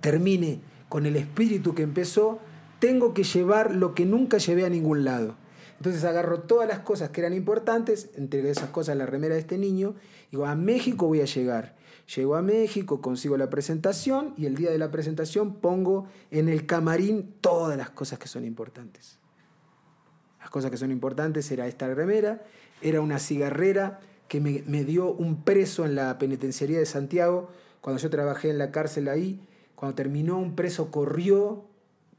termine con el espíritu que empezó, tengo que llevar lo que nunca llevé a ningún lado. Entonces agarro todas las cosas que eran importantes, entre esas cosas la remera de este niño, y digo, a México voy a llegar. Llego a México, consigo la presentación y el día de la presentación pongo en el camarín todas las cosas que son importantes. Las cosas que son importantes era esta remera, era una cigarrera que me, me dio un preso en la penitenciaría de Santiago, cuando yo trabajé en la cárcel ahí, cuando terminó un preso corrió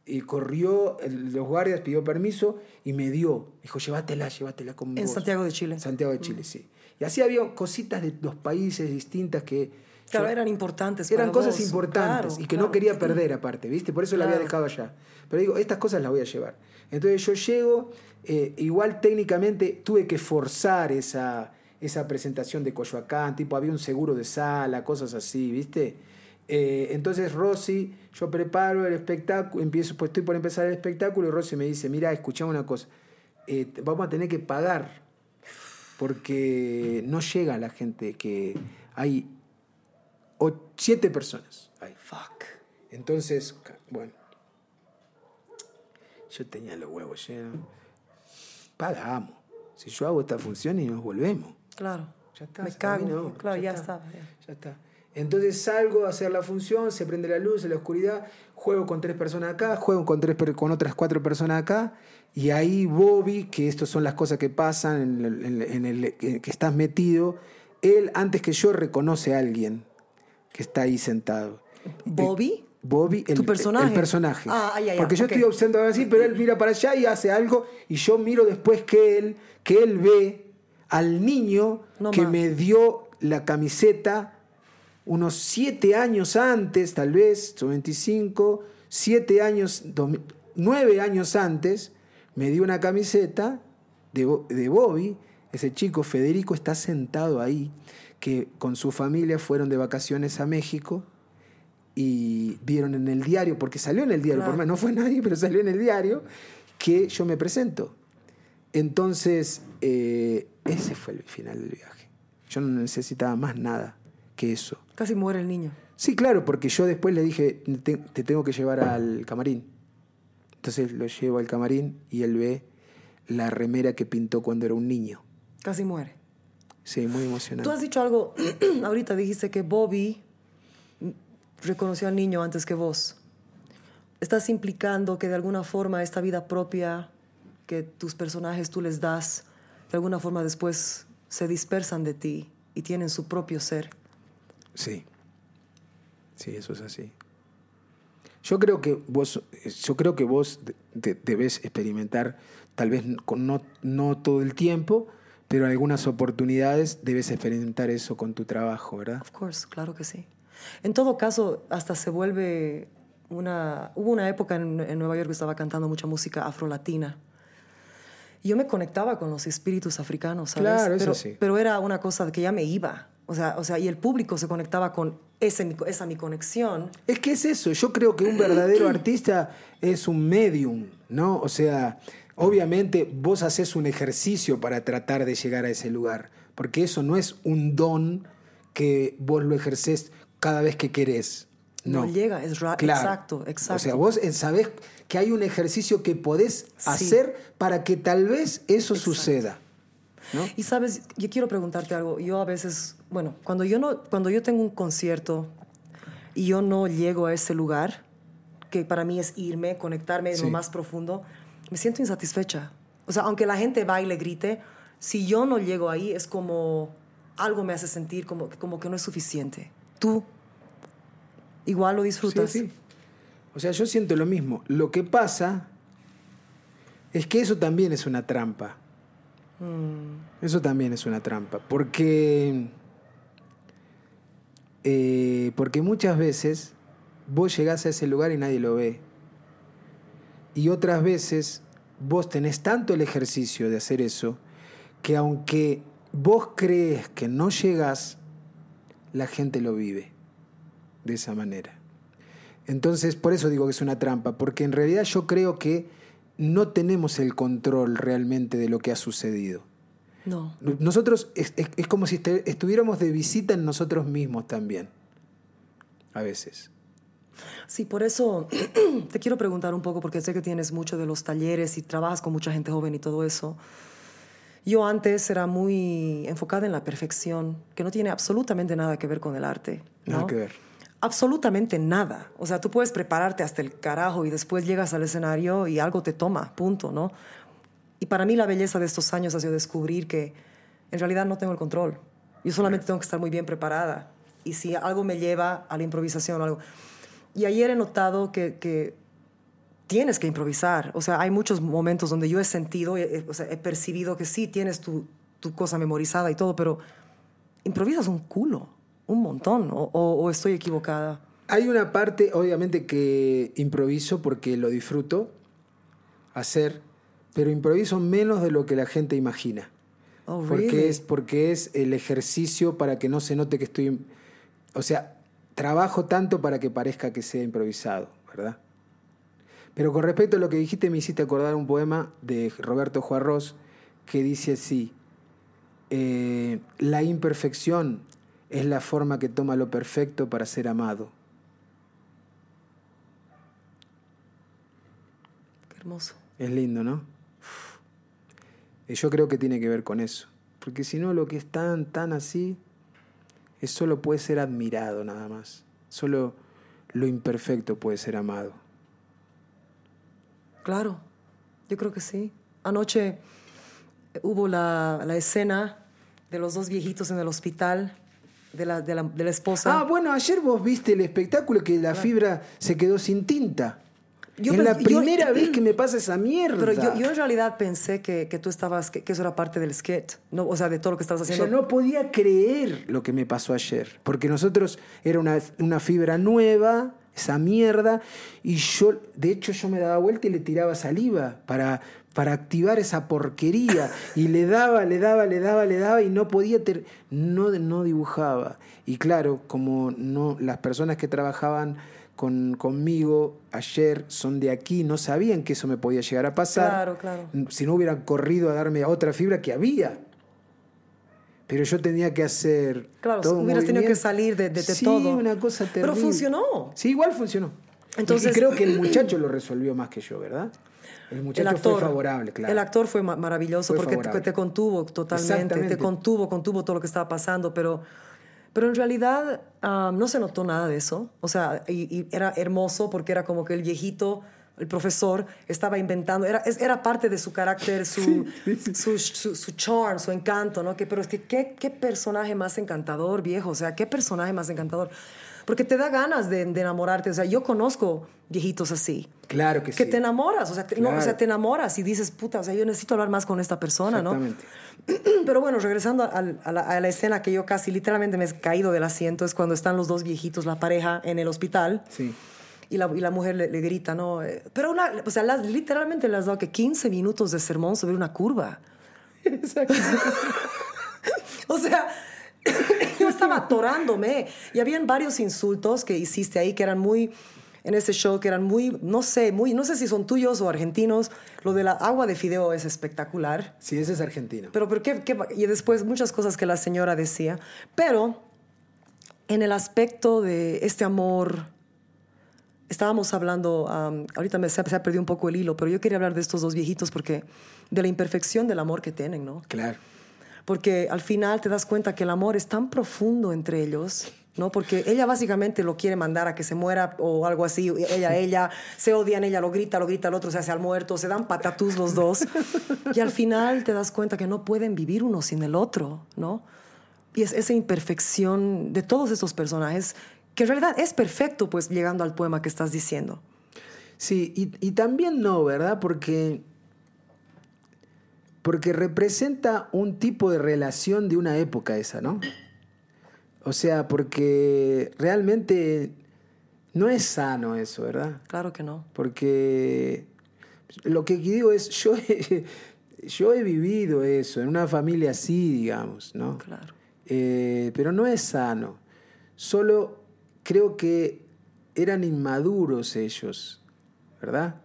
y corrió, los guardias pidió permiso y me dio. Dijo, llévatela, llévatela con En vos". Santiago de Chile. Santiago de Chile, sí. Y así había cositas de los países distintas que... Claro, yo- eran importantes. eran para cosas vos. importantes Claro, y que claro. no quería perder aparte, ¿viste? Por eso la había Claro. dejado allá. Pero digo, estas cosas las voy a llevar. Entonces yo llego, eh, igual técnicamente tuve que forzar esa, esa presentación de Coyoacán, tipo había un seguro de sala, cosas así, ¿viste? Eh, entonces Rosy, yo preparo el espectáculo, empiezo, pues estoy por empezar el espectáculo y Rosy me dice, mira, escuchame una cosa, eh, vamos a tener que pagar porque no llega la gente que hay siete personas ahí. Fuck. Entonces, bueno, yo tenía los huevos llenos. Pagamos. Si yo hago esta función y nos volvemos. Claro. Ya está. Me cago. terminó, claro, ya, está. ya. Ya está. Entonces salgo a hacer la función, se prende la luz en la oscuridad, juego con tres personas acá, juego con, tres, con otras cuatro personas acá, y ahí Bobby, que estas son las cosas que pasan en el, en el- en el- en que estás metido, él antes que yo reconoce a alguien que está ahí sentado. ¿Bobby? Bobby, el ¿Tu personaje? El personaje. Ah, ya, ya, Porque yo estoy observando así, pero él mira para allá y hace algo, y yo miro después que él, que él ve al niño No que me dio la camiseta unos siete años antes, tal vez, son 25, siete años, dos nueve años antes, me dio una camiseta de, de Bobby. Ese chico, Federico, está sentado ahí, que con su familia fueron de vacaciones a México y vieron en el diario, porque salió en el diario, Claro. por más no fue nadie, pero salió en el diario, que yo me presento. Entonces, eh, ese fue el final del viaje. Yo no necesitaba más nada que eso. Casi muere el niño. Sí, claro, porque yo después le dije, te, te tengo que llevar al camarín. Entonces lo llevo al camarín y él ve la remera que pintó cuando era un niño. Casi muere. Sí, muy emocionante. Tú has dicho algo, ahorita dijiste que Bobby reconoció al niño antes que vos. Estás implicando que de alguna forma esta vida propia que tus personajes tú les das, de alguna forma después se dispersan de ti y tienen su propio ser. Sí. Sí, eso es así. Yo creo que vos, yo creo que vos de- de- debes experimentar, tal vez con- no, no todo el tiempo, pero en algunas oportunidades debes experimentar eso con tu trabajo, ¿verdad? Of course, claro que sí. En todo caso, hasta se vuelve una... Hubo una época en, en Nueva York que estaba cantando mucha música afrolatina. Yo me conectaba con los espíritus africanos, ¿sabes? Claro, eso pero, sí. Pero era una cosa que ya me iba. O sea, o sea, y el público se conectaba con ese, esa mi conexión. Es que es eso, yo creo que un verdadero artista es un medium, ¿no? O sea, obviamente vos haces un ejercicio para tratar de llegar a ese lugar, porque eso no es un don que vos lo ejercés cada vez que querés. No, No llega, es ra- exacto, exacto. O sea, vos eh, sabés que hay un ejercicio que podés hacer para que tal vez eso suceda. ¿no? Y sabes, yo quiero preguntarte algo. Yo a veces, bueno, cuando yo no, cuando yo tengo un concierto y yo no llego a ese lugar, que para mí es irme, conectarme en Sí. lo más profundo, me siento insatisfecha. O sea, aunque la gente baile, grite, si yo no llego ahí es como algo me hace sentir como, como que no es suficiente. Tú igual lo disfrutas. Sí, sí. O sea, yo siento lo mismo. Lo que pasa es que eso también es una trampa. Eso también es una trampa. Porque. Eh, porque muchas veces vos llegás a ese lugar y nadie lo ve. Y otras veces vos tenés tanto el ejercicio de hacer eso, que aunque vos crees que no llegas, la gente lo vive de esa manera. Entonces, por eso digo que es una trampa, porque en realidad yo creo que no tenemos el control realmente de lo que ha sucedido. No. Nosotros es, es- es como si este- estuviéramos de visita en nosotros mismos también, a veces. Sí, por eso te quiero preguntar un poco, porque sé que tienes mucho de los talleres y trabajas con mucha gente joven y todo eso. Yo antes era muy enfocada en la perfección, que no tiene absolutamente nada que ver con el arte. ¿no? Nada que ver. Absolutamente nada. O sea, tú puedes prepararte hasta el carajo y después llegas al escenario y algo te toma, punto, ¿no? Y para mí la belleza de estos años ha sido descubrir que en realidad no tengo el control. Yo solamente tengo que estar muy bien preparada. Y si algo me lleva a la improvisación o algo. Y ayer he notado que, que tienes que improvisar. O sea, hay muchos momentos donde yo he sentido, he- o sea, he percibido que sí tienes tu, tu cosa memorizada y todo, pero improvisas un culo, un montón, o, o- o estoy equivocada. Hay una parte, obviamente, que improviso porque lo disfruto hacer, pero improviso menos de lo que la gente imagina. Oh, porque, really? es, porque es el ejercicio para que no se note que estoy... O sea, trabajo tanto para que parezca que sea improvisado, ¿verdad? Pero con respecto a lo que dijiste, me hiciste acordar un poema de Roberto Juarros que dice así, eh, la imperfección es la forma que toma lo perfecto para ser amado. Qué hermoso. Es lindo, ¿no? Y yo creo que tiene que ver con eso. Porque si no, lo que es tan, tan así, es solo puede ser admirado nada más. Solo lo imperfecto puede ser amado. Claro, yo creo que sí. Anoche eh, hubo la, la escena de los dos viejitos en el hospital, de la, de la, de la esposa. Ah, bueno, ayer vos viste el espectáculo que la fibra se quedó sin tinta. Yo es la yo- primera vez que me pasa esa mierda. Pero yo, yo en realidad pensé que, que tú estabas, que, que eso era parte del sketch, no, o sea, de todo lo que estabas Yo haciendo. no podía creer lo que me pasó ayer, porque nosotros era una, una fibra nueva, esa mierda, y yo, de hecho, yo me daba vuelta y le tiraba saliva para, para activar esa porquería, y le daba, le daba, le daba, le daba, y no podía, ter- no, no dibujaba. Y claro, como no, las personas que trabajaban con, conmigo ayer son de aquí, no sabían que eso me podía llegar a pasar. Claro, claro. Si no hubieran corrido a darme otra fibra que había. Pero yo tenía que hacer. Claro, todo un hubieras tenido que salir de- de- de sí, todo. una cosa terrible. Pero funcionó. Sí, igual funcionó. Entonces- y creo que el muchacho lo resolvió más que yo, ¿verdad? El muchacho el actor, fue favorable, claro. El actor fue ma- maravilloso Fue porque te, contuvo totalmente, te contuvo, contuvo todo lo que estaba pasando, pero, pero en realidad no se notó nada de eso. O sea, y, y era hermoso porque era como que el viejito, el profesor, estaba inventando, era, era parte de su carácter, su, su, su, su charm, su encanto, ¿no? Que, pero es que ¿qué, qué personaje más encantador, viejo, o sea, qué personaje más encantador. Porque te da ganas de, de enamorarte. O sea, yo conozco viejitos así Claro que, que sí. te enamoras, o sea, te, no, o sea, Claro. te enamoras y dices, puta, o sea, yo necesito hablar más con esta persona, ¿no? Exactamente. Pero bueno, regresando al- a, la, a la escena que yo casi literalmente me he caído del asiento, es cuando están los dos viejitos, la pareja, en el hospital. Sí. Y la, y la mujer le, le grita, ¿no? Eh, Pero una, o sea, las- literalmente le has dado que 15 minutos de sermón sobre una curva. O sea, yo estaba atorándome. Y habían varios insultos que hiciste ahí que eran muy, en ese show, que eran muy, no sé, muy, no sé si son tuyos o argentinos. Lo de la agua de fideo es espectacular. Sí, ese es argentino. Pero, pero ¿qué, qué- y después muchas cosas que la señora decía. Pero en el aspecto de este amor, estábamos hablando, am, ahorita me, se, se ha perdido un poco el hilo, pero yo quería hablar de estos dos viejitos porque de la imperfección del amor que tienen, ¿no? Claro. Porque al final te das cuenta que el amor es tan profundo entre ellos, ¿no? Porque ella básicamente lo quiere mandar a que se muera o algo así. Ella, ella, se odian, ella lo grita, lo grita, el otro se hace al muerto, se dan patatús los dos. Y al final te das cuenta que no pueden vivir uno sin el otro, ¿no? Y es esa imperfección de todos estos personajes, que en realidad es perfecto, pues, llegando al poema que estás diciendo. Sí, y, y también no, ¿verdad? Porque, porque representa un tipo de relación de una época esa, ¿no? O sea, porque realmente no es sano eso, ¿verdad? Claro que no. Porque Lo que digo es, yo he, yo he vivido eso, en una familia así, digamos, ¿no? Claro. Eh, pero no es sano. Solo creo que eran inmaduros ellos, ¿verdad?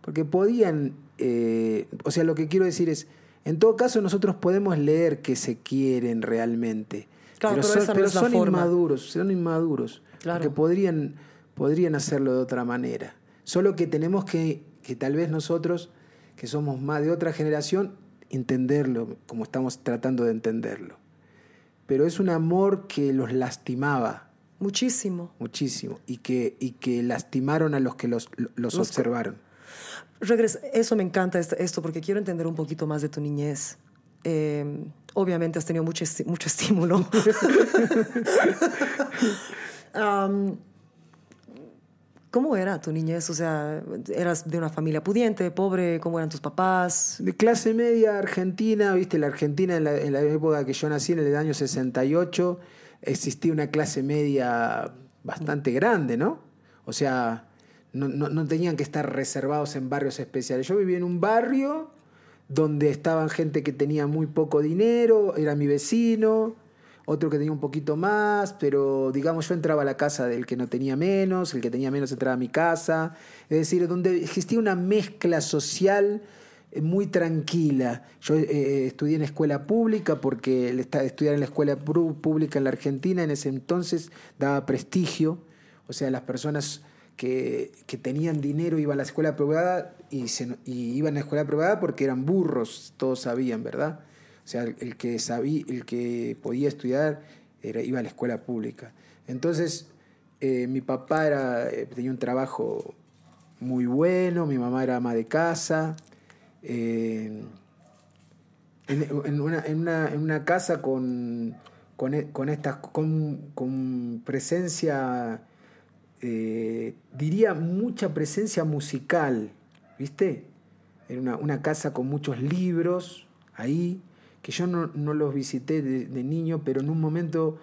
Porque podían, eh, o sea, lo que quiero decir es, en todo caso nosotros podemos leer que se quieren realmente. Claro, pero son, pero inmaduros, son inmaduros. Claro. Porque podrían, podrían hacerlo de otra manera. Solo que tenemos que, que tal vez nosotros, que somos más de otra generación, entenderlo como estamos tratando de entenderlo. Pero es un amor que los lastimaba Muchísimo. muchísimo y que, y que lastimaron a los que los, los observaron. Regresa, eso me encanta esto, porque quiero entender un poquito más de tu niñez. Eh, obviamente has tenido mucho, mucho estímulo. ¿Cómo era tu niñez? O sea, ¿eras de una familia pudiente, pobre? ¿Cómo eran tus papás? De clase media argentina, viste, la Argentina en la época que yo nací, en el año 68, existía una clase media bastante grande, ¿no? O sea, no, no- no tenían que estar reservados en barrios especiales. Yo vivía en un barrio donde estaban gente que tenía muy poco dinero, era mi vecino, otro que tenía un poquito más, pero digamos yo entraba a la casa del que no tenía menos, el que tenía menos entraba a mi casa, es decir, donde existía una mezcla social eh, muy tranquila. Yo eh, estudié en escuela pública porque estudiar en la escuela pública en la Argentina en ese entonces daba prestigio, o sea, las personas que, tenían dinero iban a la escuela privada y, se- y iban a la escuela privada porque eran burros, todos sabían, ¿verdad? O sea, el, que sabía, el que podía estudiar era, iba a la escuela pública. Entonces, eh, mi papá eh, tenía un trabajo muy bueno, mi mamá era ama de casa. eh, en, en una, en, una, en una casa con, con, con con, con presencia, eh, diría mucha presencia musical, ¿viste? Era una, casa con muchos libros ahí, que yo no, los visité de, niño, pero en un momento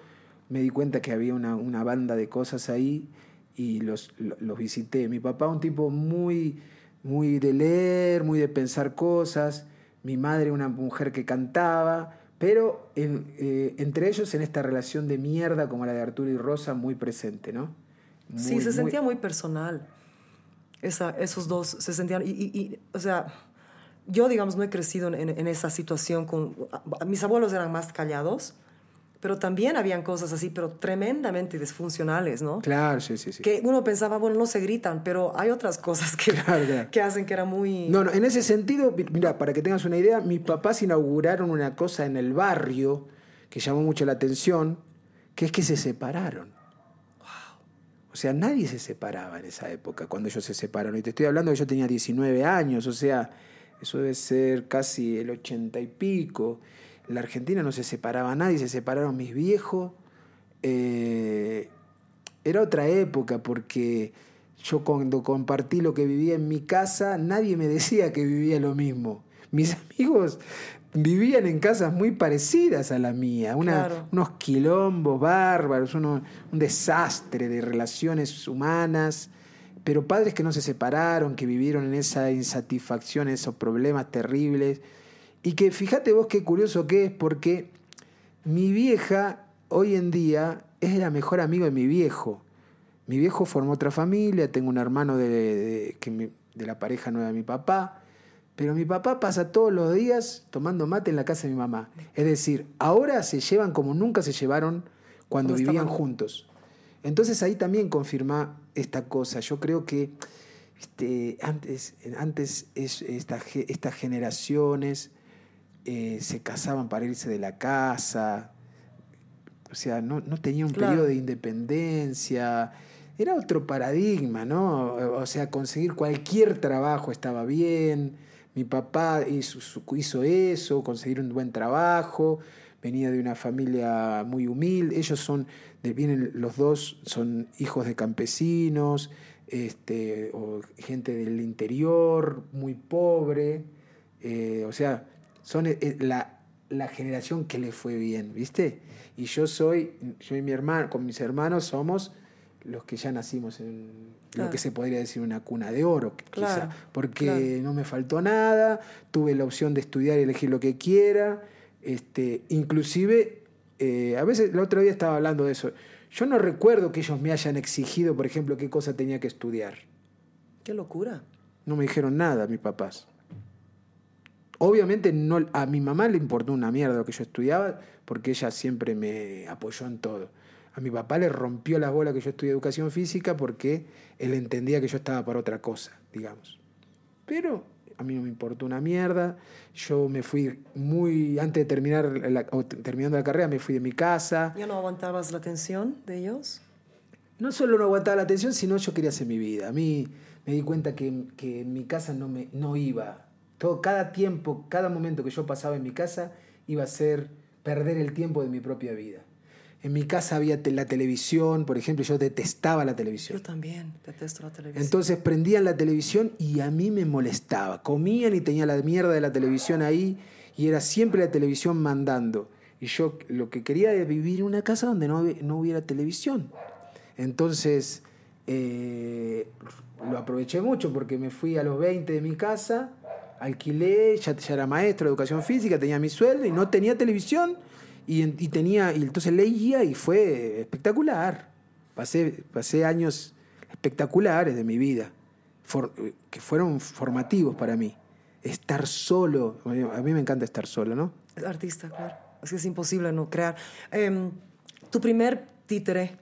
me di cuenta que había una, banda de cosas ahí y los, lo- los visité. Mi papá, un tipo muy, muy de leer, muy de pensar cosas. Mi madre, una mujer que cantaba. Pero eh, entre ellos, en esta relación de mierda como la de Arturo y Rosa, muy presente, ¿no? Sí, Muy- se muy- sentía muy personal. Esa, esos dos se sentían. Y, y- y, o sea, yo, digamos, no he crecido en, en- en esa situación con. Mis abuelos eran más callados, pero también habían cosas así, pero tremendamente disfuncionales, ¿no? Claro, sí, sí, sí. Que uno pensaba, bueno, no se gritan, pero hay otras cosas que, Claro, claro. que hacen que era muy. No, no, en ese sentido, mi- mira, para que tengas una idea, mis papás inauguraron una cosa en el barrio que llamó mucho la atención, que es que se separaron. O sea, nadie se separaba en esa época, cuando ellos se separaron. Y te estoy hablando que yo tenía 19 años, o sea, eso debe ser casi el 80 y pico. La Argentina no se separaba nadie, se separaron mis viejos. Eh, era otra época porque yo cuando compartí lo que vivía en mi casa, nadie me decía que vivía lo mismo. Mis amigos vivían en casas muy parecidas a la mía, una- Claro. unos quilombos bárbaros, uno- un desastre de relaciones humanas, pero padres que no se separaron, que vivieron en esa insatisfacción, esos problemas terribles, y que fíjate vos qué curioso que es, porque mi vieja hoy en día es la mejor amigo de mi viejo. Mi viejo formó otra familia, tengo un hermano de, de la pareja nueva de mi papá, pero mi papá pasa todos los días tomando mate en la casa de mi mamá. Es decir, ahora se llevan como nunca se llevaron cuando vivían juntos. Entonces ahí también confirma esta cosa. Yo creo que este, antes, antes es- esta ge- estas generaciones eh, se casaban para irse de la casa, o sea, no, no tenía un Claro. periodo de independencia. Era otro paradigma, ¿no? O sea, conseguir cualquier trabajo estaba bien. Mi papá hizo, eso, conseguir un buen trabajo. Venía de una familia muy humilde. Ellos son, vienen los dos, son hijos de campesinos, este, o gente del interior, muy pobre. Eh, o sea, son eh, eh, la, la generación que le fue bien, ¿viste? Y yo soy, yo y mi hermano, con mis hermanos somos los que ya nacimos en lo que se podría decir una cuna de oro, quizá, porque claro. no me faltó nada, tuve la opción de estudiar y elegir lo que quiera, este, inclusive, eh, a veces, el otro día estaba hablando de eso, yo no recuerdo que ellos me hayan exigido, por ejemplo, qué cosa tenía que estudiar. Qué locura. No me dijeron nada mis papás. Obviamente no, a mi mamá le importó una mierda lo que yo estudiaba porque ella siempre me apoyó en todo. A mi papá le rompió las bolas que yo estudié educación física porque él entendía que yo estaba para otra cosa, digamos. Pero a mí no me importó una mierda. Yo me fui muy, antes de terminar, la- o terminando la carrera, me fui de mi casa. ¿Ya no aguantabas la atención de ellos? no solo no aguantaba la atención, sino yo quería hacer mi vida. A mí me di cuenta que, que en mi casa no, me, no iba. Todo, cada tiempo, cada momento que yo pasaba en mi casa iba a ser perder el tiempo de mi propia vida. En mi casa había la televisión, por ejemplo, yo detestaba la televisión. Yo también detesto la televisión. Entonces prendían la televisión y a mí me molestaba. Comían y tenía la mierda de la televisión ahí y era siempre la televisión mandando. Y yo lo que quería era vivir en una casa donde no, no hubiera televisión. Entonces eh, lo aproveché mucho porque me fui a los 20 de mi casa, alquilé, ya, ya era maestro de educación física, tenía mi sueldo y no tenía televisión. Y, y tenía, y entonces leía y fue espectacular. Pasé, pasé años espectaculares de mi vida, for- que fueron formativos para mí. Estar solo, a mí me encanta estar solo, ¿no? Artista, claro. Es que es imposible no crear. Em, tu primer títere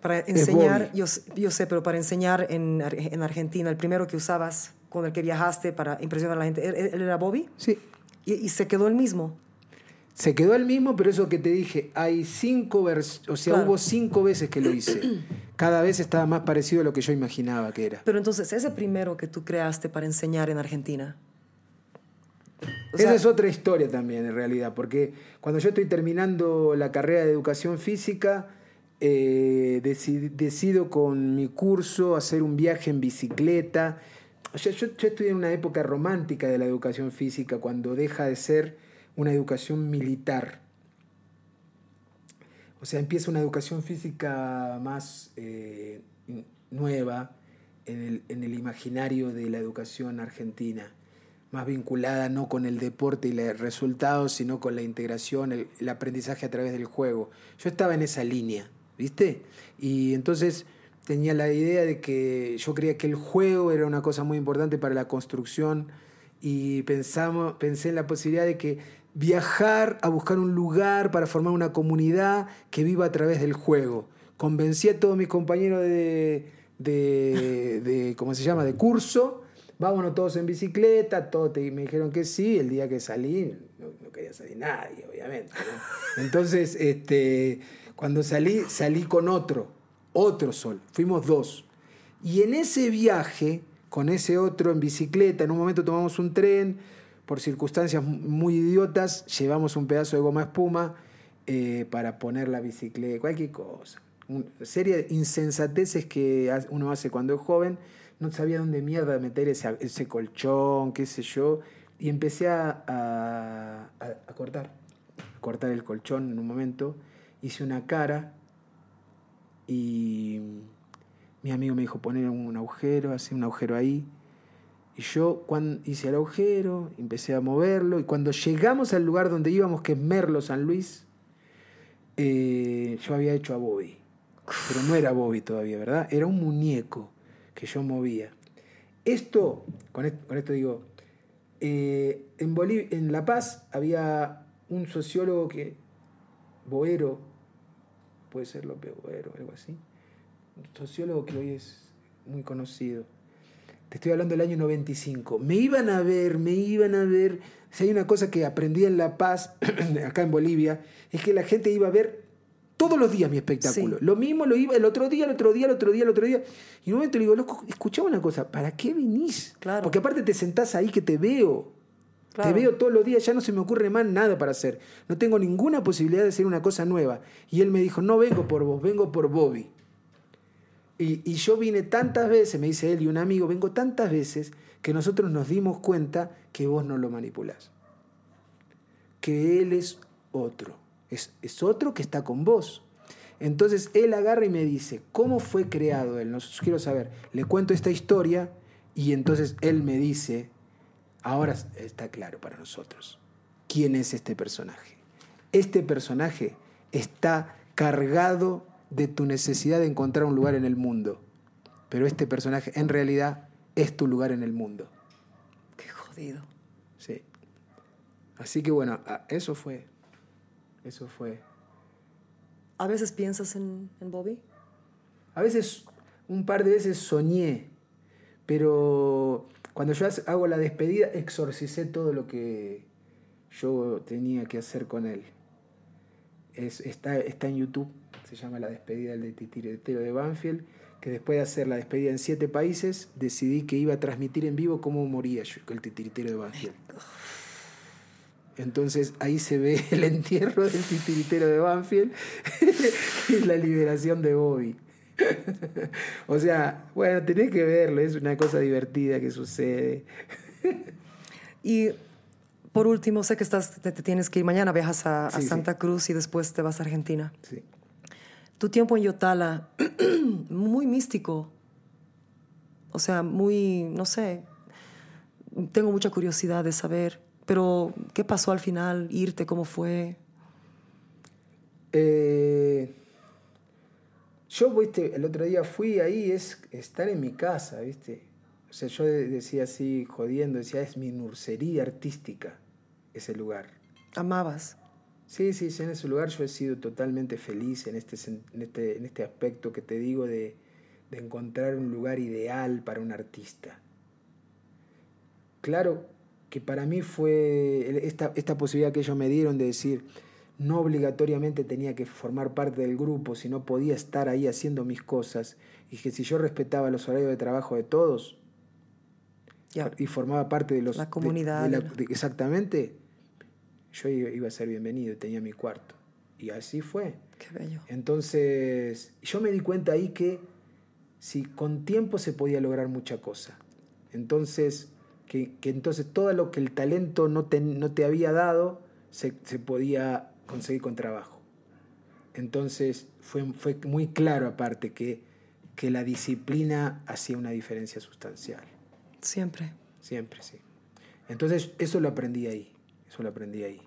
para enseñar, yo, yo sé, pero para enseñar en, en Argentina, el primero que usabas, con el que viajaste para impresionar a la gente, ¿él, él era Bobby? Sí. Y, y se quedó el mismo. Se quedó el mismo, pero eso que te dije, hay cinco vers o sea, Claro. hubo cinco veces que lo hice. Cada vez estaba más parecido a lo que yo imaginaba que era. Pero entonces, ese primero que tú creaste para enseñar en Argentina. o Esa es otra historia también, en realidad, porque cuando yo estoy terminando la carrera de educación física, eh, deci- decido con mi curso hacer un viaje en bicicleta. O sea, yo, yo estoy en una época romántica de la educación física, cuando deja de ser una educación militar. O sea, empieza una educación física más eh, nueva en el, en el imaginario de la educación argentina, más vinculada no con el deporte y los resultados, sino con la integración, el, el aprendizaje a través del juego. Yo estaba en esa línea, ¿viste? Y entonces tenía la idea de que yo creía que el juego era una cosa muy importante para la construcción y pensamos, pensé en la posibilidad de que viajar a buscar un lugar para formar una comunidad que viva a través del juego. Convencí a todos mis compañeros de, de, ¿cómo se llama?, de curso, vámonos todos en bicicleta, todos me dijeron que sí, el día que salí, no, quería salir nadie, obviamente. Entonces, este, cuando salí, salí con otro, otro sol, fuimos dos. Y en ese viaje, con ese otro en bicicleta, en un momento tomamos un tren, por circunstancias muy idiotas, llevamos un pedazo de goma espuma eh, para poner la bicicleta, cualquier cosa. Una serie de insensateces que uno hace cuando es joven. No sabía dónde mierda meter ese, colchón, qué sé yo. Y empecé a cortar. A cortar el colchón en un momento. Hice una cara y mi amigo me dijo poner un agujero, hacer un agujero ahí. Y yo cuando hice el agujero, empecé a moverlo y cuando llegamos al lugar donde íbamos, que es San Luis, eh, yo había hecho a Bobby. Pero no era Bobby todavía, ¿verdad? Era un muñeco que yo movía. Esto, con esto, con digo, eh, en, Bolivia, en La Paz había un sociólogo que, Boero, puede ser López Boero, algo así, un sociólogo que hoy es muy conocido. Te estoy hablando del año 95. Me iban a ver, me iban a ver. Si hay una cosa que aprendí en La Paz, acá en Bolivia, es que la gente iba a ver todos los días mi espectáculo. Sí. Lo mismo lo iba el otro día, el otro día, el otro día, el otro día. Y en un momento le digo, loco, una cosa, ¿para qué venís? Claro. Porque aparte te sentás ahí que te veo. Claro. Te veo todos los días, ya no se me ocurre más nada para hacer. No tengo ninguna posibilidad de hacer una cosa nueva. Y él me dijo, no vengo por vos, vengo por Bobby. Y, yo vine tantas veces, me dice él y un amigo, vengo tantas veces que nosotros nos dimos cuenta que vos no lo manipulás. Que él es otro. Es, es otro que está con vos. Entonces él agarra y me dice, ¿cómo fue creado él? No quiero saber. Le cuento esta historia y entonces él me dice, ahora está claro para nosotros, ¿quién es este personaje? Este personaje está cargado de tu necesidad de encontrar un lugar en el mundo. Pero este personaje en realidad es tu lugar en el mundo. Qué jodido. Sí. Así que bueno, eso fue. Eso fue. ¿A veces piensas en, en Bobby? A veces, un par de veces soñé, pero cuando yo hago la despedida, exorcicé todo lo que yo tenía que hacer con él. Es, está, está en YouTube, se llama La despedida del titiritero de Banfield, que después de hacer la despedida en siete países, decidí que iba a transmitir en vivo cómo moría yo, el titiritero de Banfield. Entonces ahí se ve el entierro del titiritero de Banfield y la liberación de Bobby. o sea, bueno, tenés que verlo, es una cosa divertida que sucede. y por último, sé que estás, te, tienes que ir mañana, viajas a, Santa Cruz y después te vas a Argentina. Sí. Tu tiempo en Yotala, muy místico. O sea, muy, no sé, tengo mucha curiosidad de saber pero, ¿qué pasó al final? ¿Irte? ¿Cómo fue? Eh, yo, viste, el otro día fui ahí, es estar en mi casa, viste. O sea, yo decía así, jodiendo, decía, es mi nursería artística, ese lugar. ¿Amabas? Sí, sí, en ese lugar yo he sido totalmente feliz en este, en este, en este aspecto que te digo de, de encontrar un lugar ideal para un artista. Claro, que para mí fue esta, esta posibilidad que ellos me dieron de decir, no obligatoriamente tenía que formar parte del grupo, sino podía estar ahí haciendo mis cosas, y que si yo respetaba los horarios de trabajo de todos y formaba parte de los... La comunidad. exactamente, yo iba a ser bienvenido y tenía mi cuarto. Y así fue. Qué bello. Entonces, yo me di cuenta ahí que si con tiempo se podía lograr mucha cosa. Entonces, que, entonces todo lo que el talento no te, no te había dado se, podía conseguir con trabajo. Entonces fue, fue muy claro aparte que, que la disciplina hacía una diferencia sustancial. Siempre. Siempre, sí. Entonces eso lo aprendí ahí, eso lo aprendí ahí.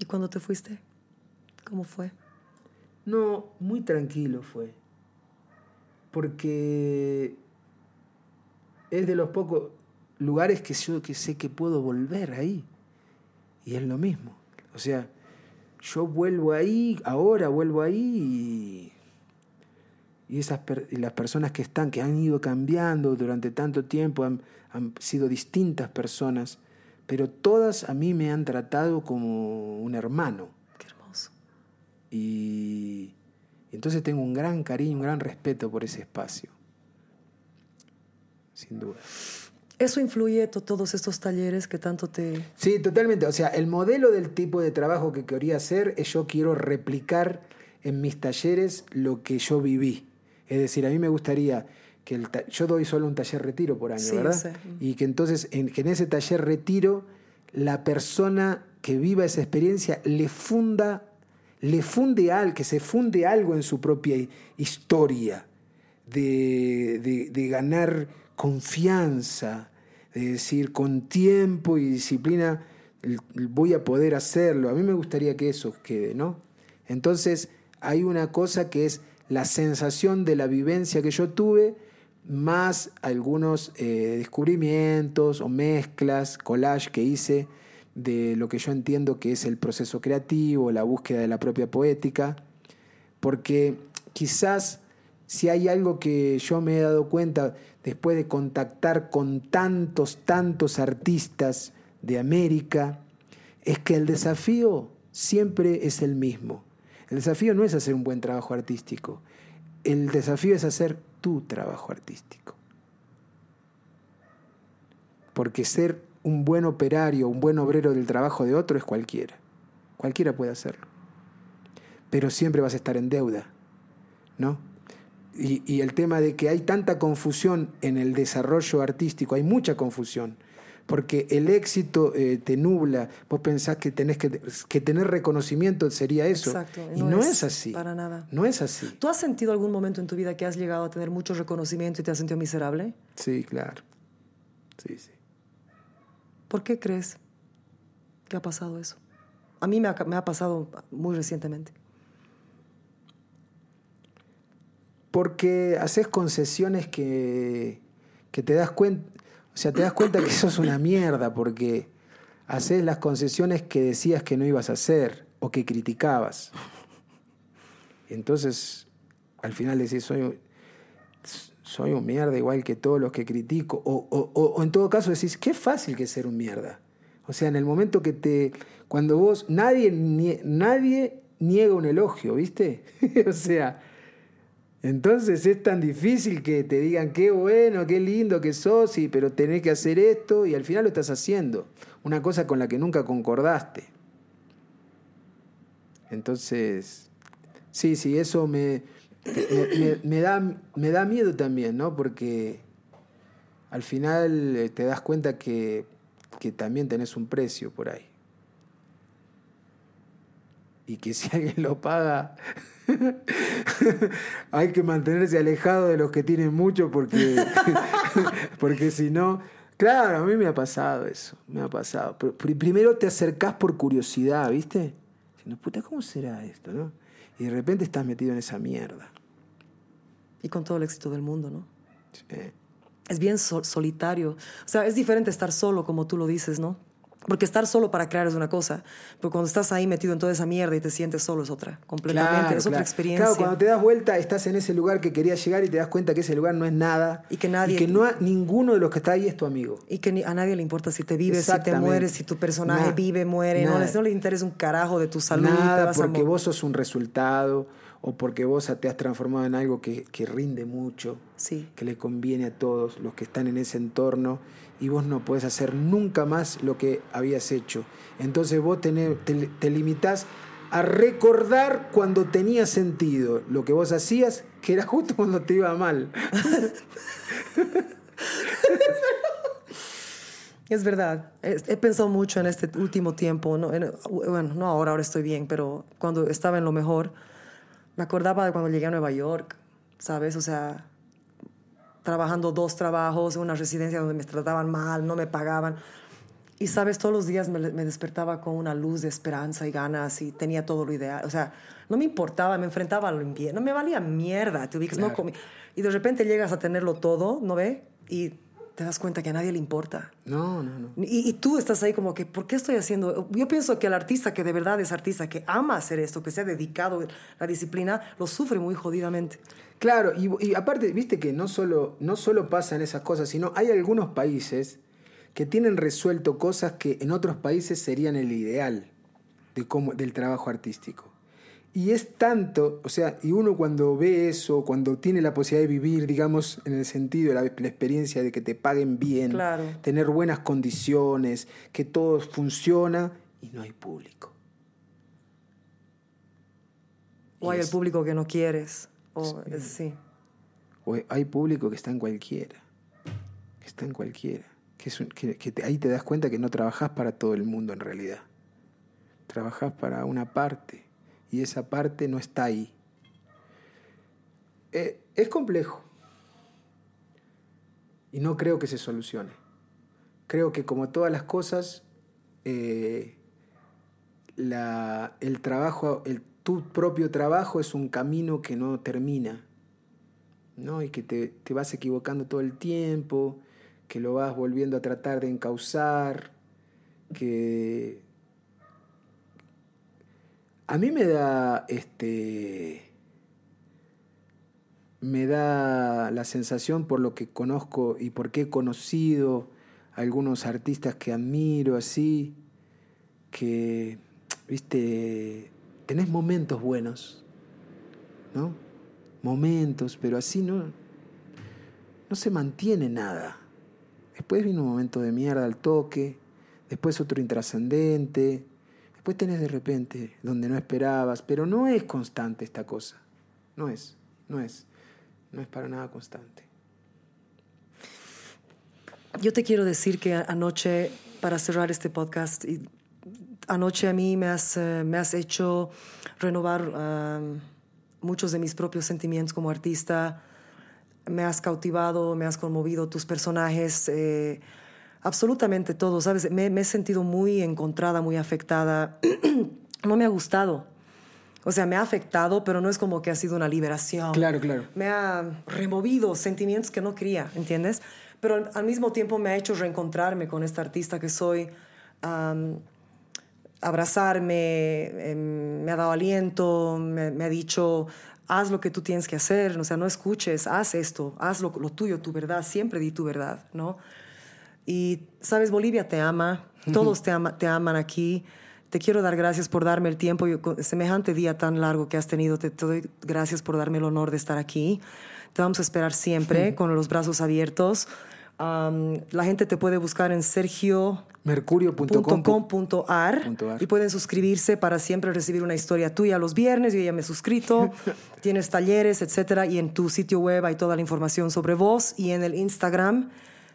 ¿Y cuando te fuiste? ¿Cómo fue? No, muy tranquilo fue. Porque es de los pocos lugares que yo que sé que puedo volver ahí. Y es lo mismo. O sea, yo vuelvo ahí, ahora vuelvo ahí y, esas las personas que están, que han ido cambiando durante tanto tiempo, han, han sido distintas personas, pero todas a mí me han tratado como un hermano. Qué hermoso. Y entonces tengo un gran cariño, un gran respeto por ese espacio sin duda. ¿Eso influye todos estos talleres que tanto te...? Sí, totalmente. O sea, el modelo del tipo de trabajo que quería hacer es yo quiero replicar en mis talleres lo que yo viví. Es decir, a mí me gustaría que el yo doy solo un taller retiro por año, ¿verdad? Y que entonces en, que en ese taller retiro la persona que viva esa experiencia le funda, le funde algo, que se funde algo en su propia historia de, de, de ganar confianza, de decir, con tiempo y disciplina voy a poder hacerlo. A mí me gustaría que eso quede, ¿no? Entonces hay una cosa que es la sensación de la vivencia que yo tuve, más algunos eh, descubrimientos o mezclas, collage que hice de lo que yo entiendo que es el proceso creativo, la búsqueda de la propia poética, porque quizás si hay algo que yo me he dado cuenta después de contactar con tantos, tantos artistas de América, es que el desafío siempre es el mismo. El desafío no es hacer un buen trabajo artístico, el desafío es hacer tu trabajo artístico. Porque ser un buen operario, un buen obrero del trabajo de otro es cualquiera. Cualquiera puede hacerlo. Pero siempre vas a estar en deuda, ¿no? y, el tema de que hay tanta confusión en el desarrollo artístico, hay mucha confusión, porque el éxito eh, te nubla. Vos pensás que tenés que, que tener reconocimiento sería eso. Exacto. Y no, es, así. Para nada. No es así. ¿Tú has sentido algún momento en tu vida que has llegado a tener mucho reconocimiento y te has sentido miserable? Sí, claro. Sí, sí. ¿Por qué crees que ha pasado eso? A mí me ha, me ha pasado muy recientemente. Porque haces concesiones que, que te das cuenta, o sea, te das cuenta que eso es una mierda, porque haces las concesiones que decías que no ibas a hacer o que criticabas. Entonces, al final decís, soy, soy un mierda igual que todos los que critico. O, o, o, en todo caso decís, qué fácil que es ser un mierda. O sea, en el momento que te... Cuando vos... Nadie, nadie niega un elogio, ¿viste? o sea, entonces es tan difícil que te digan qué bueno, qué lindo que sos, y, pero tenés que hacer esto y al final lo estás haciendo. Una cosa con la que nunca concordaste. Entonces, sí, sí, eso me, me, da, me da miedo también, ¿no? Porque al final eh, te das cuenta que, que también tenés un precio por ahí. Y que si alguien lo paga, hay que mantenerse alejado de los que tienen mucho porque, porque si no... Claro, a mí me ha pasado eso, me ha pasado. Pero primero te acercás por curiosidad, ¿viste? Diciendo, puta, ¿cómo será esto, no? Y de repente estás metido en esa mierda. Y con todo el éxito del mundo, ¿no? Sí. Es bien sol solitario. O sea, es diferente estar solo, como tú lo dices, ¿no? Porque estar solo para crear es una cosa, pero cuando estás ahí metido en toda esa mierda y te sientes solo es otra, completamente, claro, es claro. otra experiencia. Claro, cuando te das vuelta estás en ese lugar que querías llegar y te das cuenta que ese lugar no es nada. Y que nadie... Y que no, ninguno de los que está ahí es tu amigo. Y que a nadie le importa si te vives, si te mueres, si tu personaje nada, vive, muere, no, no, le interesa un carajo de tu salud. Nada, porque vos sos un resultado o porque vos te has transformado en algo que, que rinde mucho, sí. que le conviene a todos los que están en ese entorno y vos no podés hacer nunca más lo que habías hecho. Entonces vos tenés, te, te limitás a recordar cuando tenía sentido lo que vos hacías, que era justo cuando te iba mal. Es verdad. He pensado mucho en este último tiempo. ¿no? Bueno, no ahora, ahora estoy bien, pero cuando estaba en lo mejor, me acordaba de cuando llegué a Nueva York, ¿sabes? O sea, trabajando dos trabajos en una residencia donde me trataban mal, no me pagaban. Y, ¿sabes? Todos los días me, me despertaba con una luz de esperanza y ganas y tenía todo lo ideal. O sea, no me importaba, me enfrentaba a lo invierno, no me valía mierda. Te ubicas, claro. no comí. Y de repente llegas a tenerlo todo, ¿no ve? Y te das cuenta que a nadie le importa. No, no, no. Y, y, tú estás ahí como que, ¿por qué estoy haciendo? Yo pienso que el artista que de verdad es artista, que ama hacer esto, que se ha dedicado a la disciplina, lo sufre muy jodidamente. Claro, y, y, aparte, viste que no solo, no solo pasan esas cosas, sino hay algunos países que tienen resuelto cosas que en otros países serían el ideal de cómo, del trabajo artístico. Y es tanto, o sea, y uno cuando ve eso, cuando tiene la posibilidad de vivir, digamos, en el sentido de la, la experiencia de que te paguen bien, claro. tener buenas condiciones, que todo funciona y no hay público. O hay es, el público que no quieres. O, sí. Es, sí. o hay público que está en cualquiera. Que está en cualquiera. Que, es un, que, que te, ahí te das cuenta que no trabajas para todo el mundo en realidad. Trabajas para una parte y esa parte no está ahí. Eh, es complejo y no creo que se solucione. Creo que como todas las cosas, eh, la, el trabajo, el, tu propio trabajo es un camino que no termina, ¿no? Y que te, vas equivocando todo el tiempo, que lo vas volviendo a tratar de encauzar, que a mí me da este me da la sensación por lo que conozco y porque he conocido a algunos artistas que admiro así que viste tenés momentos buenos ¿no? momentos pero así no no se mantiene nada después viene un momento de mierda al toque después otro intrascendente Después tenés de repente donde no esperabas, pero no es constante esta cosa. No es, no es, no es para nada constante. yo te quiero decir que anoche, para cerrar este podcast, y anoche a mí me has, eh, me has hecho renovar um, muchos de mis propios sentimientos como artista. Me has cautivado, me has conmovido tus personajes, eh, absolutamente todo, ¿sabes? Me, me he sentido muy encontrada, muy afectada. no me ha gustado. O sea, me ha afectado, pero no es como que ha sido una liberación. Claro, claro. Me ha removido sentimientos que no quería, ¿entiendes? Pero al, al mismo tiempo me ha hecho reencontrarme con esta artista que soy, abrazarme, em, me ha dado aliento, me, me ha dicho, haz lo que tú tienes que hacer, o sea, no escuches, haz esto, haz lo, lo tuyo, tu verdad, siempre di tu verdad, ¿no? Y, sabes, Bolivia te ama, todos te, ama- te aman aquí. Te quiero dar gracias por darme el tiempo, y con semejante día tan largo que has tenido, te, te doy gracias por darme el honor de estar aquí. Te vamos a esperar siempre con los brazos abiertos. La gente te puede buscar en sergio Mercurio.com. .com.ar Punto ar. y pueden suscribirse para siempre recibir una historia tuya los viernes. Yo ya me he suscrito. Tienes talleres, etcétera. Y en tu sitio web hay toda la información sobre vos y en el Instagram,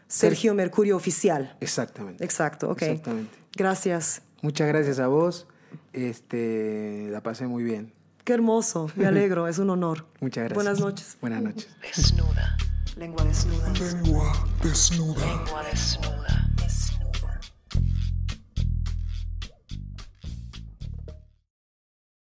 Sergio Mercurio Oficial. Exactamente. Exacto, ok. Exactamente. Gracias. Muchas gracias a vos. Este, la pasé muy bien. Qué hermoso. Me alegro. Es un honor. Muchas gracias. Buenas noches. Buenas noches. Desnuda, Lengua desnuda. Lengua desnuda. lengua desnuda.